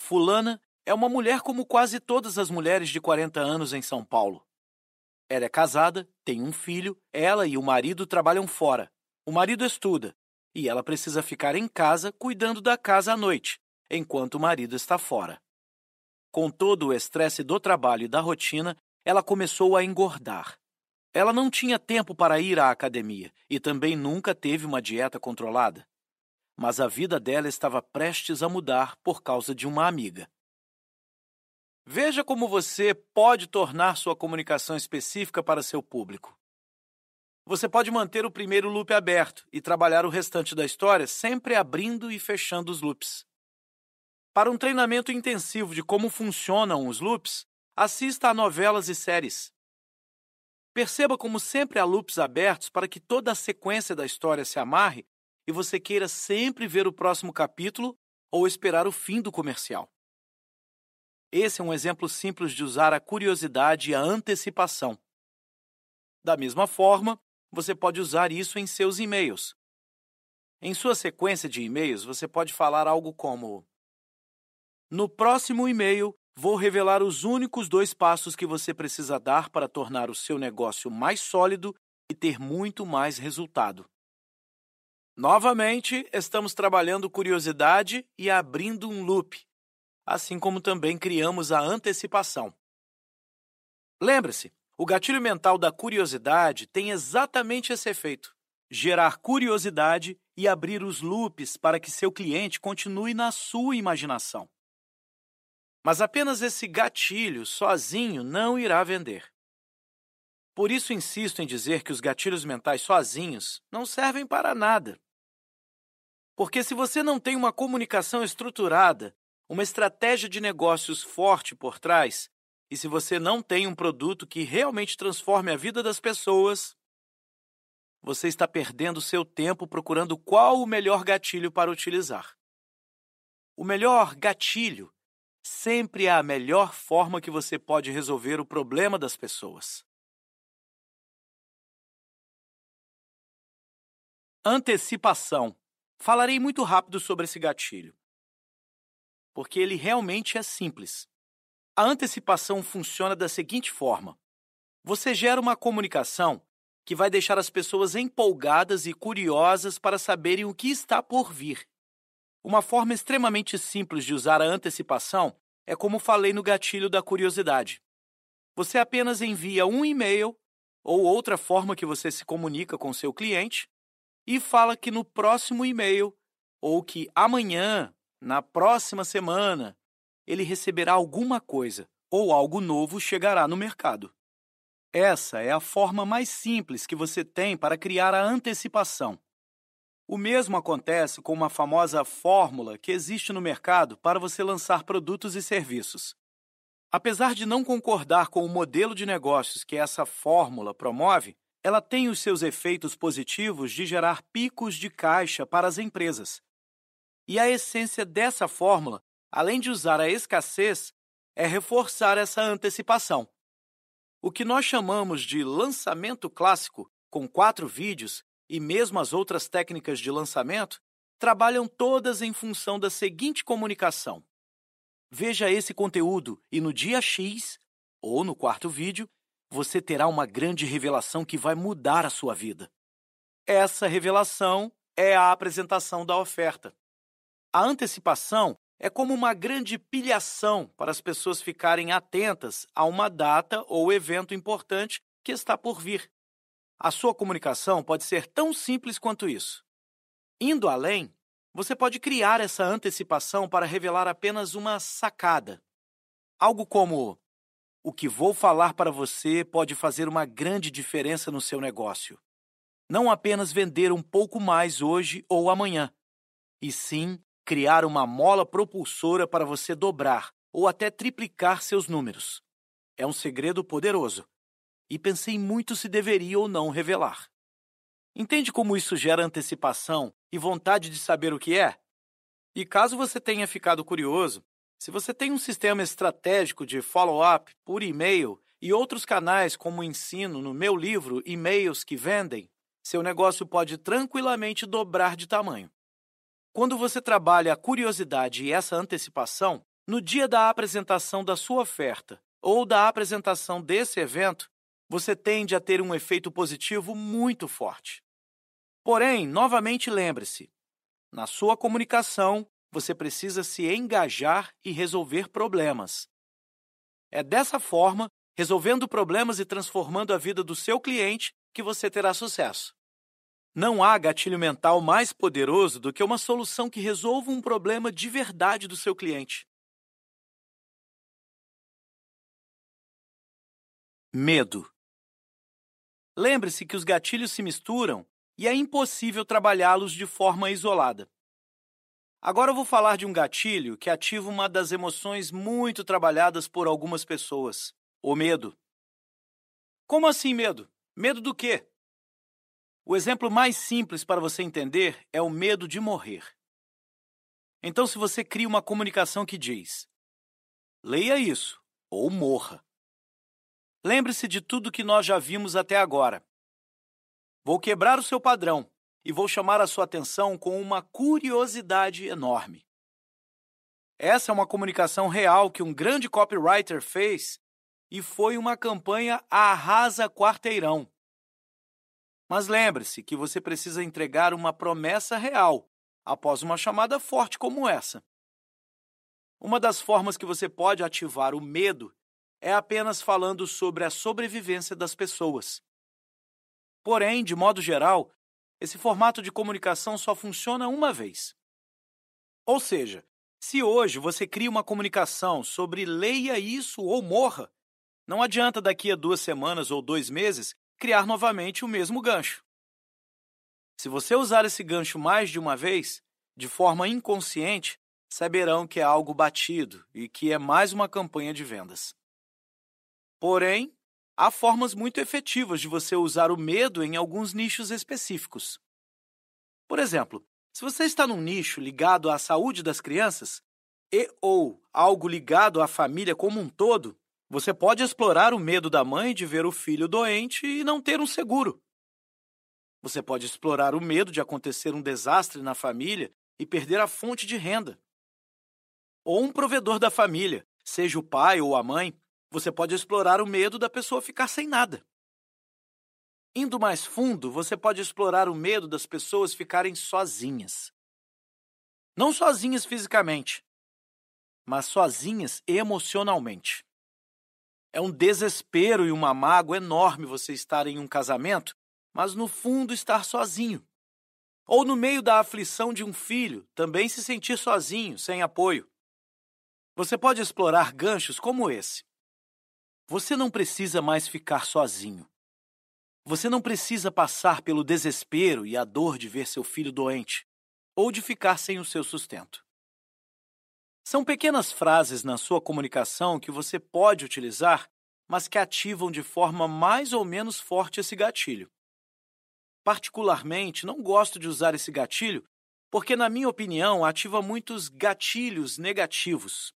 Fulana é uma mulher como quase todas as mulheres de 40 anos em São Paulo. Ela é casada, tem um filho, ela e o marido trabalham fora. O marido estuda e ela precisa ficar em casa cuidando da casa à noite, enquanto o marido está fora. Com todo o estresse do trabalho e da rotina, ela começou a engordar. Ela não tinha tempo para ir à academia e também nunca teve uma dieta controlada. Mas a vida dela estava prestes a mudar por causa de uma amiga. Veja como você pode tornar sua comunicação específica para seu público. Você pode manter o primeiro loop aberto e trabalhar o restante da história sempre abrindo e fechando os loops. Para um treinamento intensivo de como funcionam os loops, assista a novelas e séries. Perceba como sempre há loops abertos para que toda a sequência da história se amarre e você queira sempre ver o próximo capítulo ou esperar o fim do comercial. Esse é um exemplo simples de usar a curiosidade e a antecipação. Da mesma forma, você pode usar isso em seus e-mails. Em sua sequência de e-mails, você pode falar algo como: No próximo e-mail, vou revelar os únicos dois passos que você precisa dar para tornar o seu negócio mais sólido e ter muito mais resultado. Novamente, estamos trabalhando curiosidade e abrindo um loop assim como também criamos a antecipação. Lembre-se, o gatilho mental da curiosidade tem exatamente esse efeito: gerar curiosidade e abrir os loops para que seu cliente continue na sua imaginação. Mas apenas esse gatilho sozinho não irá vender. Por isso insisto em dizer que os gatilhos mentais sozinhos não servem para nada. Porque se você não tem uma comunicação estruturada, uma estratégia de negócios forte por trás, e se você não tem um produto que realmente transforme a vida das pessoas, você está perdendo seu tempo procurando qual o melhor gatilho para utilizar. O melhor gatilho sempre é a melhor forma que você pode resolver o problema das pessoas. Antecipação. Falarei muito rápido sobre esse gatilho, porque ele realmente é simples. A antecipação funciona da seguinte forma: você gera uma comunicação que vai deixar as pessoas empolgadas e curiosas para saberem o que está por vir. Uma forma extremamente simples de usar a antecipação é como falei no gatilho da curiosidade. Você apenas envia um e-mail ou outra forma que você se comunica com seu cliente e fala que no próximo e-mail ou que amanhã, na próxima semana, ele receberá alguma coisa ou algo novo chegará no mercado. Essa é a forma mais simples que você tem para criar a antecipação. O mesmo acontece com uma famosa fórmula que existe no mercado para você lançar produtos e serviços. Apesar de não concordar com o modelo de negócios que essa fórmula promove, ela tem os seus efeitos positivos de gerar picos de caixa para as empresas. E a essência dessa fórmula, além de usar a escassez, é reforçar essa antecipação. O que nós chamamos de lançamento clássico, com quatro vídeos, e mesmo as outras técnicas de lançamento, trabalham todas em função da seguinte comunicação. Veja esse conteúdo e no dia X, ou no quarto vídeo, você terá uma grande revelação que vai mudar a sua vida. Essa revelação é a apresentação da oferta. A antecipação é como uma grande pilhação para as pessoas ficarem atentas a uma data ou evento importante que está por vir. A sua comunicação pode ser tão simples quanto isso. Indo além, você pode criar essa antecipação para revelar apenas uma sacada. Algo como: o que vou falar para você pode fazer uma grande diferença no seu negócio. Não apenas vender um pouco mais hoje ou amanhã, e sim criar uma mola propulsora para você dobrar ou até triplicar seus números. É um segredo poderoso, e pensei muito se deveria ou não revelar. Entende como isso gera antecipação e vontade de saber o que é? E caso você tenha ficado curioso, se você tem um sistema estratégico de follow-up por e-mail e outros canais como ensino no meu livro E-mails que Vendem, seu negócio pode tranquilamente dobrar de tamanho. Quando você trabalha a curiosidade e essa antecipação, no dia da apresentação da sua oferta ou da apresentação desse evento, você tende a ter um efeito positivo muito forte. Porém, novamente lembre-se: na sua comunicação, você precisa se engajar e resolver problemas. É dessa forma, resolvendo problemas e transformando a vida do seu cliente, que você terá sucesso. Não há gatilho mental mais poderoso do que uma solução que resolva um problema de verdade do seu cliente. Medo. Lembre-se que os gatilhos se misturam e é impossível trabalhá-los de forma isolada. Agora eu vou falar de um gatilho que ativa uma das emoções muito trabalhadas por algumas pessoas: o medo. Como assim medo? Medo do quê? O exemplo mais simples para você entender é o medo de morrer. Então, se você cria uma comunicação que diz: leia isso ou morra. Lembre-se de tudo que nós já vimos até agora. Vou quebrar o seu padrão e vou chamar a sua atenção com uma curiosidade enorme. Essa é uma comunicação real que um grande copywriter fez e foi uma campanha arrasa quarteirão. Mas lembre-se que você precisa entregar uma promessa real após uma chamada forte como essa. Uma das formas que você pode ativar o medo é apenas falando sobre a sobrevivência das pessoas. Porém, de modo geral, esse formato de comunicação só funciona uma vez. Ou seja, Se hoje você cria uma comunicação sobre leia isso ou morra, não adianta daqui a duas semanas ou dois meses criar novamente o mesmo gancho. Se você usar esse gancho mais de uma vez, de forma inconsciente, saberão que é algo batido e que é mais uma campanha de vendas. Porém, há formas muito efetivas de você usar o medo em alguns nichos específicos. Por exemplo, se você está num nicho ligado à saúde das crianças e ou algo ligado à família como um todo, você pode explorar o medo da mãe de ver o filho doente e não ter um seguro. Você pode explorar o medo de acontecer um desastre na família e perder a fonte de renda. Ou um provedor da família, seja o pai ou a mãe, você pode explorar o medo da pessoa ficar sem nada. Indo mais fundo, você pode explorar o medo das pessoas ficarem sozinhas. Não sozinhas fisicamente, mas sozinhas emocionalmente. É um desespero e uma mágoa enorme você estar em um casamento, mas no fundo estar sozinho. Ou no meio da aflição de um filho, também se sentir sozinho, sem apoio. Você pode explorar ganchos como esse. Você não precisa mais ficar sozinho. Você não precisa passar pelo desespero e a dor de ver seu filho doente ou de ficar sem o seu sustento. São pequenas frases na sua comunicação que você pode utilizar, mas que ativam de forma mais ou menos forte esse gatilho. Particularmente, não gosto de usar esse gatilho porque, na minha opinião, ativa muitos gatilhos negativos.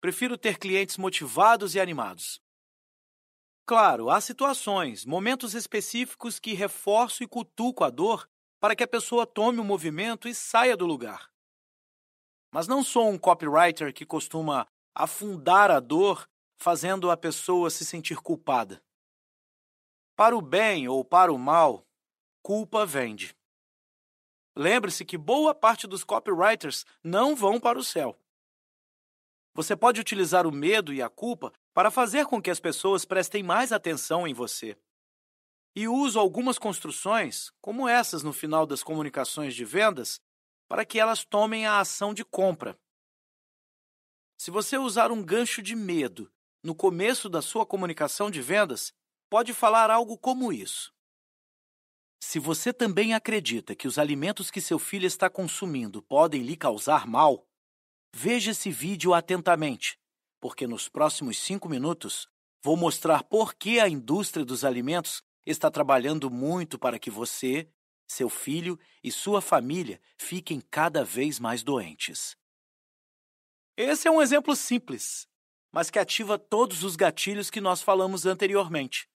Prefiro ter clientes motivados e animados. Claro, há situações, momentos específicos que reforço e cutuco a dor para que a pessoa tome o movimento e saia do lugar. Mas não sou um copywriter que costuma afundar a dor fazendo a pessoa se sentir culpada. Para o bem ou para o mal, culpa vende. Lembre-se que boa parte dos copywriters não vão para o céu. Você pode utilizar o medo e a culpa para fazer com que as pessoas prestem mais atenção em você. E uso algumas construções, como essas no final das comunicações de vendas, para que elas tomem a ação de compra. Se você usar um gancho de medo no começo da sua comunicação de vendas, pode falar algo como isso. Se você também acredita que os alimentos que seu filho está consumindo podem lhe causar mal, Veja esse vídeo atentamente, porque nos próximos cinco minutos vou mostrar por que a indústria dos alimentos está trabalhando muito para que você, seu filho e sua família fiquem cada vez mais doentes. Esse é um exemplo simples, mas que ativa todos os gatilhos que nós falamos anteriormente.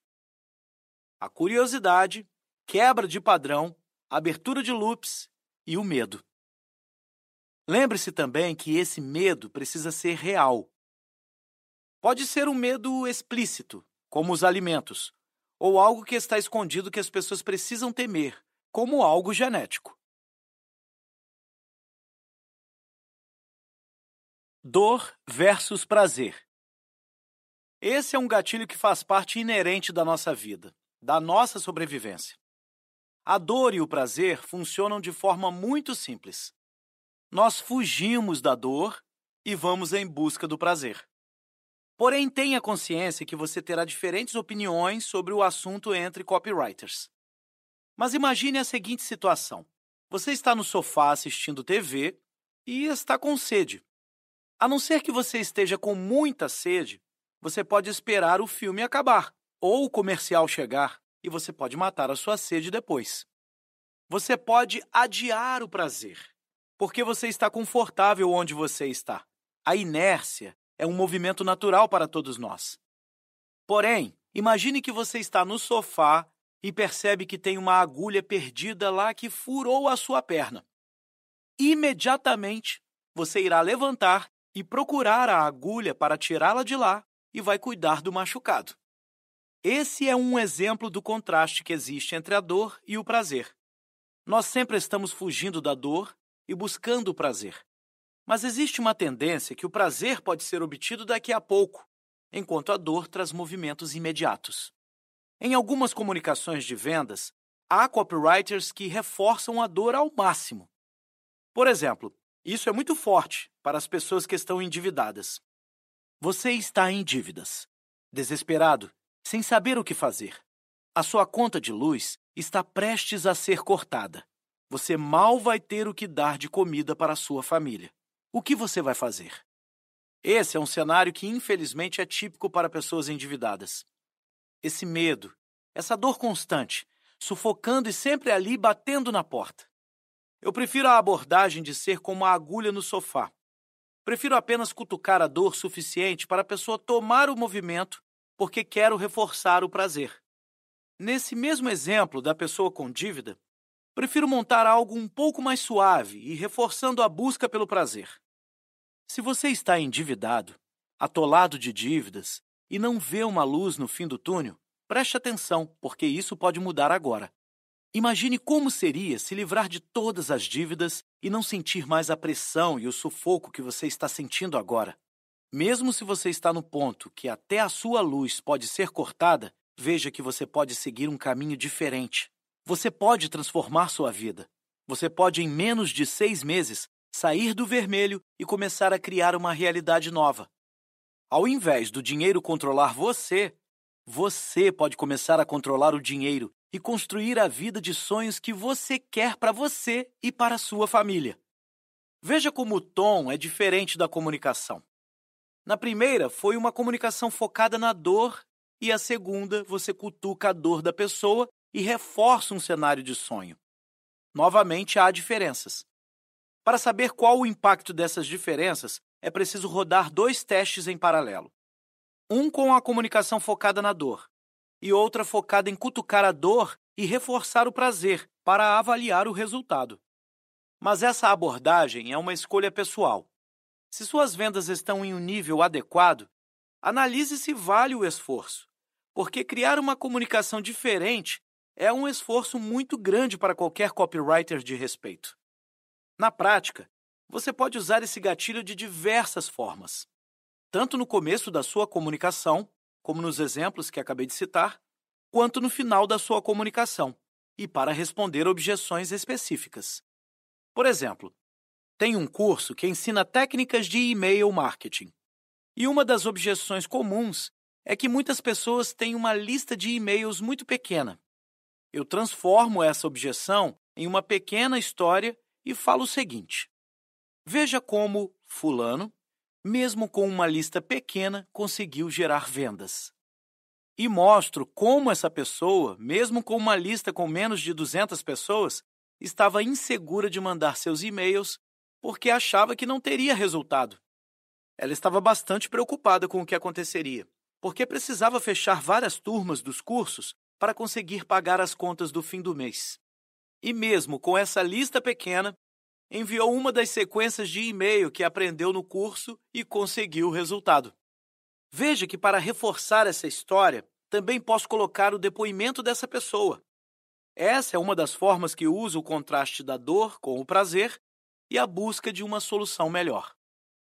A curiosidade, quebra de padrão, abertura de loops e o medo. Lembre-se também que esse medo precisa ser real. Pode ser um medo explícito, como os alimentos, ou algo que está escondido que as pessoas precisam temer, como algo genético. Dor versus prazer. Esse é um gatilho que faz parte inerente da nossa vida, da nossa sobrevivência. A dor e o prazer funcionam de forma muito simples nós fugimos da dor e vamos em busca do prazer. Porém, tenha consciência que você terá diferentes opiniões sobre o assunto entre copywriters. Mas imagine a seguinte situação: você está no sofá assistindo TV e está com sede. A não ser que você esteja com muita sede, você pode esperar o filme acabar ou o comercial chegar e você pode matar a sua sede depois. Você pode adiar o prazer porque você está confortável onde você está. A inércia é um movimento natural para todos nós. Porém, imagine que você está no sofá e percebe que tem uma agulha perdida lá que furou a sua perna. Imediatamente, você irá levantar e procurar a agulha para tirá-la de lá e vai cuidar do machucado. Esse é um exemplo do contraste que existe entre a dor e o prazer. Nós sempre estamos fugindo da dor e buscando o prazer. Mas existe uma tendência que o prazer pode ser obtido daqui a pouco, enquanto a dor traz movimentos imediatos. Em algumas comunicações de vendas, há copywriters que reforçam a dor ao máximo. Por exemplo, Isso é muito forte para as pessoas que estão endividadas. Você está em dívidas, desesperado, sem saber o que fazer. A sua conta de luz está prestes a ser cortada. Você mal vai ter o que dar de comida para a sua família. O que você vai fazer? Esse é um cenário que, infelizmente, é típico para pessoas endividadas. Esse medo, essa dor constante, sufocando e sempre ali batendo na porta. Eu prefiro a abordagem de ser como a agulha no sofá. Prefiro apenas cutucar a dor suficiente para a pessoa tomar o movimento porque quero reforçar o prazer. Nesse mesmo exemplo da pessoa com dívida, prefiro montar algo um pouco mais suave e reforçando a busca pelo prazer. Se você está endividado, atolado de dívidas e não vê uma luz no fim do túnel, Preste atenção, porque isso pode mudar agora. Imagine como seria se livrar de todas as dívidas e não sentir mais a pressão e o sufoco que você está sentindo agora. Mesmo se você está no ponto que até a sua luz pode ser cortada, veja que você pode seguir um caminho diferente. Você pode transformar sua vida. Você pode, em menos de seis meses, sair do vermelho e começar a criar uma realidade nova. Ao invés do dinheiro controlar você, você pode começar a controlar o dinheiro e construir a vida de sonhos que você quer para você e para sua família. Veja como o tom é diferente da comunicação. Na primeira, foi uma comunicação focada na dor, e a segunda, você cutuca a dor da pessoa e reforça um cenário de sonho. Novamente, há diferenças. Para saber qual o impacto dessas diferenças, é preciso rodar dois testes em paralelo um com a comunicação focada na dor e outra focada em cutucar a dor e reforçar o prazer para avaliar o resultado. Mas essa abordagem é uma escolha pessoal. Se suas vendas estão em um nível adequado, analise se vale o esforço, porque criar uma comunicação diferente é um esforço muito grande para qualquer copywriter de respeito. Na prática, você pode usar esse gatilho de diversas formas tanto no começo da sua comunicação, como nos exemplos que acabei de citar, quanto no final da sua comunicação, e para responder objeções específicas. Por exemplo, tem um curso que ensina técnicas de e-mail marketing. E uma das objeções comuns é que muitas pessoas têm uma lista de e-mails muito pequena. Eu transformo essa objeção em uma pequena história e falo o seguinte: Veja como Fulano mesmo com uma lista pequena, conseguiu gerar vendas. E mostro como essa pessoa, mesmo com uma lista com menos de 200 pessoas, estava insegura de mandar seus e-mails porque achava que não teria resultado. Ela estava bastante preocupada com o que aconteceria, porque precisava fechar várias turmas dos cursos para conseguir pagar as contas do fim do mês. E mesmo com essa lista pequena, enviou uma das sequências de e-mail que aprendeu no curso e conseguiu o resultado. Veja que para reforçar essa história, também posso colocar o depoimento dessa pessoa. Essa é uma das formas que uso o contraste da dor com o prazer e a busca de uma solução melhor.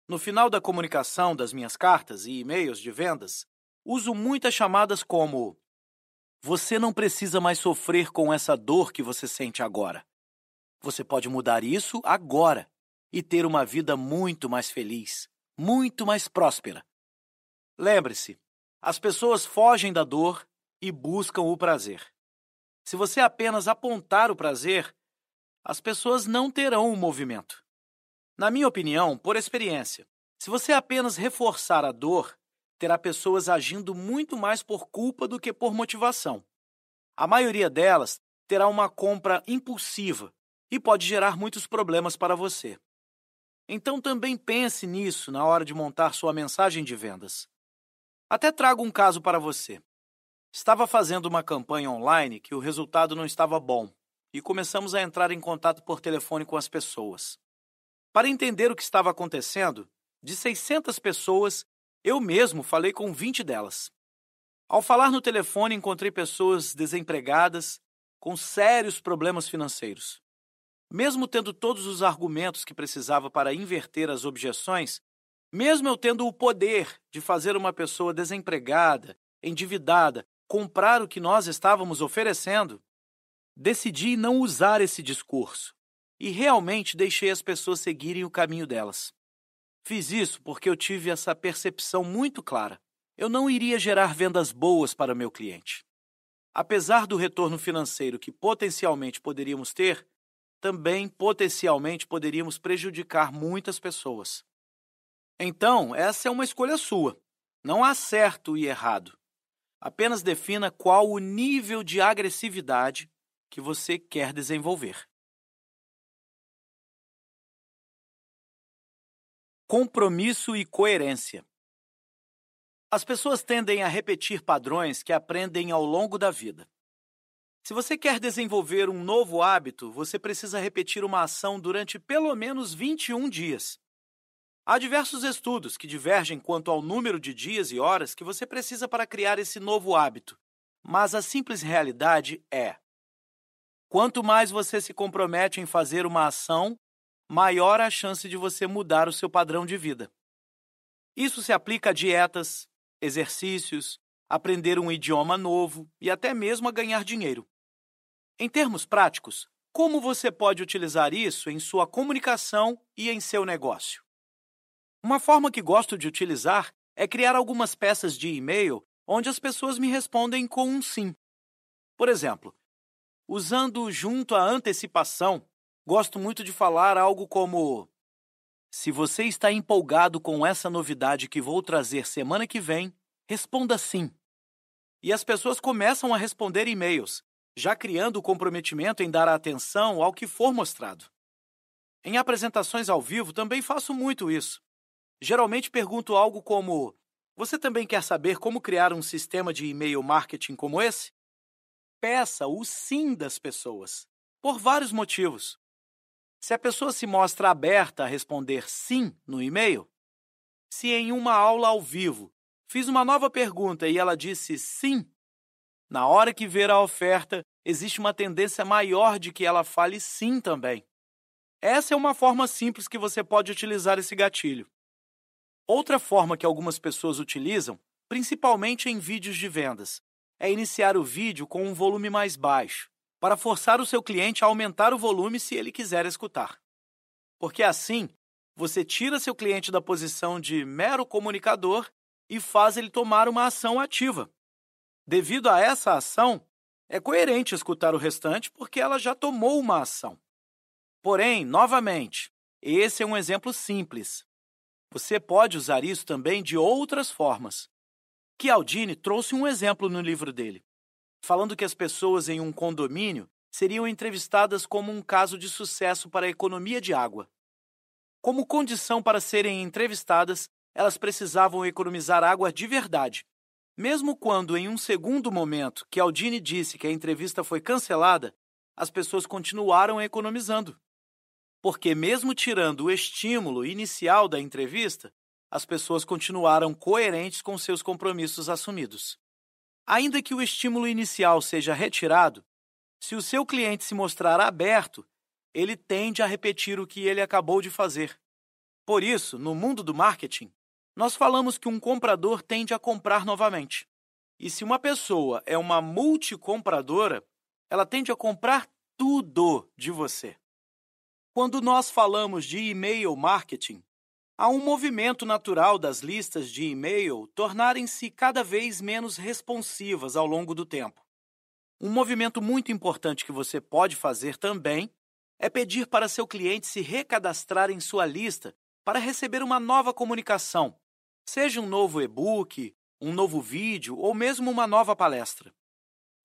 No final da comunicação das minhas cartas e e-mails de vendas, uso muitas chamadas como: Você não precisa mais sofrer com essa dor que você sente agora. Você pode mudar isso agora e ter uma vida muito mais feliz, muito mais próspera. Lembre-se, as pessoas fogem da dor e buscam o prazer. Se você apenas apontar o prazer, as pessoas não terão o movimento. Na minha opinião, por experiência, se você apenas reforçar a dor, terá pessoas agindo muito mais por culpa do que por motivação. A maioria delas terá uma compra impulsiva e pode gerar muitos problemas para você. Então também pense nisso na hora de montar sua mensagem de vendas. Até trago um caso para você. Estava fazendo uma campanha online que o resultado não estava bom e começamos a entrar em contato por telefone com as pessoas. Para entender o que estava acontecendo, de 600 pessoas, eu mesmo falei com 20 delas. Ao falar no telefone, encontrei pessoas desempregadas, com sérios problemas financeiros. Mesmo tendo todos os argumentos que precisava para inverter as objeções, mesmo eu tendo o poder de fazer uma pessoa desempregada, endividada, comprar o que nós estávamos oferecendo, decidi não usar esse discurso e realmente deixei as pessoas seguirem o caminho delas. Fiz isso porque eu tive essa percepção muito clara. Eu não iria gerar vendas boas para meu cliente. Apesar do retorno financeiro que potencialmente poderíamos ter, também potencialmente poderíamos prejudicar muitas pessoas. Então, essa é uma escolha sua. Não há certo e errado. Apenas defina qual o nível de agressividade que você quer desenvolver. Compromisso e coerência. As pessoas tendem a repetir padrões que aprendem ao longo da vida. Se você quer desenvolver um novo hábito, você precisa repetir uma ação durante pelo menos 21 dias. Há diversos estudos que divergem quanto ao número de dias e horas que você precisa para criar esse novo hábito, mas a simples realidade é: quanto mais você se compromete em fazer uma ação, maior a chance de você mudar o seu padrão de vida. Isso se aplica a dietas, exercícios, aprender um idioma novo e até mesmo a ganhar dinheiro. Em termos práticos, como você pode utilizar isso em sua comunicação e em seu negócio? Uma forma que gosto de utilizar é criar algumas peças de e-mail onde as pessoas me respondem com um sim. Por exemplo, usando junto à antecipação, gosto muito de falar algo como: Se você está empolgado com essa novidade que vou trazer semana que vem, responda sim. E as pessoas começam a responder e-mails, já criando o comprometimento em dar atenção ao que for mostrado. Em apresentações ao vivo também faço muito isso. Geralmente pergunto algo como: Você também quer saber como criar um sistema de e-mail marketing como esse? Peça o sim das pessoas, por vários motivos. Se a pessoa se mostra aberta a responder sim no e-mail, se em uma aula ao vivo fiz uma nova pergunta e ela disse sim, na hora que ver a oferta, existe uma tendência maior de que ela fale sim também. Essa é uma forma simples que você pode utilizar esse gatilho. Outra forma que algumas pessoas utilizam, principalmente em vídeos de vendas, é iniciar o vídeo com um volume mais baixo, para forçar o seu cliente a aumentar o volume se ele quiser escutar. Porque assim, você tira seu cliente da posição de mero comunicador e faz ele tomar uma ação ativa. Devido a essa ação, é coerente escutar o restante porque ela já tomou uma ação. Porém, novamente, esse é um exemplo simples. Você pode usar isso também de outras formas. Chialdini trouxe um exemplo no livro dele, falando que as pessoas em um condomínio seriam entrevistadas como um caso de sucesso para a economia de água. Como condição para serem entrevistadas, elas precisavam economizar água de verdade, mesmo quando, em um segundo momento, que Aldini disse que a entrevista foi cancelada, as pessoas continuaram economizando. Porque, mesmo tirando o estímulo inicial da entrevista, as pessoas continuaram coerentes com seus compromissos assumidos. Ainda que o estímulo inicial seja retirado, se o seu cliente se mostrar aberto, ele tende a repetir o que ele acabou de fazer. Por isso, no mundo do marketing, nós falamos que um comprador tende a comprar novamente. E se uma pessoa é uma multicompradora, ela tende a comprar tudo de você. Quando nós falamos de e-mail marketing, há um movimento natural das listas de e-mail tornarem-se cada vez menos responsivas ao longo do tempo. Um movimento muito importante que você pode fazer também é pedir para seu cliente se recadastrar em sua lista para receber uma nova comunicação, seja um novo e-book, um novo vídeo ou mesmo uma nova palestra.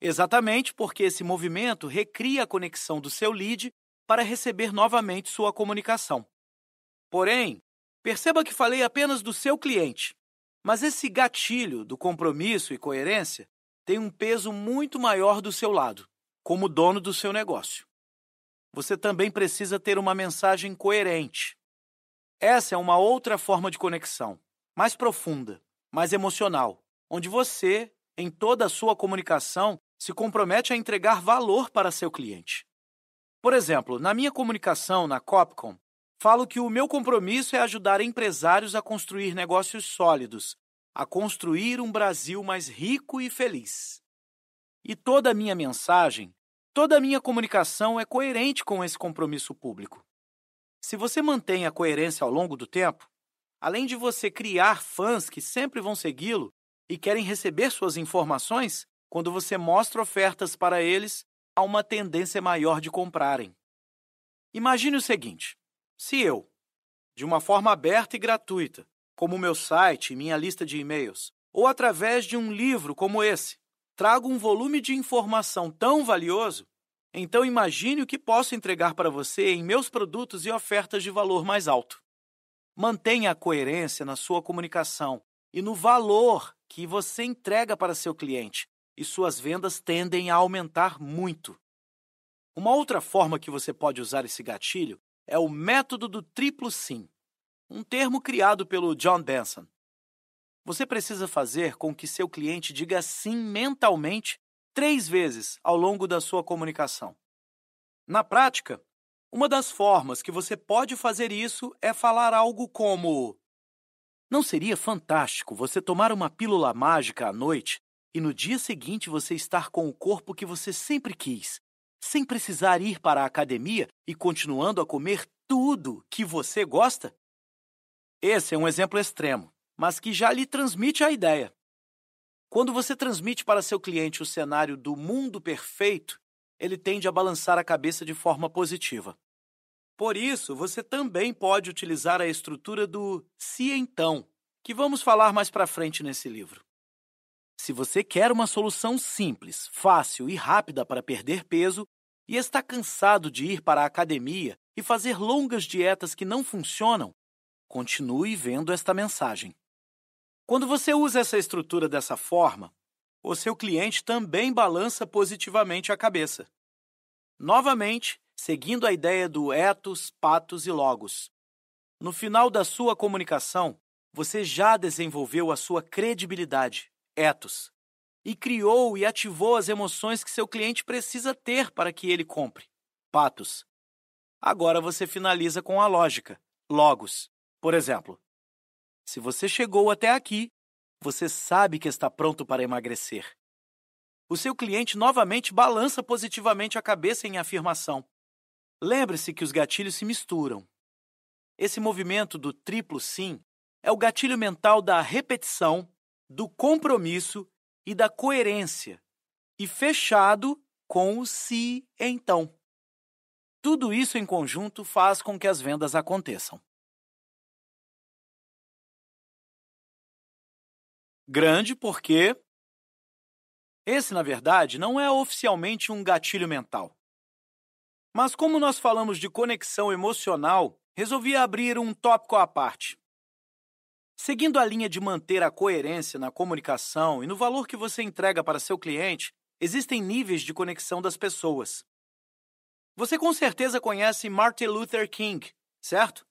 Exatamente porque esse movimento recria a conexão do seu lead para receber novamente sua comunicação. Porém, perceba que falei apenas do seu cliente, mas esse gatilho do compromisso e coerência tem um peso muito maior do seu lado, como dono do seu negócio. Você também precisa ter uma mensagem coerente. Essa é uma outra forma de conexão mais profunda, mais emocional, onde você, em toda a sua comunicação, se compromete a entregar valor para seu cliente. Por exemplo, na minha comunicação na Copcom, falo que o meu compromisso é ajudar empresários a construir negócios sólidos, a construir um Brasil mais rico e feliz. E toda a minha mensagem Toda a minha comunicação é coerente com esse compromisso público. Se você mantém a coerência ao longo do tempo, além de você criar fãs que sempre vão segui-lo e querem receber suas informações, quando você mostra ofertas para eles, há uma tendência maior de comprarem. Imagine o seguinte: se eu, de uma forma aberta e gratuita, como meu site e minha lista de e-mails, ou através de um livro como esse, trago um volume de informação tão valioso, então imagine o que posso entregar para você em meus produtos e ofertas de valor mais alto. Mantenha a coerência na sua comunicação e no valor que você entrega para seu cliente, e suas vendas tendem a aumentar muito. Uma outra forma que você pode usar esse gatilho é o método do triplo sim, um termo criado pelo John Benson. Você precisa fazer com que seu cliente diga sim mentalmente três vezes ao longo da sua comunicação. Na prática, uma das formas que você pode fazer isso é falar algo como: Não seria fantástico você tomar uma pílula mágica à noite e no dia seguinte você estar com o corpo que você sempre quis, sem precisar ir para a academia e continuando a comer tudo que você gosta? Esse é um exemplo extremo, mas que já lhe transmite a ideia. Quando você transmite para seu cliente o cenário do mundo perfeito, ele tende a balançar a cabeça de forma positiva. Por isso, você também pode utilizar a estrutura do se então, que vamos falar mais para frente nesse livro. Se você quer uma solução simples, fácil e rápida para perder peso e está cansado de ir para a academia e fazer longas dietas que não funcionam, continue vendo esta mensagem. Quando você usa essa estrutura dessa forma, o seu cliente também balança positivamente a cabeça. Novamente, seguindo a ideia do ethos, patos e logos. No final da sua comunicação, você já desenvolveu a sua credibilidade, ethos, e criou e ativou as emoções que seu cliente precisa ter para que ele compre, patos. Agora você finaliza com a lógica, logos. Por exemplo, se você chegou até aqui, você sabe que está pronto para emagrecer. O seu cliente novamente balança positivamente a cabeça em afirmação. Lembre-se que os gatilhos se misturam. Esse movimento do triplo sim é o gatilho mental da repetição, do compromisso e da coerência, e fechado com o se então. Tudo isso em conjunto faz com que as vendas aconteçam. Grande porque esse, na verdade, não é oficialmente um gatilho mental. Mas como nós falamos de conexão emocional, resolvi abrir um tópico à parte. Seguindo a linha de manter a coerência na comunicação e no valor que você entrega para seu cliente, existem níveis de conexão das pessoas. Você com certeza conhece Martin Luther King, certo?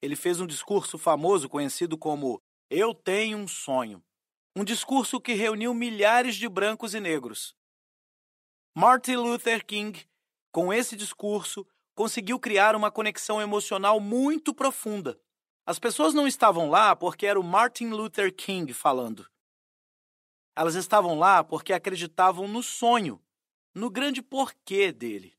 Ele fez um discurso famoso conhecido como Eu Tenho um Sonho um discurso que reuniu milhares de brancos e negros. Martin Luther King, com esse discurso, conseguiu criar uma conexão emocional muito profunda. As pessoas não estavam lá porque era o Martin Luther King falando. Elas estavam lá porque acreditavam no sonho, no grande porquê dele.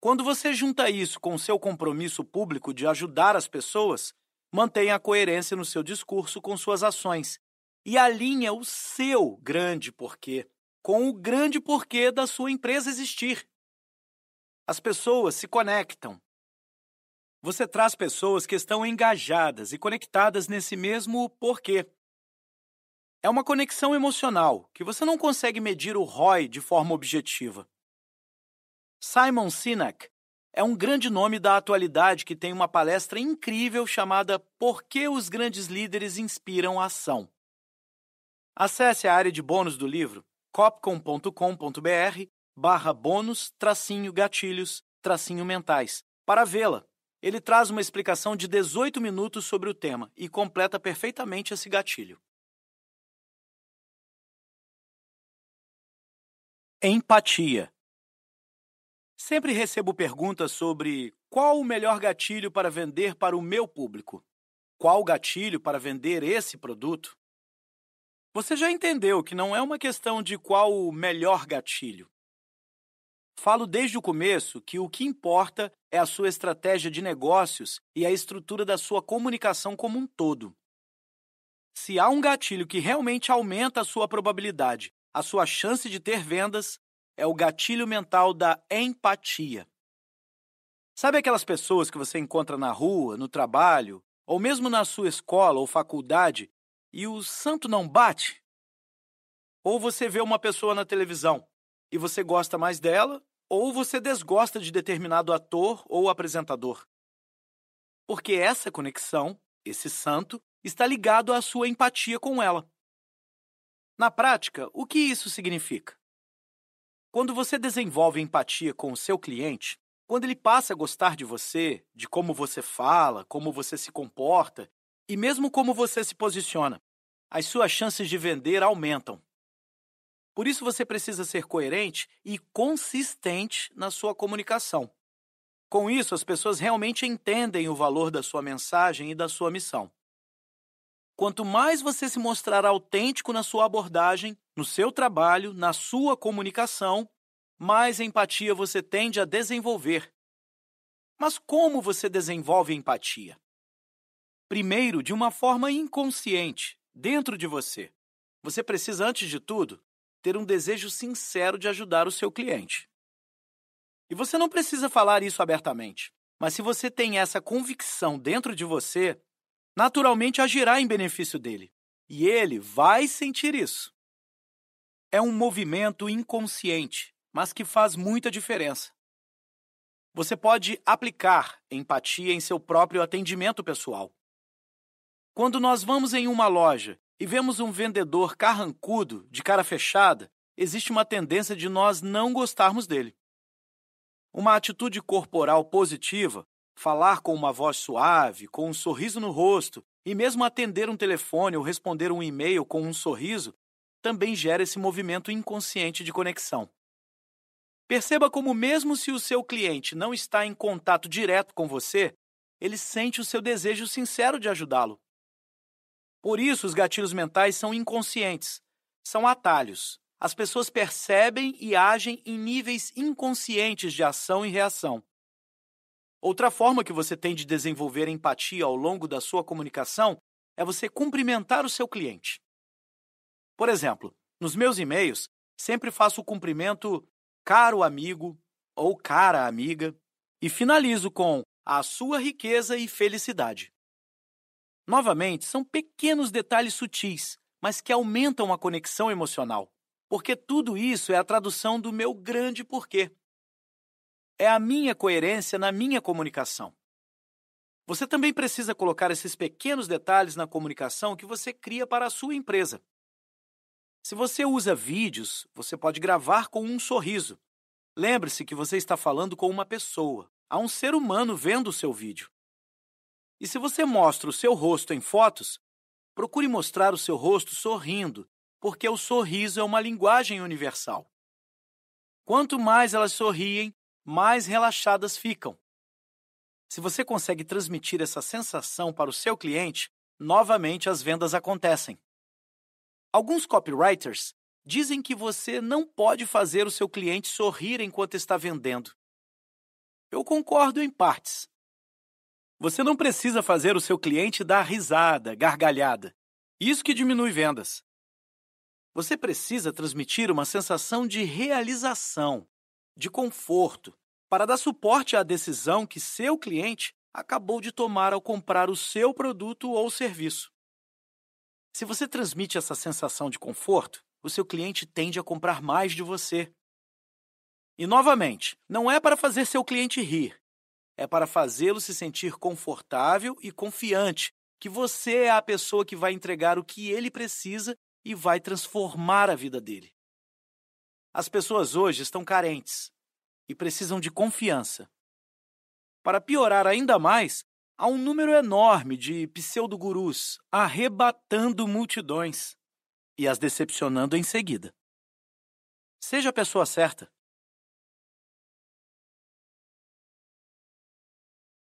Quando você junta isso com o seu compromisso público de ajudar as pessoas, mantenha a coerência no seu discurso com suas ações e alinha o seu grande porquê com o grande porquê da sua empresa existir. As pessoas se conectam. Você traz pessoas que estão engajadas e conectadas nesse mesmo porquê. É uma conexão emocional que você não consegue medir o ROI de forma objetiva. Simon Sinek é um grande nome da atualidade que tem uma palestra incrível chamada Por que os grandes líderes inspiram a ação? Acesse a área de bônus do livro copcom.com.br barra bônus tracinho gatilhos tracinho mentais para vê-la. Ele traz uma explicação de 18 minutos sobre o tema e completa perfeitamente esse gatilho. Empatia. Sempre recebo perguntas sobre qual o melhor gatilho para vender para o meu público. Qual gatilho para vender esse produto? Você já entendeu que não é uma questão de qual o melhor gatilho. Falo desde o começo que o que importa é a sua estratégia de negócios e a estrutura da sua comunicação como um todo. Se há um gatilho que realmente aumenta a sua probabilidade, a sua chance de ter vendas, é o gatilho mental da empatia. Sabe aquelas pessoas que você encontra na rua, no trabalho, ou mesmo na sua escola ou faculdade e o santo não bate? Ou você vê uma pessoa na televisão e você gosta mais dela, ou você desgosta de determinado ator ou apresentador. Porque essa conexão, esse santo, está ligado à sua empatia com ela. Na prática, o que isso significa? Quando você desenvolve empatia com o seu cliente, quando ele passa a gostar de você, de como você fala, como você se comporta e mesmo como você se posiciona, as suas chances de vender aumentam. Por isso você precisa ser coerente e consistente na sua comunicação. Com isso, as pessoas realmente entendem o valor da sua mensagem e da sua missão. Quanto mais você se mostrar autêntico na sua abordagem, no seu trabalho, na sua comunicação, mais empatia você tende a desenvolver. Mas como você desenvolve empatia? Primeiro, de uma forma inconsciente, dentro de você. Você precisa, antes de tudo, ter um desejo sincero de ajudar o seu cliente. E você não precisa falar isso abertamente, mas se você tem essa convicção dentro de você, naturalmente agirá em benefício dele. E ele vai sentir isso. É um movimento inconsciente, mas que faz muita diferença. Você pode aplicar empatia em seu próprio atendimento pessoal. Quando nós vamos em uma loja e vemos um vendedor carrancudo, de cara fechada, existe uma tendência de nós não gostarmos dele. Uma atitude corporal positiva, falar com uma voz suave, com um sorriso no rosto e mesmo atender um telefone ou responder um e-mail com um sorriso, também gera esse movimento inconsciente de conexão. Perceba como, mesmo se o seu cliente não está em contato direto com você, ele sente o seu desejo sincero de ajudá-lo. Por isso, os gatilhos mentais são inconscientes, são atalhos. As pessoas percebem e agem em níveis inconscientes de ação e reação. Outra forma que você tem de desenvolver empatia ao longo da sua comunicação é você cumprimentar o seu cliente. Por exemplo, nos meus e-mails, sempre faço o cumprimento caro amigo ou cara amiga e finalizo com a sua riqueza e felicidade. Novamente, são pequenos detalhes sutis, mas que aumentam a conexão emocional, porque tudo isso é a tradução do meu grande porquê. É a minha coerência na minha comunicação. Você também precisa colocar esses pequenos detalhes na comunicação que você cria para a sua empresa. Se você usa vídeos, você pode gravar com um sorriso. Lembre-se que você está falando com uma pessoa, há um ser humano vendo o seu vídeo. E se você mostra o seu rosto em fotos, procure mostrar o seu rosto sorrindo, porque o sorriso é uma linguagem universal. Quanto mais elas sorriem, mais relaxadas ficam. Se você consegue transmitir essa sensação para o seu cliente, novamente as vendas acontecem. Alguns copywriters dizem que você não pode fazer o seu cliente sorrir enquanto está vendendo. Eu concordo em partes. Você não precisa fazer o seu cliente dar risada, gargalhada. Isso que diminui vendas. Você precisa transmitir uma sensação de realização, de conforto, para dar suporte à decisão que seu cliente acabou de tomar ao comprar o seu produto ou serviço. Se você transmite essa sensação de conforto, o seu cliente tende a comprar mais de você. E novamente, não é para fazer seu cliente rir, é para fazê-lo se sentir confortável e confiante que você é a pessoa que vai entregar o que ele precisa e vai transformar a vida dele. As pessoas hoje estão carentes e precisam de confiança. Para piorar ainda mais, há um número enorme de pseudogurus arrebatando multidões e as decepcionando em seguida. Seja a pessoa certa.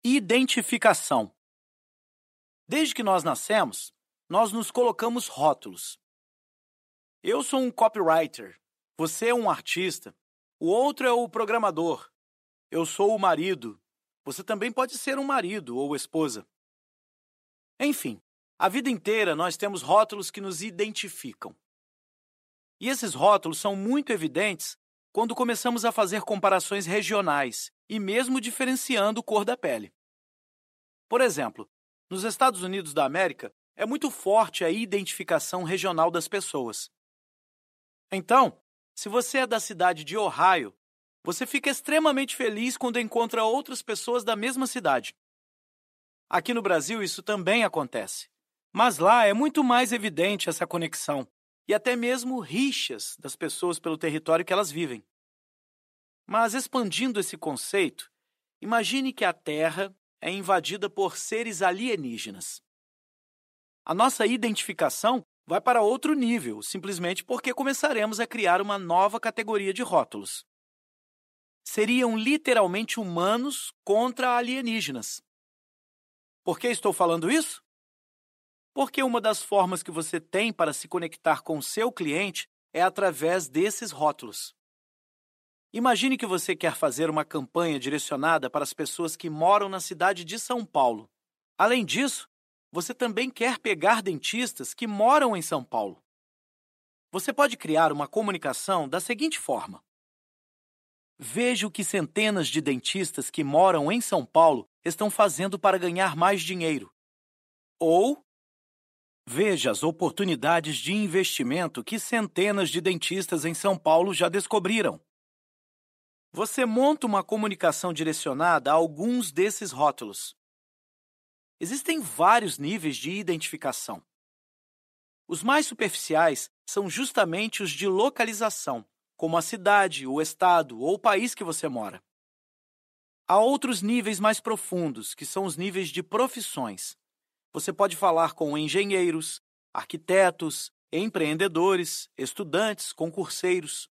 Identificação. Desde que nós nascemos, nós nos colocamos rótulos. Eu sou um copywriter, você é um artista, O outro é o programador. Eu sou o marido. Você também pode ser um marido ou esposa. Enfim, a vida inteira nós temos rótulos que nos identificam. E esses rótulos são muito evidentes quando começamos a fazer comparações regionais e mesmo diferenciando cor da pele. Por exemplo, nos Estados Unidos da América é muito forte a identificação regional das pessoas. Então, se você é da cidade de Ohio, você fica extremamente feliz quando encontra outras pessoas da mesma cidade. Aqui no Brasil isso também acontece. Mas lá é muito mais evidente essa conexão e até mesmo rixas das pessoas pelo território que elas vivem. Mas expandindo esse conceito, imagine que a Terra é invadida por seres alienígenas. A nossa identificação vai para outro nível, simplesmente porque começaremos a criar uma nova categoria de rótulos. Seriam literalmente humanos contra alienígenas. Por que estou falando isso? Porque uma das formas que você tem para se conectar com seu cliente é através desses rótulos. Imagine que você quer fazer uma campanha direcionada para as pessoas que moram na cidade de São Paulo. Além disso, você também quer pegar dentistas que moram em São Paulo. Você pode criar uma comunicação da seguinte forma: Veja o que centenas de dentistas que moram em São Paulo estão fazendo para ganhar mais dinheiro. Ou Veja as oportunidades de investimento que centenas de dentistas em São Paulo já descobriram. Você monta uma comunicação direcionada a alguns desses rótulos. Existem vários níveis de identificação. Os mais superficiais são justamente os de localização, como a cidade, o estado ou o país que você mora. Há outros níveis mais profundos, que são os níveis de profissões. Você pode falar com engenheiros, arquitetos, empreendedores, estudantes, concurseiros.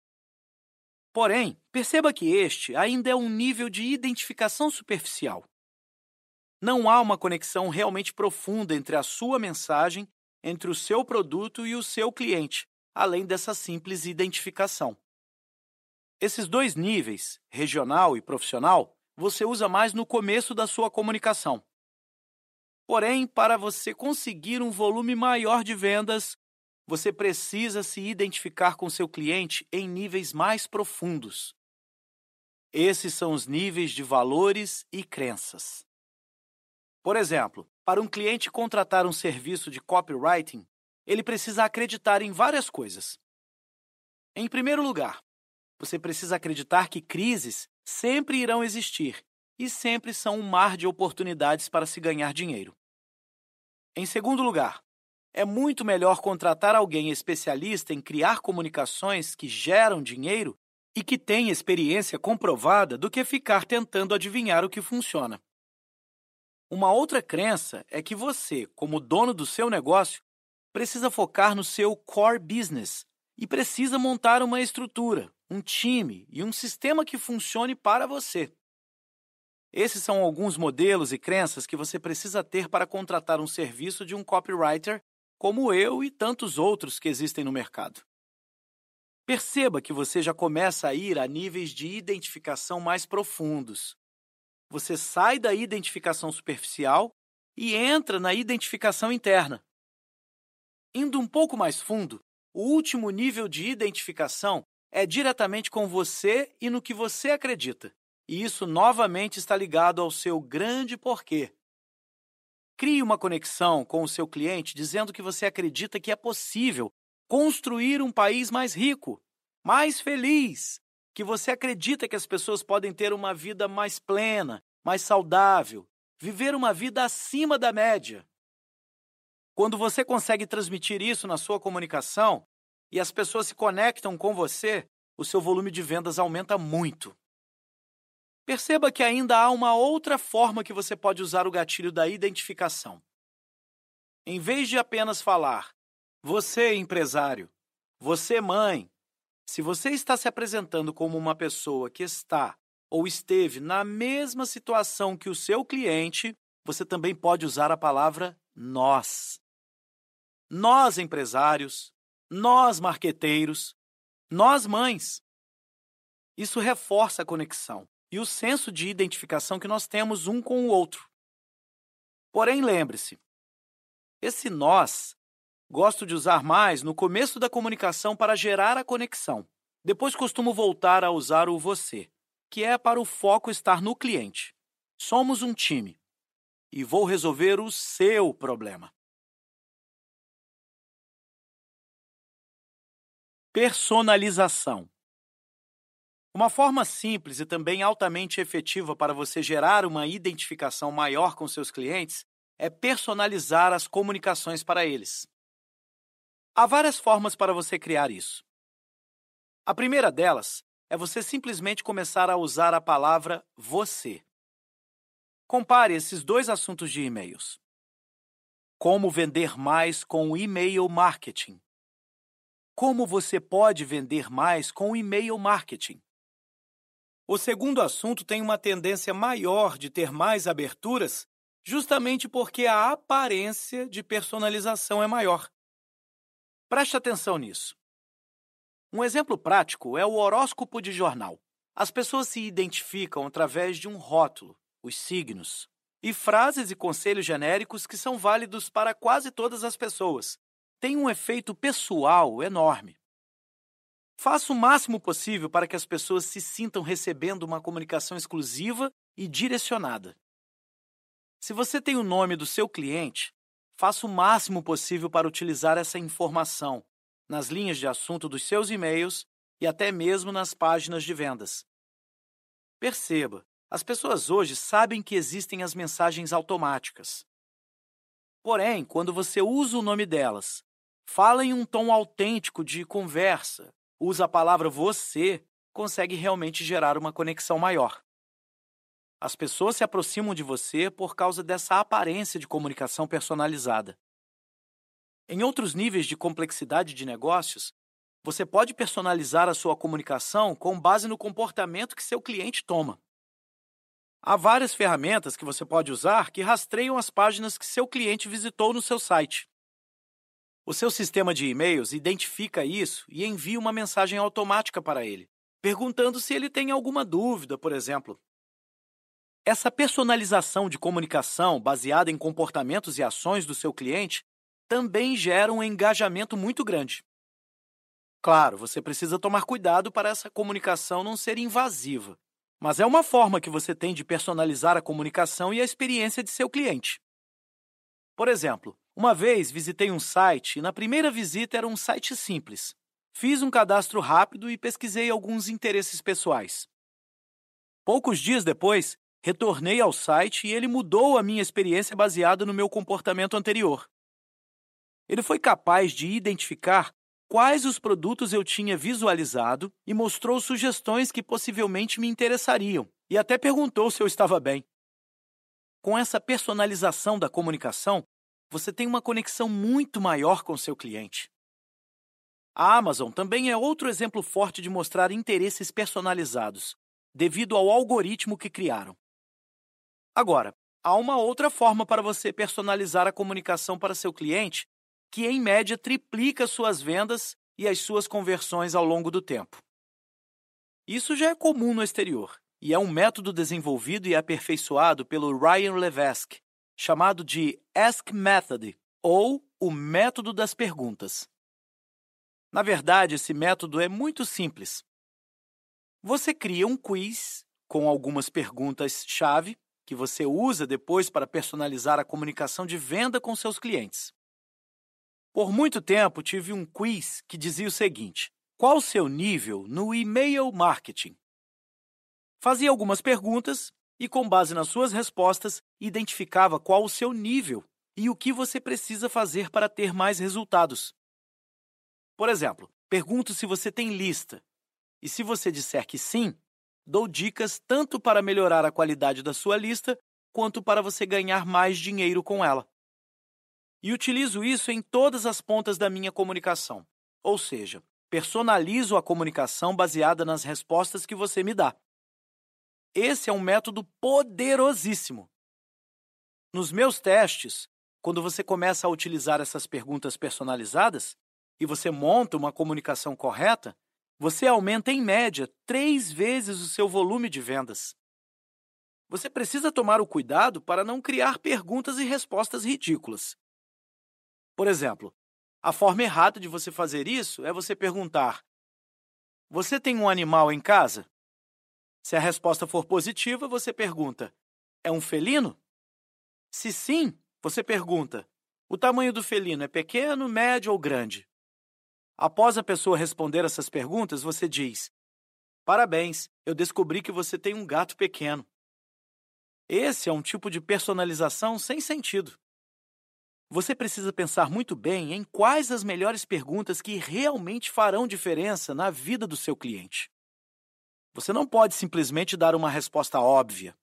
Porém, perceba que este ainda é um nível de identificação superficial. Não há uma conexão realmente profunda entre a sua mensagem, entre o seu produto e o seu cliente, além dessa simples identificação. Esses dois níveis, regional e profissional, você usa mais no começo da sua comunicação. Porém, para você conseguir um volume maior de vendas, você precisa se identificar com seu cliente em níveis mais profundos. Esses são os níveis de valores e crenças. Por exemplo, para um cliente contratar um serviço de copywriting, ele precisa acreditar em várias coisas. Em primeiro lugar, você precisa acreditar que crises sempre irão existir e sempre são um mar de oportunidades para se ganhar dinheiro. Em segundo lugar, é muito melhor contratar alguém especialista em criar comunicações que geram dinheiro e que tem experiência comprovada do que ficar tentando adivinhar o que funciona. Uma outra crença é que você, como dono do seu negócio, precisa focar no seu core business e precisa montar uma estrutura, um time e um sistema que funcione para você. Esses são alguns modelos e crenças que você precisa ter para contratar um serviço de um copywriter como eu e tantos outros que existem no mercado. Perceba que você já começa a ir a níveis de identificação mais profundos. Você sai da identificação superficial e entra na identificação interna. Indo um pouco mais fundo, o último nível de identificação é diretamente com você e no que você acredita. E isso novamente está ligado ao seu grande porquê. Crie uma conexão com o seu cliente dizendo que você acredita que é possível construir um país mais rico, mais feliz, que você acredita que as pessoas podem ter uma vida mais plena, mais saudável, viver uma vida acima da média. Quando você consegue transmitir isso na sua comunicação e as pessoas se conectam com você, o seu volume de vendas aumenta muito. Perceba que ainda há uma outra forma que você pode usar o gatilho da identificação. Em vez de apenas falar, você empresário, você mãe, se você está se apresentando como uma pessoa que está ou esteve na mesma situação que o seu cliente, você também pode usar a palavra nós. Nós empresários, nós marqueteiros, nós mães. Isso reforça a conexão e o senso de identificação que nós temos um com o outro. Porém, lembre-se, esse nós gosto de usar mais no começo da comunicação para gerar a conexão. Depois costumo voltar a usar o você, que é para o foco estar no cliente. Somos um time e vou resolver o seu problema. Personalização. Uma forma simples e também altamente efetiva para você gerar uma identificação maior com seus clientes é personalizar as comunicações para eles. Há várias formas para você criar isso. A primeira delas é você simplesmente começar a usar a palavra você. Compare esses dois assuntos de e-mails. Como vender mais com o e-mail marketing? Como você pode vender mais com o e-mail marketing? O segundo assunto tem uma tendência maior de ter mais aberturas, justamente porque a aparência de personalização é maior. Preste atenção nisso. Um exemplo prático é o horóscopo de jornal. As pessoas se identificam através de um rótulo, os signos, e frases e conselhos genéricos que são válidos para quase todas as pessoas, tem um efeito pessoal enorme. Faça o máximo possível para que as pessoas se sintam recebendo uma comunicação exclusiva e direcionada. Se você tem o nome do seu cliente, faça o máximo possível para utilizar essa informação nas linhas de assunto dos seus e-mails e até mesmo nas páginas de vendas. Perceba, as pessoas hoje sabem que existem as mensagens automáticas. Porém, quando você usa o nome delas fala em um tom autêntico de conversa, usa a palavra você, consegue realmente gerar uma conexão maior. As pessoas se aproximam de você por causa dessa aparência de comunicação personalizada. Em outros níveis de complexidade de negócios, você pode personalizar a sua comunicação com base no comportamento que seu cliente toma. Há várias ferramentas que você pode usar que rastreiam as páginas que seu cliente visitou no seu site. O seu sistema de e-mails identifica isso e envia uma mensagem automática para ele, perguntando se ele tem alguma dúvida, por exemplo. Essa personalização de comunicação baseada em comportamentos e ações do seu cliente também gera um engajamento muito grande. Claro, você precisa tomar cuidado para essa comunicação não ser invasiva, mas é uma forma que você tem de personalizar a comunicação e a experiência de seu cliente. Por exemplo, uma vez visitei um site e na primeira visita era um site simples. Fiz um cadastro rápido e pesquisei alguns interesses pessoais. Poucos dias depois, retornei ao site e ele mudou a minha experiência baseada no meu comportamento anterior. Ele foi capaz de identificar quais os produtos eu tinha visualizado e mostrou sugestões que possivelmente me interessariam, e até perguntou se eu estava bem. Com essa personalização da comunicação, você tem uma conexão muito maior com seu cliente. A Amazon também é outro exemplo forte de mostrar interesses personalizados, devido ao algoritmo que criaram. Agora, há uma outra forma para você personalizar a comunicação para seu cliente, que em média triplica suas vendas e as suas conversões ao longo do tempo. Isso já é comum no exterior e é um método desenvolvido e aperfeiçoado pelo Ryan Levesque, chamado de Ask Method, ou o método das perguntas. Na verdade, esse método é muito simples. Você cria um quiz com algumas perguntas-chave que você usa depois para personalizar a comunicação de venda com seus clientes. Por muito tempo, tive um quiz que dizia o seguinte: qual o seu nível no e-mail marketing? Fazia algumas perguntas e, com base nas suas respostas, identificava qual o seu nível e o que você precisa fazer para ter mais resultados. Por exemplo, pergunto se você tem lista. E se você disser que sim, dou dicas tanto para melhorar a qualidade da sua lista quanto para você ganhar mais dinheiro com ela. E utilizo isso em todas as pontas da minha comunicação. Ou seja, personalizo a comunicação baseada nas respostas que você me dá. Esse é um método poderosíssimo. Nos meus testes, quando você começa a utilizar essas perguntas personalizadas e você monta uma comunicação correta, você aumenta em média três vezes o seu volume de vendas. Você precisa tomar o cuidado para não criar perguntas e respostas ridículas. Por exemplo, a forma errada de você fazer isso é você perguntar: Você tem um animal em casa? Se a resposta for positiva, você pergunta: É um felino? Se sim, você pergunta: O tamanho do felino é pequeno, médio ou grande? Após a pessoa responder essas perguntas, você diz: Parabéns, eu descobri que você tem um gato pequeno. Esse é um tipo de personalização sem sentido. Você precisa pensar muito bem em quais as melhores perguntas que realmente farão diferença na vida do seu cliente. Você não pode simplesmente dar uma resposta óbvia.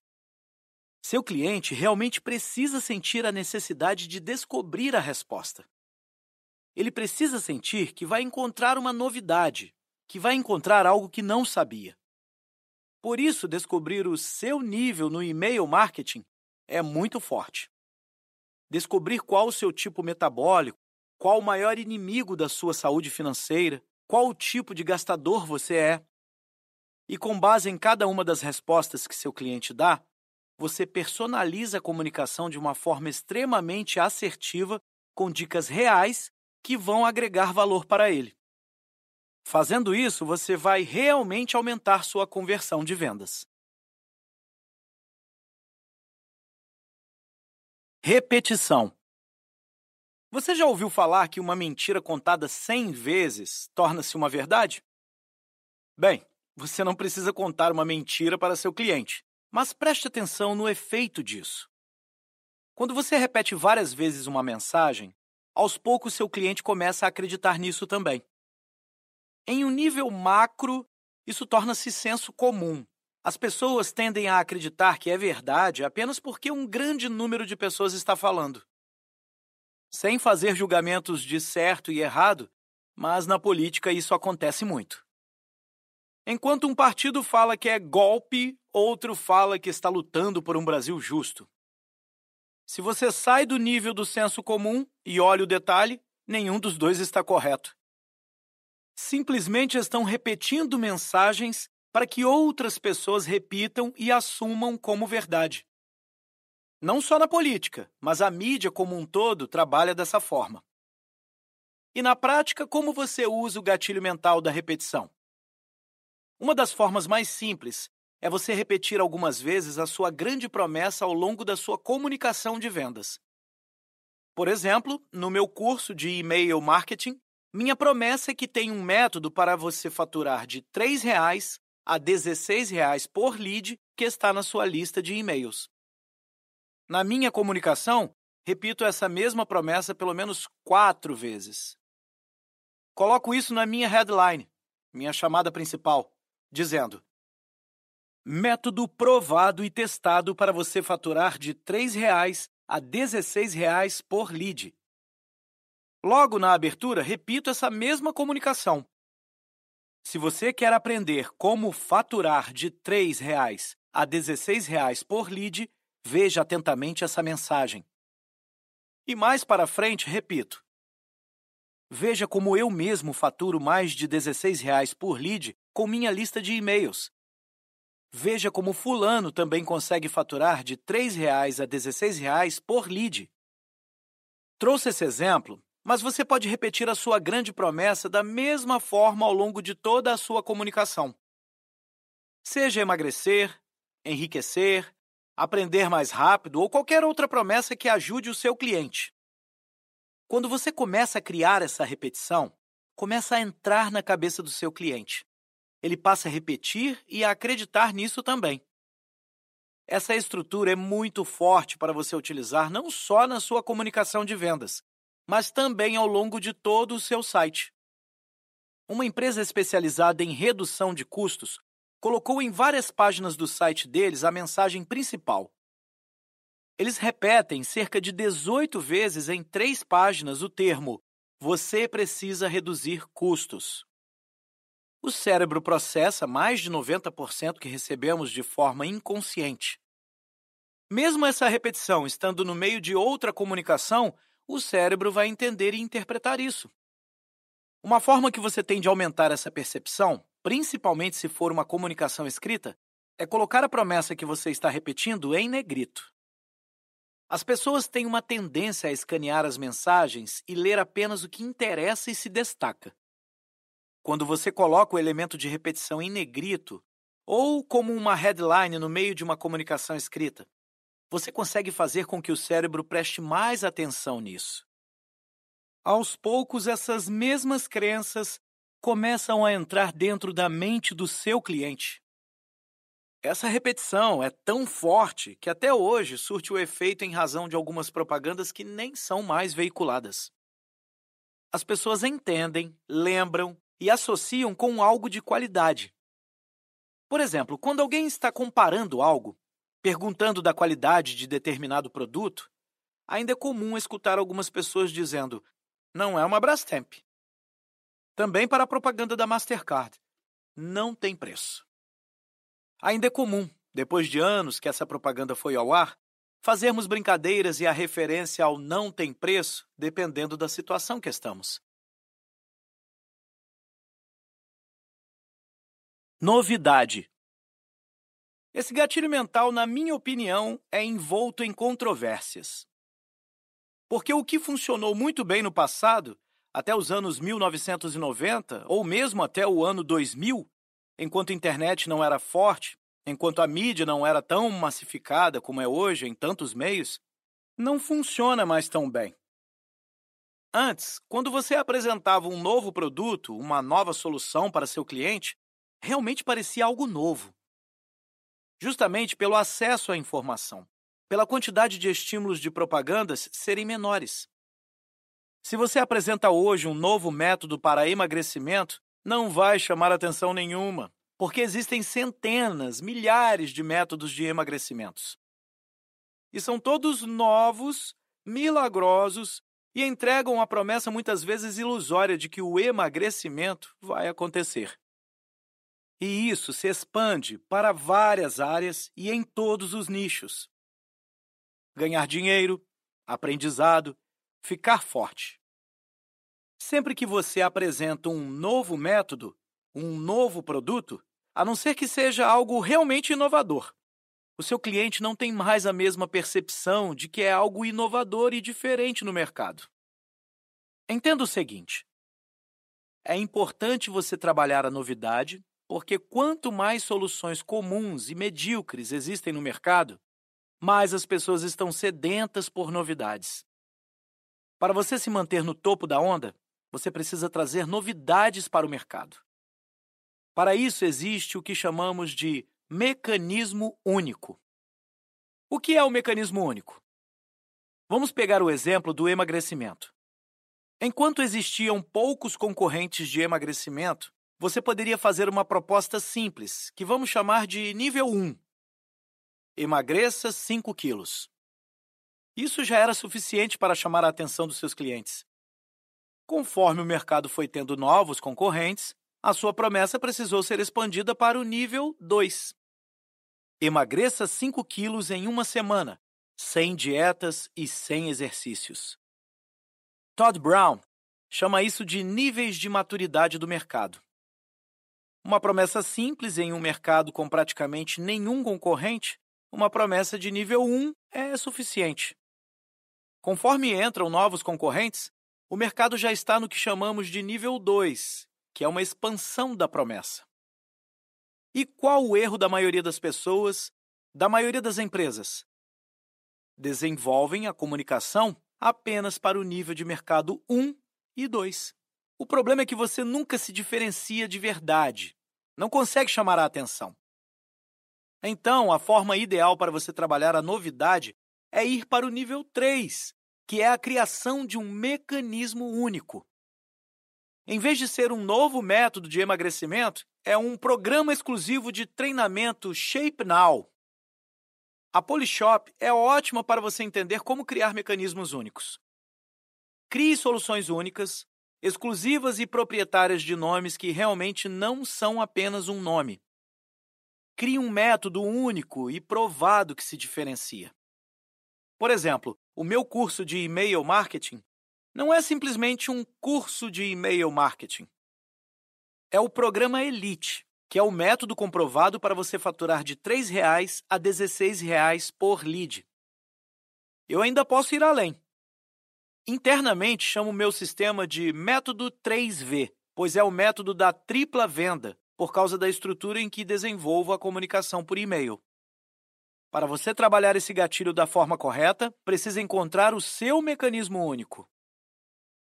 Seu cliente realmente precisa sentir a necessidade de descobrir a resposta ele precisa sentir que vai encontrar uma novidade, que vai encontrar algo que não sabia. Por isso, descobrir o seu nível no e-mail marketing é muito forte. Descobrir qual o seu tipo metabólico, qual o maior inimigo da sua saúde financeira, qual o tipo de gastador você é. E com base em cada uma das respostas que seu cliente dá, você personaliza a comunicação de uma forma extremamente assertiva, com dicas reais que vão agregar valor para ele. Fazendo isso, você vai realmente aumentar sua conversão de vendas. Repetição. Você já ouviu falar que uma mentira contada 100 vezes torna-se uma verdade? Bem, você não precisa contar uma mentira para seu cliente, mas preste atenção no efeito disso. Quando você repete várias vezes uma mensagem, aos poucos seu cliente começa a acreditar nisso também. Em um nível macro, isso torna-se senso comum. As pessoas tendem a acreditar que é verdade apenas porque um grande número de pessoas está falando. Sem fazer julgamentos de certo e errado, mas na política isso acontece muito. Enquanto um partido fala que é golpe, outro fala que está lutando por um Brasil justo. Se você sai do nível do senso comum e olha o detalhe, nenhum dos dois está correto. Simplesmente estão repetindo mensagens para que outras pessoas repitam e assumam como verdade. Não só na política, mas a mídia como um todo trabalha dessa forma. E na prática, como você usa o gatilho mental da repetição? Uma das formas mais simples é você repetir algumas vezes a sua grande promessa ao longo da sua comunicação de vendas. Por exemplo, no meu curso de e-mail marketing, minha promessa é que tem um método para você faturar de R$ 3,00 a R$ 16,00 por lead que está na sua lista de e-mails. Na minha comunicação, repito essa mesma promessa pelo menos quatro vezes. Coloco isso na minha headline, minha chamada principal, dizendo: Método provado e testado para você faturar de R$ 3,00 a R$ 16,00 por lead. Logo na abertura, repito essa mesma comunicação. Se você quer aprender como faturar de R$ 3,00 a R$ 16,00 por lead, veja atentamente essa mensagem. E mais para frente, repito. Veja como eu mesmo faturo mais de R$ 16,00 por lead com minha lista de e-mails Veja como fulano também consegue faturar de R$ 3,00 a R$ 16,00 por lead. Trouxe esse exemplo, mas você pode repetir a sua grande promessa da mesma forma ao longo de toda a sua comunicação. Seja emagrecer, enriquecer, aprender mais rápido ou qualquer outra promessa que ajude o seu cliente. Quando você começa a criar essa repetição, começa a entrar na cabeça do seu cliente ele passa a repetir e a acreditar nisso também. Essa estrutura é muito forte para você utilizar não só na sua comunicação de vendas, mas também ao longo de todo o seu site. Uma empresa especializada em redução de custos colocou em várias páginas do site deles a mensagem principal. Eles repetem cerca de 18 vezes em três páginas o termo Você precisa reduzir custos. O cérebro processa mais de 90% que recebemos de forma inconsciente. Mesmo essa repetição estando no meio de outra comunicação, o cérebro vai entender e interpretar isso. Uma forma que você tem de aumentar essa percepção, principalmente se for uma comunicação escrita, é colocar a promessa que você está repetindo em negrito. As pessoas têm uma tendência a escanear as mensagens e ler apenas o que interessa e se destaca. Quando você coloca o elemento de repetição em negrito, ou como uma headline no meio de uma comunicação escrita, você consegue fazer com que o cérebro preste mais atenção nisso. Aos poucos, essas mesmas crenças começam a entrar dentro da mente do seu cliente. Essa repetição é tão forte que até hoje surte o efeito em razão de algumas propagandas que nem são mais veiculadas. As pessoas entendem, lembram e associam com algo de qualidade. Por exemplo, quando alguém está comparando algo, perguntando da qualidade de determinado produto, ainda é comum escutar algumas pessoas dizendo: não é uma Brastemp. Também para a propaganda da Mastercard. Não tem preço. Ainda é comum, depois de anos que essa propaganda foi ao ar, fazermos brincadeiras e a referência ao não tem preço, dependendo da situação que estamos. Novidade. Esse gatilho mental, na minha opinião, é envolto em controvérsias. Porque o que funcionou muito bem no passado, até os anos 1990, ou mesmo até o ano 2000, enquanto a internet não era forte, enquanto a mídia não era tão massificada como é hoje em tantos meios, não funciona mais tão bem. Antes, quando você apresentava um novo produto, uma nova solução para seu cliente, realmente parecia algo novo. Justamente pelo acesso à informação pela quantidade de estímulos de propagandas serem menores. Se você apresenta hoje um novo método para emagrecimento, não vai chamar atenção nenhuma, porque existem centenas, milhares de métodos de emagrecimentos. E são todos novos, milagrosos e entregam a promessa muitas vezes ilusória de que o emagrecimento vai acontecer. E isso se expande para várias áreas e em todos os nichos ganhar dinheiro, aprendizado, ficar forte. Sempre que você apresenta um novo método, um novo produto, a não ser que seja algo realmente inovador, o seu cliente não tem mais a mesma percepção de que é algo inovador e diferente no mercado. Entenda o seguinte: é importante você trabalhar a novidade, porque quanto mais soluções comuns e medíocres existem no mercado, mas as pessoas estão sedentas por novidades. Para você se manter no topo da onda, você precisa trazer novidades para o mercado. Para isso existe o que chamamos de mecanismo único. O que é o mecanismo único? Vamos pegar o exemplo do emagrecimento. Enquanto existiam poucos concorrentes de emagrecimento, você poderia fazer uma proposta simples, que vamos chamar de nível 1. Emagreça 5 quilos. Isso já era suficiente para chamar a atenção dos seus clientes. Conforme o mercado foi tendo novos concorrentes, a sua promessa precisou ser expandida para o nível 2. Emagreça 5 quilos em uma semana, sem dietas e sem exercícios. Todd Brown chama isso de níveis de maturidade do mercado. Uma promessa simples em um mercado com praticamente nenhum concorrente uma promessa de nível 1 é suficiente. Conforme entram novos concorrentes, o mercado já está no que chamamos de nível 2, que é uma expansão da promessa. E qual o erro da maioria das pessoas, da maioria das empresas? Desenvolvem a comunicação apenas para o nível de mercado 1 e 2. O problema é que você nunca se diferencia de verdade, não consegue chamar a atenção. Então, a forma ideal para você trabalhar a novidade é ir para o nível 3, que é a criação de um mecanismo único. Em vez de ser um novo método de emagrecimento, é um programa exclusivo de treinamento Shape Now. A Polishop é ótima para você entender como criar mecanismos únicos. Crie soluções únicas, exclusivas e proprietárias de nomes que realmente não são apenas um nome, crie um método único e provado que se diferencia. Por exemplo, o meu curso de e-mail marketing não é simplesmente um curso de e-mail marketing. É o programa Elite, que é o método comprovado para você faturar de R$ 3,00 a R$ 16,00 por lead. Eu ainda posso ir além. Internamente, chamo o meu sistema de método 3V, pois é o método da tripla venda, por causa da estrutura em que desenvolvo a comunicação por e-mail. Para você trabalhar esse gatilho da forma correta, precisa encontrar o seu mecanismo único.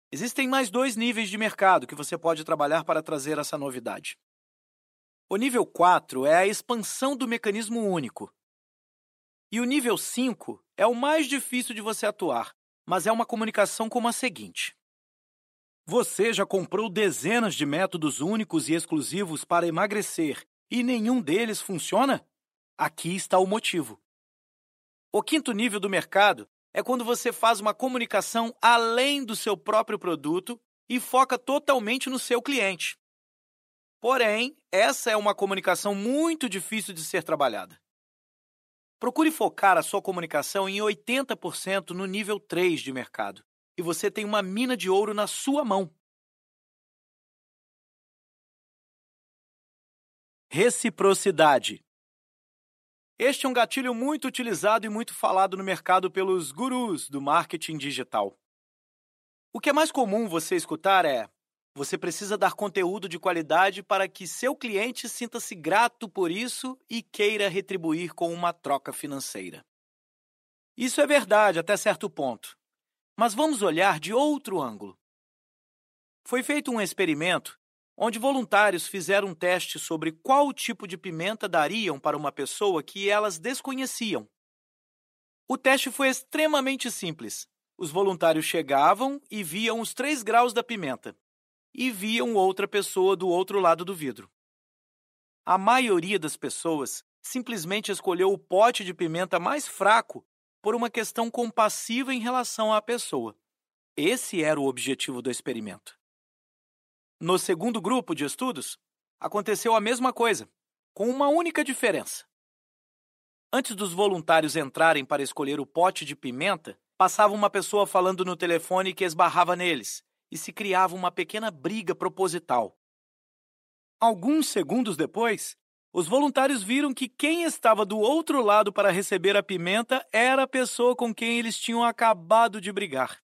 Existem mais dois níveis de mercado que você pode trabalhar para trazer essa novidade. O nível 4 é a expansão do mecanismo único. E o nível 5 é o mais difícil de você atuar, mas é uma comunicação como a seguinte: Você já comprou dezenas de métodos únicos e exclusivos para emagrecer e nenhum deles funciona? Aqui está o motivo. O quinto nível do mercado é quando você faz uma comunicação além do seu próprio produto e foca totalmente no seu cliente. Porém, essa é uma comunicação muito difícil de ser trabalhada. Procure focar a sua comunicação em 80% no nível 3 de mercado e você tem uma mina de ouro na sua mão. Reciprocidade. Este é um gatilho muito utilizado e muito falado no mercado pelos gurus do marketing digital. O que é mais comum você escutar é: você precisa dar conteúdo de qualidade para que seu cliente sinta-se grato por isso e queira retribuir com uma troca financeira. Isso é verdade até certo ponto, mas vamos olhar de outro ângulo. Foi feito um experimento onde voluntários fizeram um teste sobre qual tipo de pimenta dariam para uma pessoa que elas desconheciam. O teste foi extremamente simples. Os voluntários chegavam e viam os três graus da pimenta e viam outra pessoa do outro lado do vidro. A maioria das pessoas simplesmente escolheu o pote de pimenta mais fraco por uma questão compassiva em relação à pessoa. Esse era o objetivo do experimento. No segundo grupo de estudos, aconteceu a mesma coisa, com uma única diferença. Antes dos voluntários entrarem para escolher o pote de pimenta, passava uma pessoa falando no telefone que esbarrava neles e se criava uma pequena briga proposital. Alguns segundos depois, os voluntários viram que quem estava do outro lado para receber a pimenta era a pessoa com quem eles tinham acabado de brigar.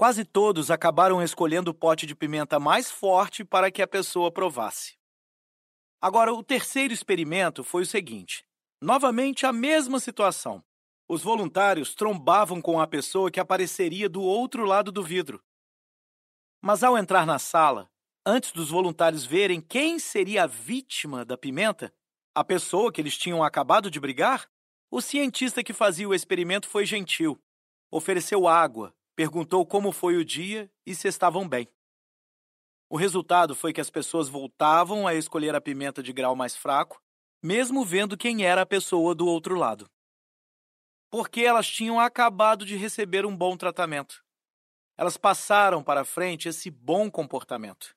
Quase todos acabaram escolhendo o pote de pimenta mais forte para que a pessoa provasse. Agora, o terceiro experimento foi o seguinte: novamente a mesma situação. Os voluntários trombavam com a pessoa que apareceria do outro lado do vidro. Mas ao entrar na sala, antes dos voluntários verem quem seria a vítima da pimenta, a pessoa que eles tinham acabado de brigar, o cientista que fazia o experimento foi gentil. Ofereceu água, perguntou como foi o dia e se estavam bem. O resultado foi que as pessoas voltavam a escolher a pimenta de grau mais fraco, mesmo vendo quem era a pessoa do outro lado. Porque elas tinham acabado de receber um bom tratamento. Elas passaram para frente esse bom comportamento.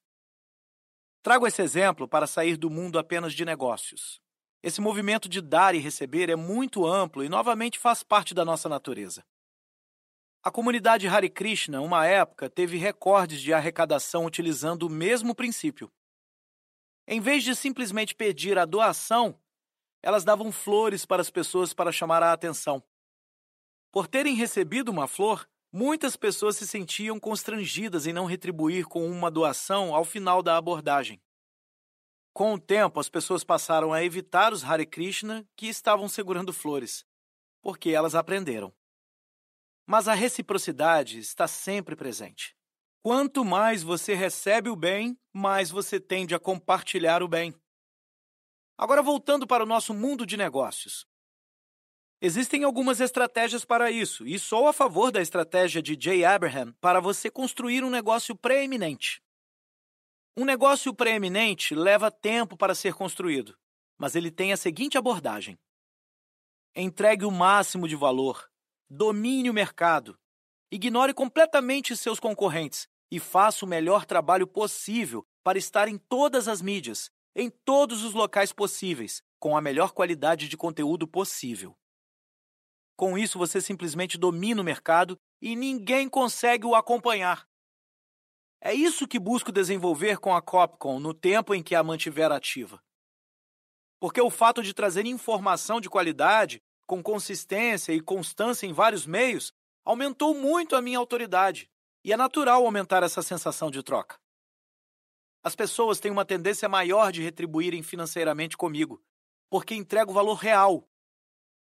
Trago esse exemplo para sair do mundo apenas de negócios. Esse movimento de dar e receber é muito amplo e novamente faz parte da nossa natureza. A comunidade Hare Krishna, uma época, teve recordes de arrecadação utilizando o mesmo princípio. Em vez de simplesmente pedir a doação, elas davam flores para as pessoas para chamar a atenção. Por terem recebido uma flor, muitas pessoas se sentiam constrangidas em não retribuir com uma doação ao final da abordagem. Com o tempo, as pessoas passaram a evitar os Hare Krishna que estavam segurando flores, porque elas aprenderam. Mas a reciprocidade está sempre presente. Quanto mais você recebe o bem, mais você tende a compartilhar o bem. Agora, voltando para o nosso mundo de negócios. Existem algumas estratégias para isso, e sou a favor da estratégia de Jay Abraham para você construir um negócio preeminente. Um negócio preeminente leva tempo para ser construído, mas ele tem a seguinte abordagem: entregue o máximo de valor, domine o mercado, ignore completamente seus concorrentes e faça o melhor trabalho possível para estar em todas as mídias, em todos os locais possíveis, com a melhor qualidade de conteúdo possível. Com isso, você simplesmente domina o mercado e ninguém consegue o acompanhar. É isso que busco desenvolver com a Copcom no tempo em que a mantiver ativa. Porque o fato de trazer informação de qualidade, com consistência e constância em vários meios, aumentou muito a minha autoridade, e é natural aumentar essa sensação de troca. As pessoas têm uma tendência maior de retribuírem financeiramente comigo, porque entrego valor real.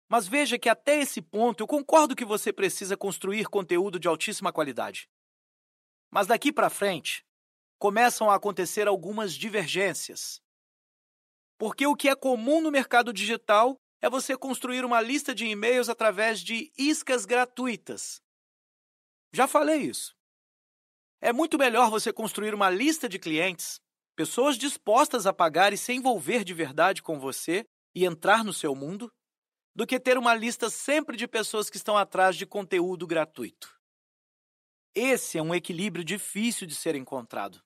Mas veja que até esse ponto eu concordo que você precisa construir conteúdo de altíssima qualidade. Mas daqui para frente, começam a acontecer algumas divergências. Porque o que é comum no mercado digital é você construir uma lista de e-mails através de iscas gratuitas. Já falei isso. É muito melhor você construir uma lista de clientes, pessoas dispostas a pagar e se envolver de verdade com você e entrar no seu mundo, do que ter uma lista sempre de pessoas que estão atrás de conteúdo gratuito. Esse é um equilíbrio difícil de ser encontrado.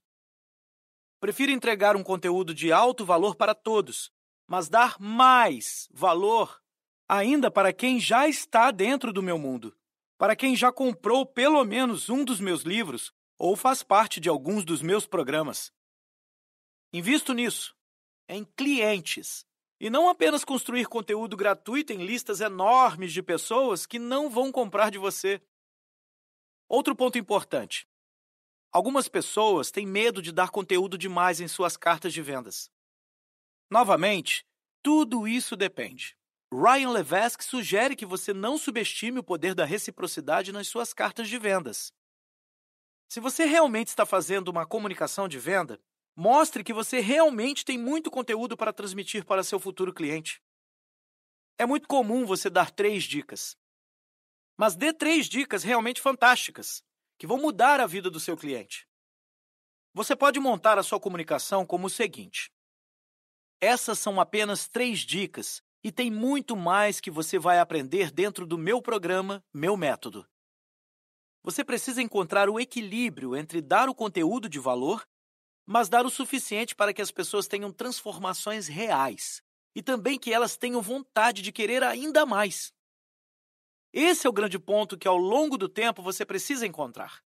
Prefiro entregar um conteúdo de alto valor para todos, mas dar mais valor ainda para quem já está dentro do meu mundo, para quem já comprou pelo menos um dos meus livros ou faz parte de alguns dos meus programas. Invisto nisso, em clientes, e não apenas construir conteúdo gratuito em listas enormes de pessoas que não vão comprar de você. Outro ponto importante. Algumas pessoas têm medo de dar conteúdo demais em suas cartas de vendas. Novamente, tudo isso depende. Ryan Levesque sugere que você não subestime o poder da reciprocidade nas suas cartas de vendas. Se você realmente está fazendo uma comunicação de venda, mostre que você realmente tem muito conteúdo para transmitir para seu futuro cliente. É muito comum você dar três dicas. Mas dê três dicas realmente fantásticas, que vão mudar a vida do seu cliente. Você pode montar a sua comunicação como o seguinte: essas são apenas três dicas e tem muito mais que você vai aprender dentro do meu programa, meu método. Você precisa encontrar o equilíbrio entre dar o conteúdo de valor, mas dar o suficiente para que as pessoas tenham transformações reais e também que elas tenham vontade de querer ainda mais. Esse é o grande ponto que ao longo do tempo você precisa encontrar.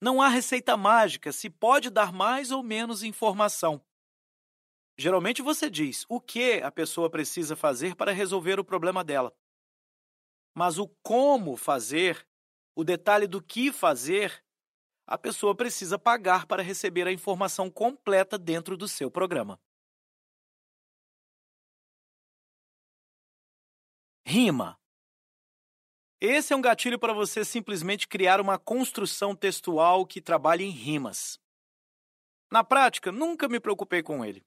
Não há receita mágica se pode dar mais ou menos informação. Geralmente você diz o que a pessoa precisa fazer para resolver o problema dela. Mas o como fazer, o detalhe do que fazer, a pessoa precisa pagar para receber a informação completa dentro do seu programa. Rima esse é um gatilho para você simplesmente criar uma construção textual que trabalhe em rimas. Na prática, nunca me preocupei com ele.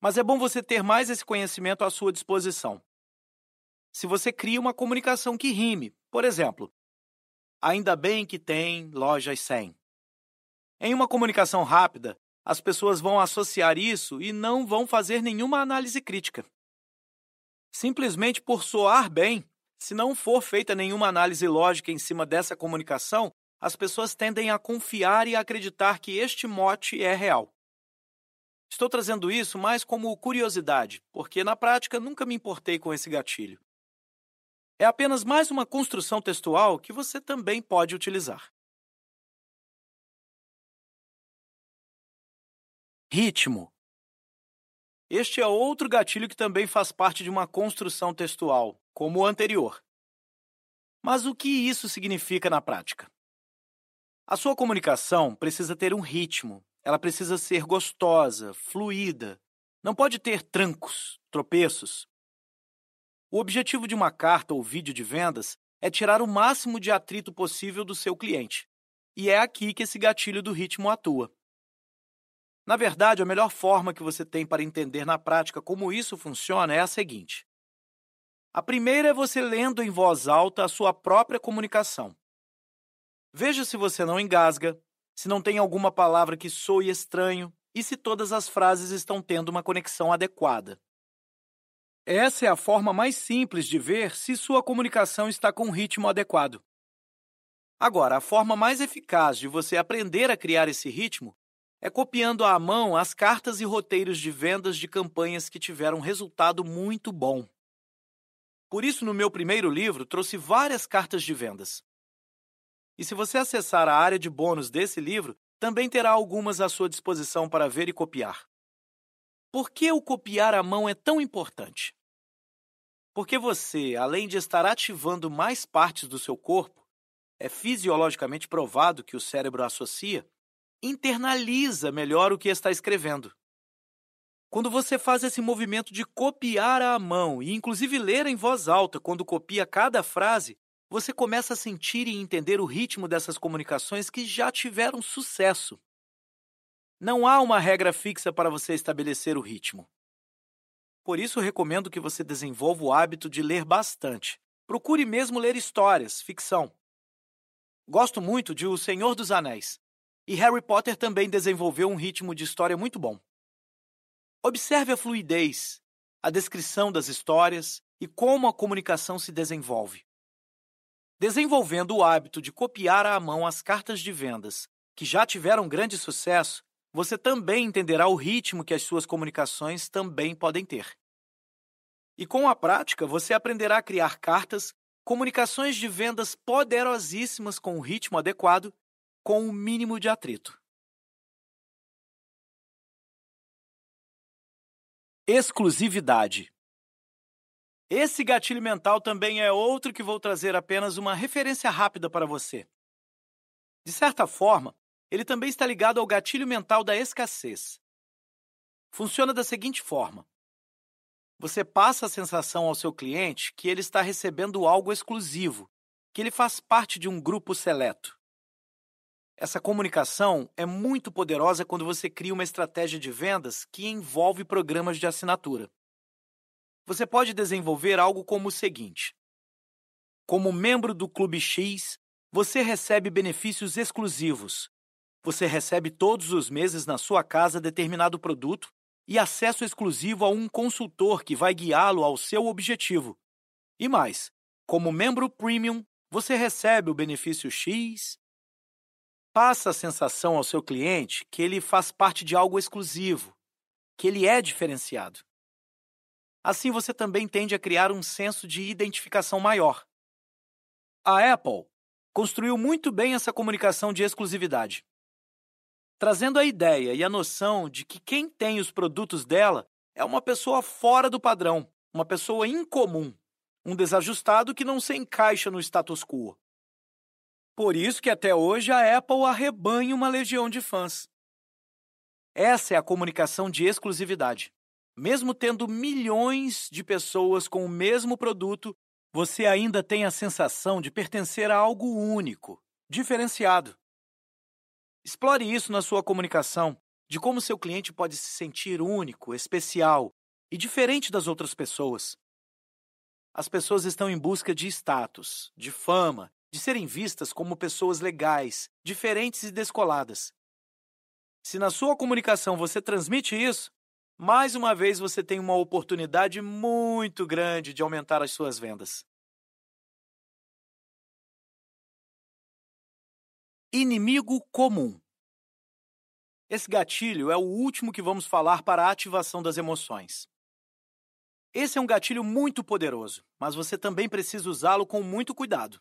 Mas é bom você ter mais esse conhecimento à sua disposição. Se você cria uma comunicação que rime, por exemplo, ainda bem que tem lojas 100. Em uma comunicação rápida, as pessoas vão associar isso e não vão fazer nenhuma análise crítica. Simplesmente por soar bem, se não for feita nenhuma análise lógica em cima dessa comunicação, as pessoas tendem a confiar e acreditar que este mote é real. Estou trazendo isso mais como curiosidade, porque na prática nunca me importei com esse gatilho. É apenas mais uma construção textual que você também pode utilizar. Ritmo. Este é outro gatilho que também faz parte de uma construção textual, como o anterior. Mas o que isso significa na prática? A sua comunicação precisa ter um ritmo, ela precisa ser gostosa, fluida, não pode ter trancos, tropeços. O objetivo de uma carta ou vídeo de vendas é tirar o máximo de atrito possível do seu cliente. E é aqui que esse gatilho do ritmo atua. Na verdade, a melhor forma que você tem para entender na prática como isso funciona é a seguinte: a primeira é você lendo em voz alta a sua própria comunicação. Veja se você não engasga, se não tem alguma palavra que soe estranho e se todas as frases estão tendo uma conexão adequada. Essa é a forma mais simples de ver se sua comunicação está com um ritmo adequado. Agora, a forma mais eficaz de você aprender a criar esse ritmo é copiando à mão as cartas e roteiros de vendas de campanhas que tiveram resultado muito bom. Por isso, no meu primeiro livro, trouxe várias cartas de vendas. E se você acessar a área de bônus desse livro, também terá algumas à sua disposição para ver e copiar. Por que o copiar à mão é tão importante? Porque você, além de estar ativando mais partes do seu corpo, é fisiologicamente provado que o cérebro associa, internaliza melhor o que está escrevendo. Quando você faz esse movimento de copiar à mão e inclusive ler em voz alta quando copia cada frase, você começa a sentir e entender o ritmo dessas comunicações que já tiveram sucesso. Não há uma regra fixa para você estabelecer o ritmo. Por isso, recomendo que você desenvolva o hábito de ler bastante. Procure mesmo ler histórias, ficção. Gosto muito de O Senhor dos Anéis, e Harry Potter também desenvolveu um ritmo de história muito bom. Observe a fluidez, a descrição das histórias e como a comunicação se desenvolve. Desenvolvendo o hábito de copiar à mão as cartas de vendas que já tiveram grande sucesso, você também entenderá o ritmo que as suas comunicações também podem ter. E com a prática, você aprenderá a criar cartas, comunicações de vendas poderosíssimas com o ritmo adequado, com o mínimo de atrito. Exclusividade. Esse gatilho mental também é outro que vou trazer apenas uma referência rápida para você. De certa forma, ele também está ligado ao gatilho mental da escassez. Funciona da seguinte forma: você passa a sensação ao seu cliente que ele está recebendo algo exclusivo, que ele faz parte de um grupo seleto. Essa comunicação é muito poderosa quando você cria uma estratégia de vendas que envolve programas de assinatura você pode desenvolver algo como o seguinte: como membro do Clube X, você recebe benefícios exclusivos. Você recebe todos os meses na sua casa determinado produto e acesso exclusivo a um consultor que vai guiá-lo ao seu objetivo. E mais, como membro premium, você recebe o benefício X. Passa a sensação ao seu cliente que ele faz parte de algo exclusivo, que ele é diferenciado. Assim você também tende a criar um senso de identificação maior. A Apple construiu muito bem essa comunicação de exclusividade, trazendo a ideia e a noção de que quem tem os produtos dela é uma pessoa fora do padrão, uma pessoa incomum, um desajustado que não se encaixa no status quo. Por isso que até hoje a Apple arrebanha uma legião de fãs. Essa é a comunicação de exclusividade. Mesmo tendo milhões de pessoas com o mesmo produto, você ainda tem a sensação de pertencer a algo único, diferenciado. Explore isso na sua comunicação, de como seu cliente pode se sentir único, especial e diferente das outras pessoas. As pessoas estão em busca de status, de fama, de serem vistas como pessoas legais, diferentes e descoladas. Se na sua comunicação você transmite isso, mais uma vez você tem uma oportunidade muito grande de aumentar as suas vendas. Inimigo comum. Esse gatilho é o último que vamos falar para a ativação das emoções. Esse é um gatilho muito poderoso, mas você também precisa usá-lo com muito cuidado.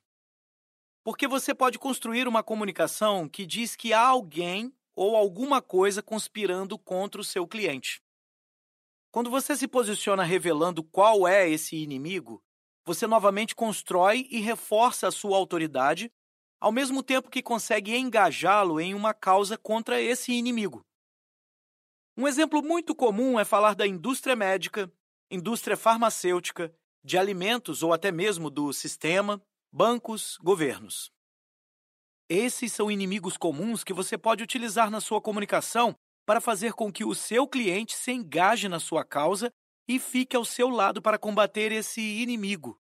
Porque você pode construir uma comunicação que diz que há alguém ou alguma coisa conspirando contra o seu cliente. Quando você se posiciona revelando qual é esse inimigo, você novamente constrói e reforça a sua autoridade, ao mesmo tempo que consegue engajá-lo em uma causa contra esse inimigo. Um exemplo muito comum é falar da indústria médica, indústria farmacêutica, de alimentos ou até mesmo do sistema, bancos, governos. Esses são inimigos comuns que você pode utilizar na sua comunicação para fazer com que o seu cliente se engaje na sua causa e fique ao seu lado para combater esse inimigo.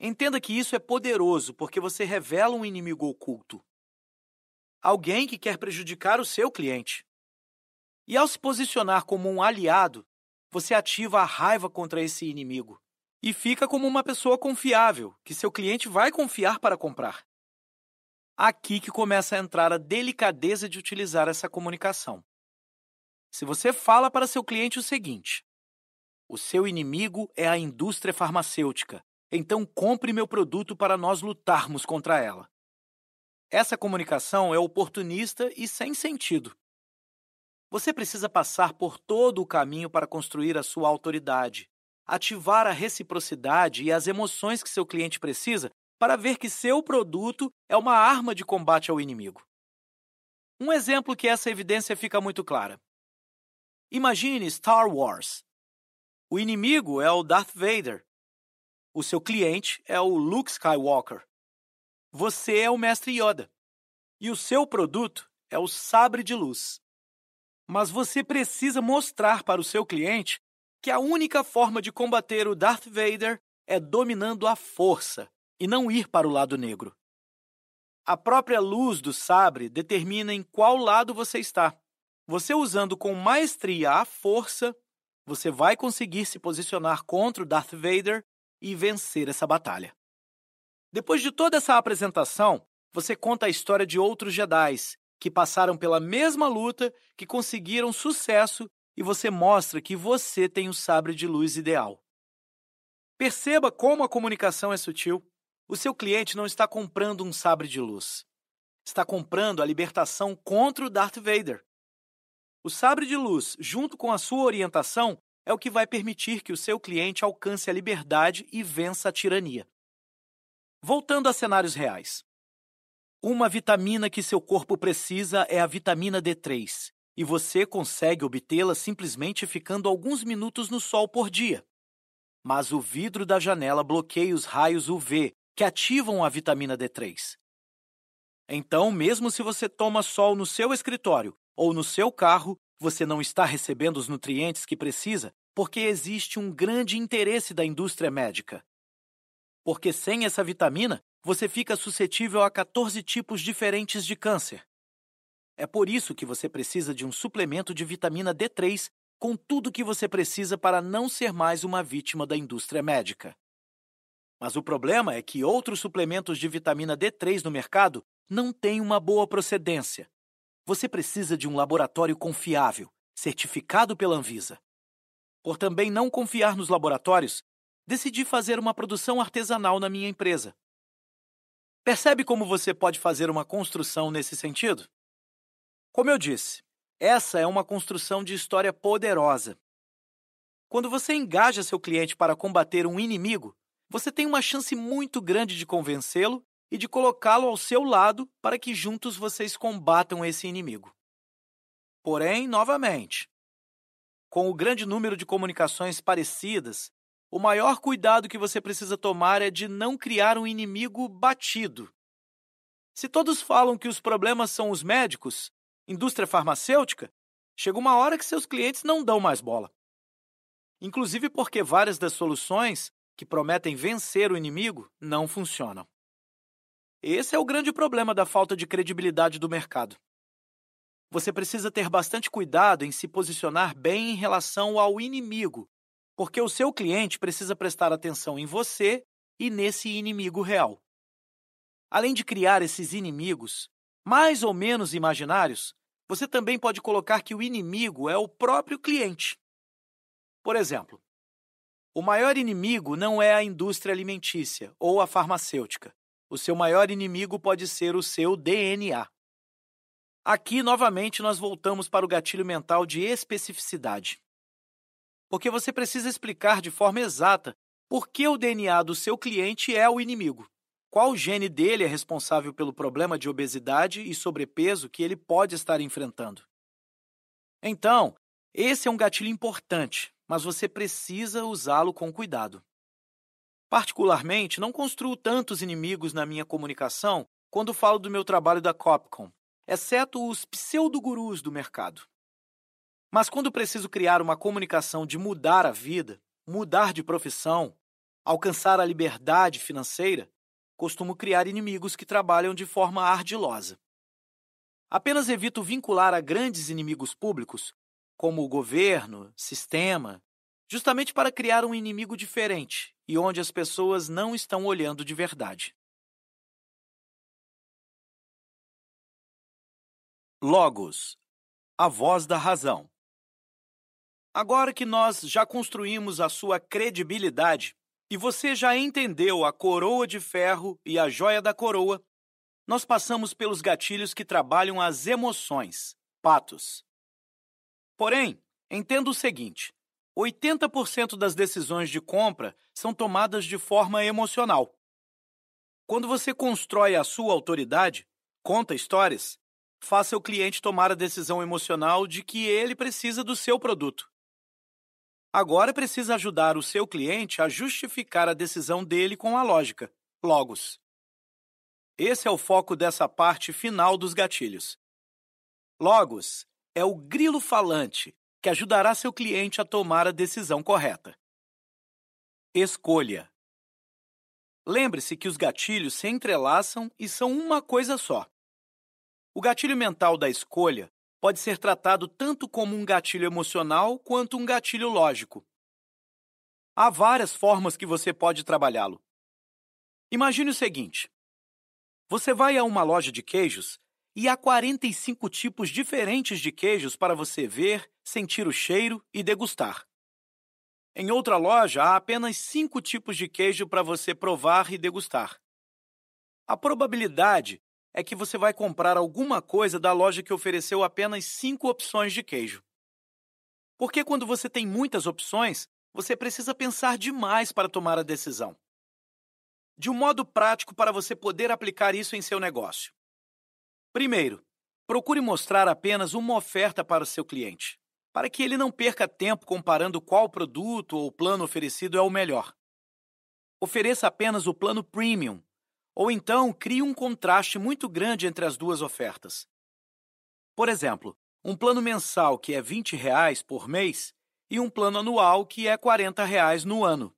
Entenda que isso é poderoso porque você revela um inimigo oculto. Alguém que quer prejudicar o seu cliente. E ao se posicionar como um aliado, você ativa a raiva contra esse inimigo e fica como uma pessoa confiável, que seu cliente vai confiar para comprar. Aqui que começa a entrar a delicadeza de utilizar essa comunicação. Se você fala para seu cliente o seguinte: o seu inimigo é a indústria farmacêutica, então compre meu produto para nós lutarmos contra ela. Essa comunicação é oportunista e sem sentido. Você precisa passar por todo o caminho para construir a sua autoridade, ativar a reciprocidade e as emoções que seu cliente precisa para ver que seu produto é uma arma de combate ao inimigo. Um exemplo que essa evidência fica muito clara. Imagine Star Wars. O inimigo é o Darth Vader. O seu cliente é o Luke Skywalker. Você é o Mestre Yoda. E o seu produto é o sabre de luz. Mas você precisa mostrar para o seu cliente que a única forma de combater o Darth Vader é dominando a força e não ir para o lado negro. A própria luz do sabre determina em qual lado você está. Você usando com maestria a força, você vai conseguir se posicionar contra o Darth Vader e vencer essa batalha. Depois de toda essa apresentação, você conta a história de outros Jedi que passaram pela mesma luta, que conseguiram sucesso e você mostra que você tem o sabre de luz ideal. Perceba como a comunicação é sutil. O seu cliente não está comprando um sabre de luz. Está comprando a libertação contra o Darth Vader. O sabre de luz, junto com a sua orientação, é o que vai permitir que o seu cliente alcance a liberdade e vença a tirania. Voltando a cenários reais. Uma vitamina que seu corpo precisa é a vitamina D3, e você consegue obtê-la simplesmente ficando alguns minutos no sol por dia. Mas o vidro da janela bloqueia os raios UV que ativam a vitamina D3. Então, mesmo se você toma sol no seu escritório ou no seu carro, você não está recebendo os nutrientes que precisa porque existe um grande interesse da indústria médica. Porque sem essa vitamina, você fica suscetível a 14 tipos diferentes de câncer. É por isso que você precisa de um suplemento de vitamina D3 com tudo o que você precisa para não ser mais uma vítima da indústria médica. Mas o problema é que outros suplementos de vitamina D3 no mercado não têm uma boa procedência. Você precisa de um laboratório confiável, certificado pela Anvisa. Por também não confiar nos laboratórios, decidi fazer uma produção artesanal na minha empresa. Percebe como você pode fazer uma construção nesse sentido? Como eu disse, essa é uma construção de história poderosa. Quando você engaja seu cliente para combater um inimigo, você tem uma chance muito grande de convencê-lo e de colocá-lo ao seu lado para que juntos vocês combatam esse inimigo. Porém, novamente, com o grande número de comunicações parecidas o maior cuidado que você precisa tomar é de não criar um inimigo batido. Se todos falam que os problemas são os médicos, indústria farmacêutica, chega uma hora que seus clientes não dão mais bola. Inclusive porque várias das soluções que prometem vencer o inimigo não funcionam. Esse é o grande problema da falta de credibilidade do mercado. Você precisa ter bastante cuidado em se posicionar bem em relação ao inimigo porque o seu cliente precisa prestar atenção em você e nesse inimigo real. Além de criar esses inimigos, mais ou menos imaginários, você também pode colocar que o inimigo é o próprio cliente. Por exemplo, o maior inimigo não é a indústria alimentícia ou a farmacêutica. O seu maior inimigo pode ser o seu DNA. Aqui, novamente, nós voltamos para o gatilho mental de especificidade porque você precisa explicar de forma exata por que o DNA do seu cliente é o inimigo. Qual gene dele é responsável pelo problema de obesidade e sobrepeso que ele pode estar enfrentando? Então, esse é um gatilho importante, mas você precisa usá-lo com cuidado. Particularmente, não construo tantos inimigos na minha comunicação quando falo do meu trabalho da Copcom, exceto os pseudogurus do mercado. Mas quando preciso criar uma comunicação de mudar a vida, mudar de profissão, alcançar a liberdade financeira, costumo criar inimigos que trabalham de forma ardilosa. Apenas evito vincular a grandes inimigos públicos, como o governo, sistema, justamente para criar um inimigo diferente e onde as pessoas não estão olhando de verdade. Logos a voz da razão. Agora que nós já construímos a sua credibilidade e você já entendeu a coroa de ferro e a joia da coroa, nós passamos pelos gatilhos que trabalham as emoções, patos. Porém, entenda o seguinte: 80% das decisões de compra são tomadas de forma emocional. Quando você constrói a sua autoridade, conta histórias, faça o cliente tomar a decisão emocional de que ele precisa do seu produto. Agora precisa ajudar o seu cliente a justificar a decisão dele com a lógica, logos. Esse é o foco dessa parte final dos gatilhos. Logos é o grilo falante que ajudará seu cliente a tomar a decisão correta. Escolha. Lembre-se que os gatilhos se entrelaçam e são uma coisa só. O gatilho mental da escolha pode ser tratado tanto como um gatilho emocional quanto um gatilho lógico. Há várias formas que você pode trabalhá-lo. Imagine o seguinte: você vai a uma loja de queijos e há 45 tipos diferentes de queijos para você ver, sentir o cheiro e degustar. Em outra loja, há apenas cinco tipos de queijo para você provar e degustar. A probabilidade é que você vai comprar alguma coisa da loja que ofereceu apenas cinco opções de queijo. Porque quando você tem muitas opções, você precisa pensar demais para tomar a decisão. De um modo prático para você poder aplicar isso em seu negócio. Primeiro, procure mostrar apenas uma oferta para o seu cliente, para que ele não perca tempo comparando qual produto ou plano oferecido é o melhor. Ofereça apenas o plano premium, ou então, crie um contraste muito grande entre as duas ofertas. Por exemplo, um plano mensal que é 20 reais por mês e um plano anual que é 40 reais no ano.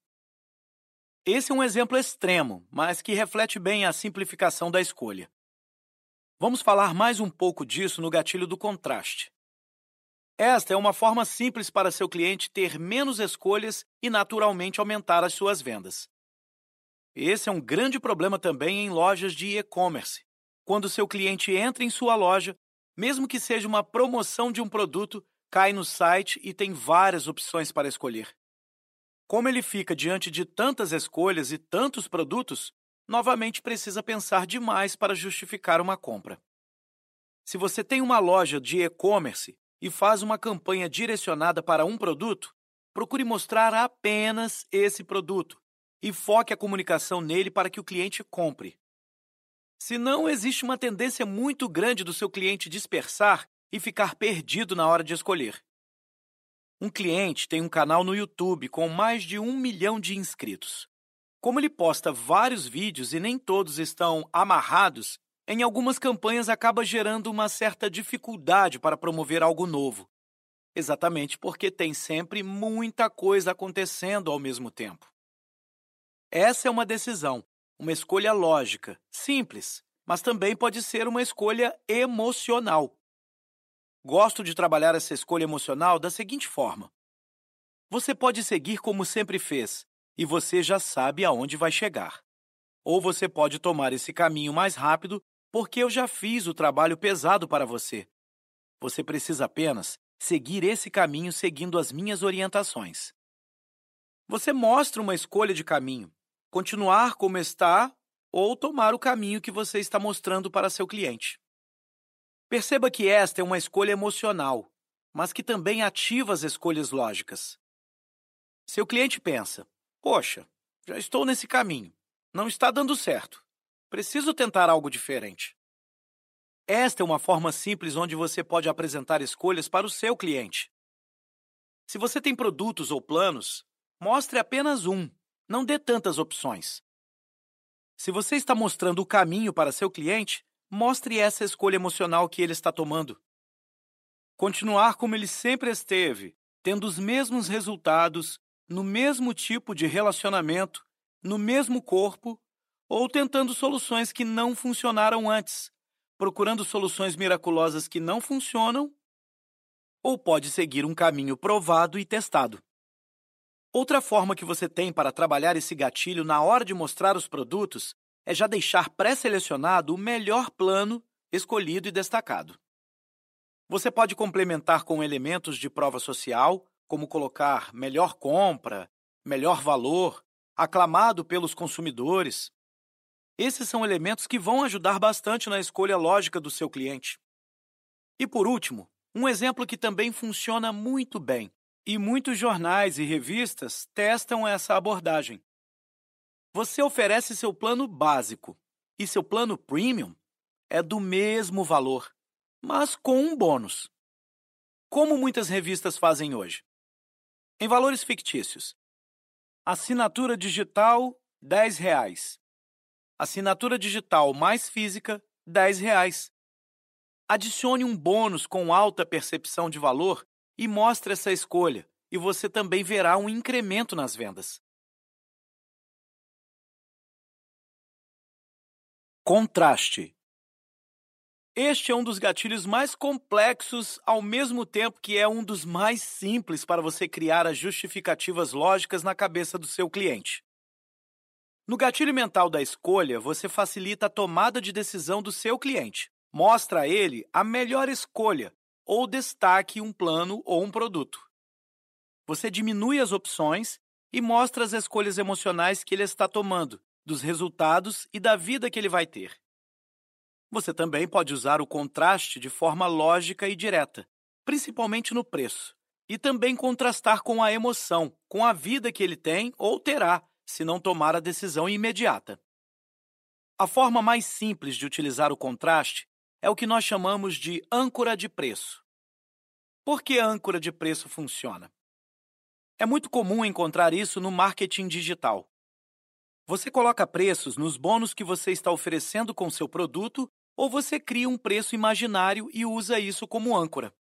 Esse é um exemplo extremo, mas que reflete bem a simplificação da escolha. Vamos falar mais um pouco disso no gatilho do contraste. Esta é uma forma simples para seu cliente ter menos escolhas e naturalmente aumentar as suas vendas. Esse é um grande problema também em lojas de e-commerce. Quando seu cliente entra em sua loja, mesmo que seja uma promoção de um produto, cai no site e tem várias opções para escolher. Como ele fica diante de tantas escolhas e tantos produtos, novamente precisa pensar demais para justificar uma compra. Se você tem uma loja de e-commerce e faz uma campanha direcionada para um produto, procure mostrar apenas esse produto e foque a comunicação nele para que o cliente compre. Senão, existe uma tendência muito grande do seu cliente dispersar e ficar perdido na hora de escolher. Um cliente tem um canal no YouTube com mais de um milhão de inscritos. Como ele posta vários vídeos e nem todos estão amarrados, em algumas campanhas acaba gerando uma certa dificuldade para promover algo novo. Exatamente porque tem sempre muita coisa acontecendo ao mesmo tempo. Essa é uma decisão, uma escolha lógica, simples, mas também pode ser uma escolha emocional. Gosto de trabalhar essa escolha emocional da seguinte forma: você pode seguir como sempre fez, e você já sabe aonde vai chegar. Ou você pode tomar esse caminho mais rápido, porque eu já fiz o trabalho pesado para você. Você precisa apenas seguir esse caminho seguindo as minhas orientações. Você mostra uma escolha de caminho, continuar como está ou tomar o caminho que você está mostrando para seu cliente. Perceba que esta é uma escolha emocional, mas que também ativa as escolhas lógicas. Seu cliente pensa: Poxa, já estou nesse caminho, não está dando certo, preciso tentar algo diferente. Esta é uma forma simples onde você pode apresentar escolhas para o seu cliente. Se você tem produtos ou planos, mostre apenas um não dê tantas opções. Se você está mostrando o caminho para seu cliente, mostre essa escolha emocional que ele está tomando. Continuar como ele sempre esteve, tendo os mesmos resultados, no mesmo tipo de relacionamento, no mesmo corpo, ou tentando soluções que não funcionaram antes, procurando soluções miraculosas que não funcionam, ou pode seguir um caminho provado e testado. Outra forma que você tem para trabalhar esse gatilho na hora de mostrar os produtos é já deixar pré-selecionado o melhor plano escolhido e destacado. Você pode complementar com elementos de prova social, como colocar melhor compra, melhor valor, aclamado pelos consumidores. Esses são elementos que vão ajudar bastante na escolha lógica do seu cliente. E por último, um exemplo que também funciona muito bem, e muitos jornais e revistas testam essa abordagem. Você oferece seu plano básico e seu plano premium é do mesmo valor, mas com um bônus. Como muitas revistas fazem hoje. Em valores fictícios. Assinatura digital, 10 reais. Assinatura digital mais física, 10 reais. Adicione um bônus com alta percepção de valor e mostre essa escolha, e você também verá um incremento nas vendas. Contraste. Este é um dos gatilhos mais complexos, ao mesmo tempo que é um dos mais simples para você criar as justificativas lógicas na cabeça do seu cliente. No gatilho mental da escolha, você facilita a tomada de decisão do seu cliente. Mostra a ele a melhor escolha ou destaque um plano ou um produto. Você diminui as opções e mostra as escolhas emocionais que ele está tomando, dos resultados e da vida que ele vai ter. Você também pode usar o contraste de forma lógica e direta, principalmente no preço, e também contrastar com a emoção, com a vida que ele tem ou terá, se não tomar a decisão imediata. A forma mais simples de utilizar o contraste é o que nós chamamos de âncora de preço. Por que a âncora de preço funciona? É muito comum encontrar isso no marketing digital. Você coloca preços nos bônus que você está oferecendo com seu produto ou você cria um preço imaginário e usa isso como âncora.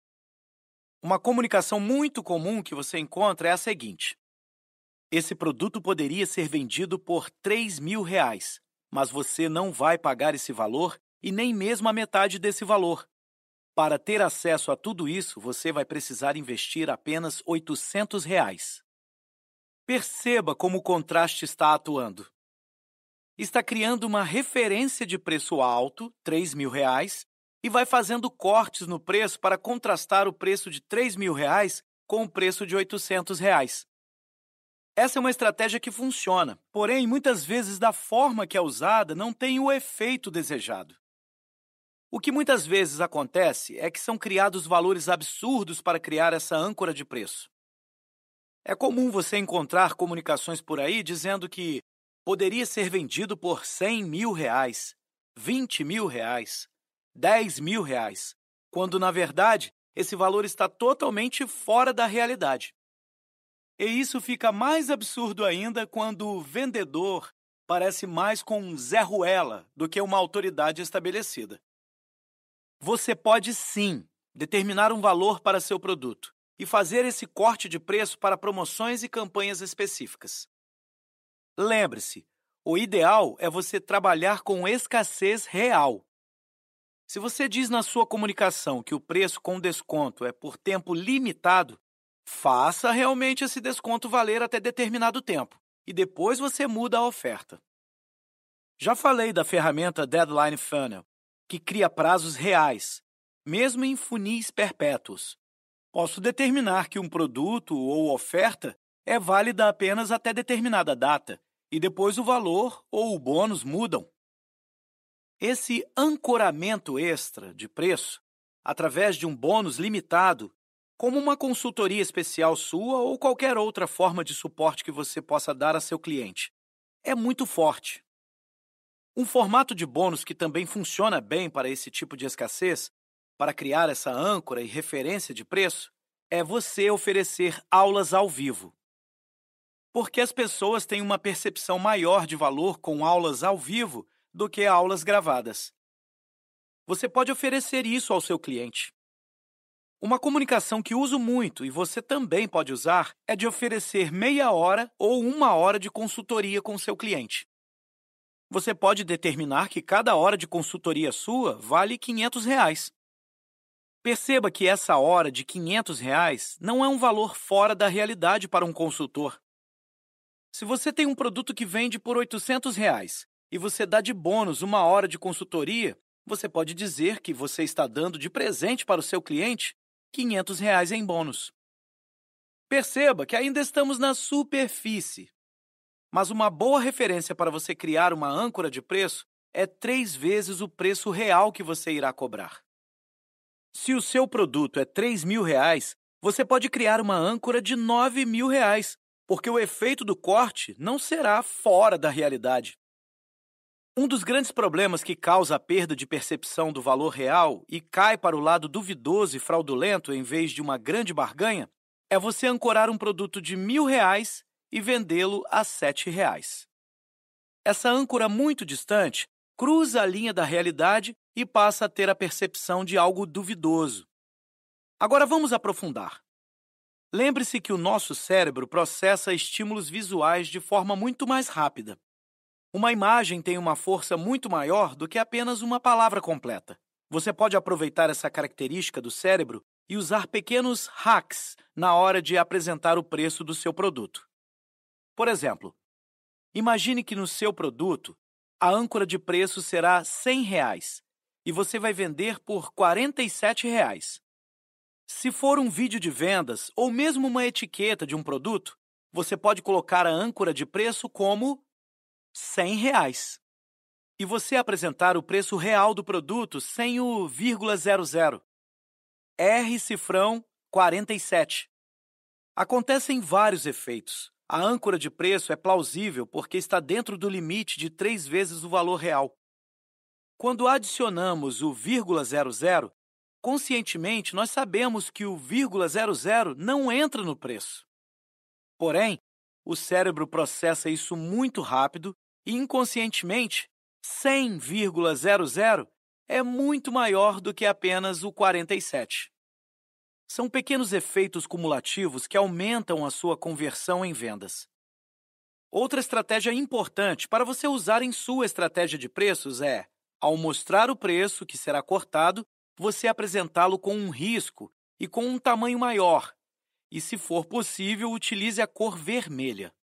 Uma comunicação muito comum que você encontra é a seguinte: Esse produto poderia ser vendido por 3 mil reais, mas você não vai pagar esse valor e nem mesmo a metade desse valor. Para ter acesso a tudo isso, você vai precisar investir apenas 800 reais. Perceba como o contraste está atuando. Está criando uma referência de preço alto, 3 mil reais, e vai fazendo cortes no preço para contrastar o preço de 3 mil reais com o preço de 800 reais. Essa é uma estratégia que funciona, porém, muitas vezes, da forma que é usada, não tem o efeito desejado. O que muitas vezes acontece é que são criados valores absurdos para criar essa âncora de preço. É comum você encontrar comunicações por aí dizendo que poderia ser vendido por 100 mil reais, 20 mil reais, 10 mil reais, quando na verdade esse valor está totalmente fora da realidade. E isso fica mais absurdo ainda quando o vendedor parece mais com um Zé Ruela do que uma autoridade estabelecida. Você pode sim determinar um valor para seu produto e fazer esse corte de preço para promoções e campanhas específicas. Lembre-se, o ideal é você trabalhar com escassez real. Se você diz na sua comunicação que o preço com desconto é por tempo limitado, faça realmente esse desconto valer até determinado tempo e depois você muda a oferta. Já falei da ferramenta Deadline Funnel, que cria prazos reais, mesmo em funis perpétuos. Posso determinar que um produto ou oferta é válida apenas até determinada data e depois o valor ou o bônus mudam. Esse ancoramento extra de preço, através de um bônus limitado, como uma consultoria especial sua ou qualquer outra forma de suporte que você possa dar a seu cliente, é muito forte. Um formato de bônus que também funciona bem para esse tipo de escassez, para criar essa âncora e referência de preço, é você oferecer aulas ao vivo. Porque as pessoas têm uma percepção maior de valor com aulas ao vivo do que aulas gravadas. Você pode oferecer isso ao seu cliente. Uma comunicação que uso muito e você também pode usar é de oferecer meia hora ou uma hora de consultoria com seu cliente. Você pode determinar que cada hora de consultoria sua vale 500 reais. Perceba que essa hora de 500 reais não é um valor fora da realidade para um consultor. Se você tem um produto que vende por 800 reais e você dá de bônus uma hora de consultoria, você pode dizer que você está dando de presente para o seu cliente 500 reais em bônus. Perceba que ainda estamos na superfície Mas uma boa referência para você criar uma âncora de preço é três vezes o preço real que você irá cobrar. Se o seu produto é 3 mil reais, você pode criar uma âncora de 9 mil reais, porque o efeito do corte não será fora da realidade. Um dos grandes problemas que causa a perda de percepção do valor real e cai para o lado duvidoso e fraudulento em vez de uma grande barganha é você ancorar um produto de mil reais e vendê-lo a sete reais. Essa âncora muito distante cruza a linha da realidade e passa a ter a percepção de algo duvidoso. Agora vamos aprofundar. Lembre-se que o nosso cérebro processa estímulos visuais de forma muito mais rápida. Uma imagem tem uma força muito maior do que apenas uma palavra completa. Você pode aproveitar essa característica do cérebro e usar pequenos hacks na hora de apresentar o preço do seu produto. Por exemplo, imagine que no seu produto a âncora de preço será 100 reais, e você vai vender por 47 reais. Se for um vídeo de vendas ou mesmo uma etiqueta de um produto, você pode colocar a âncora de preço como 100 reais. E você apresentar o preço real do produto sem o vírgula 00. R cifrão 47. Acontecem vários efeitos. A âncora de preço é plausível porque está dentro do limite de três vezes o valor real. Quando adicionamos o vírgula 00, conscientemente nós sabemos que o vírgula 00 não entra no preço. Porém, o cérebro processa isso muito rápido e inconscientemente 100,00 é muito maior do que apenas o 47. São pequenos efeitos cumulativos que aumentam a sua conversão em vendas. Outra estratégia importante para você usar em sua estratégia de preços é, ao mostrar o preço que será cortado, você apresentá-lo com um risco e com um tamanho maior, e, se for possível, utilize a cor vermelha.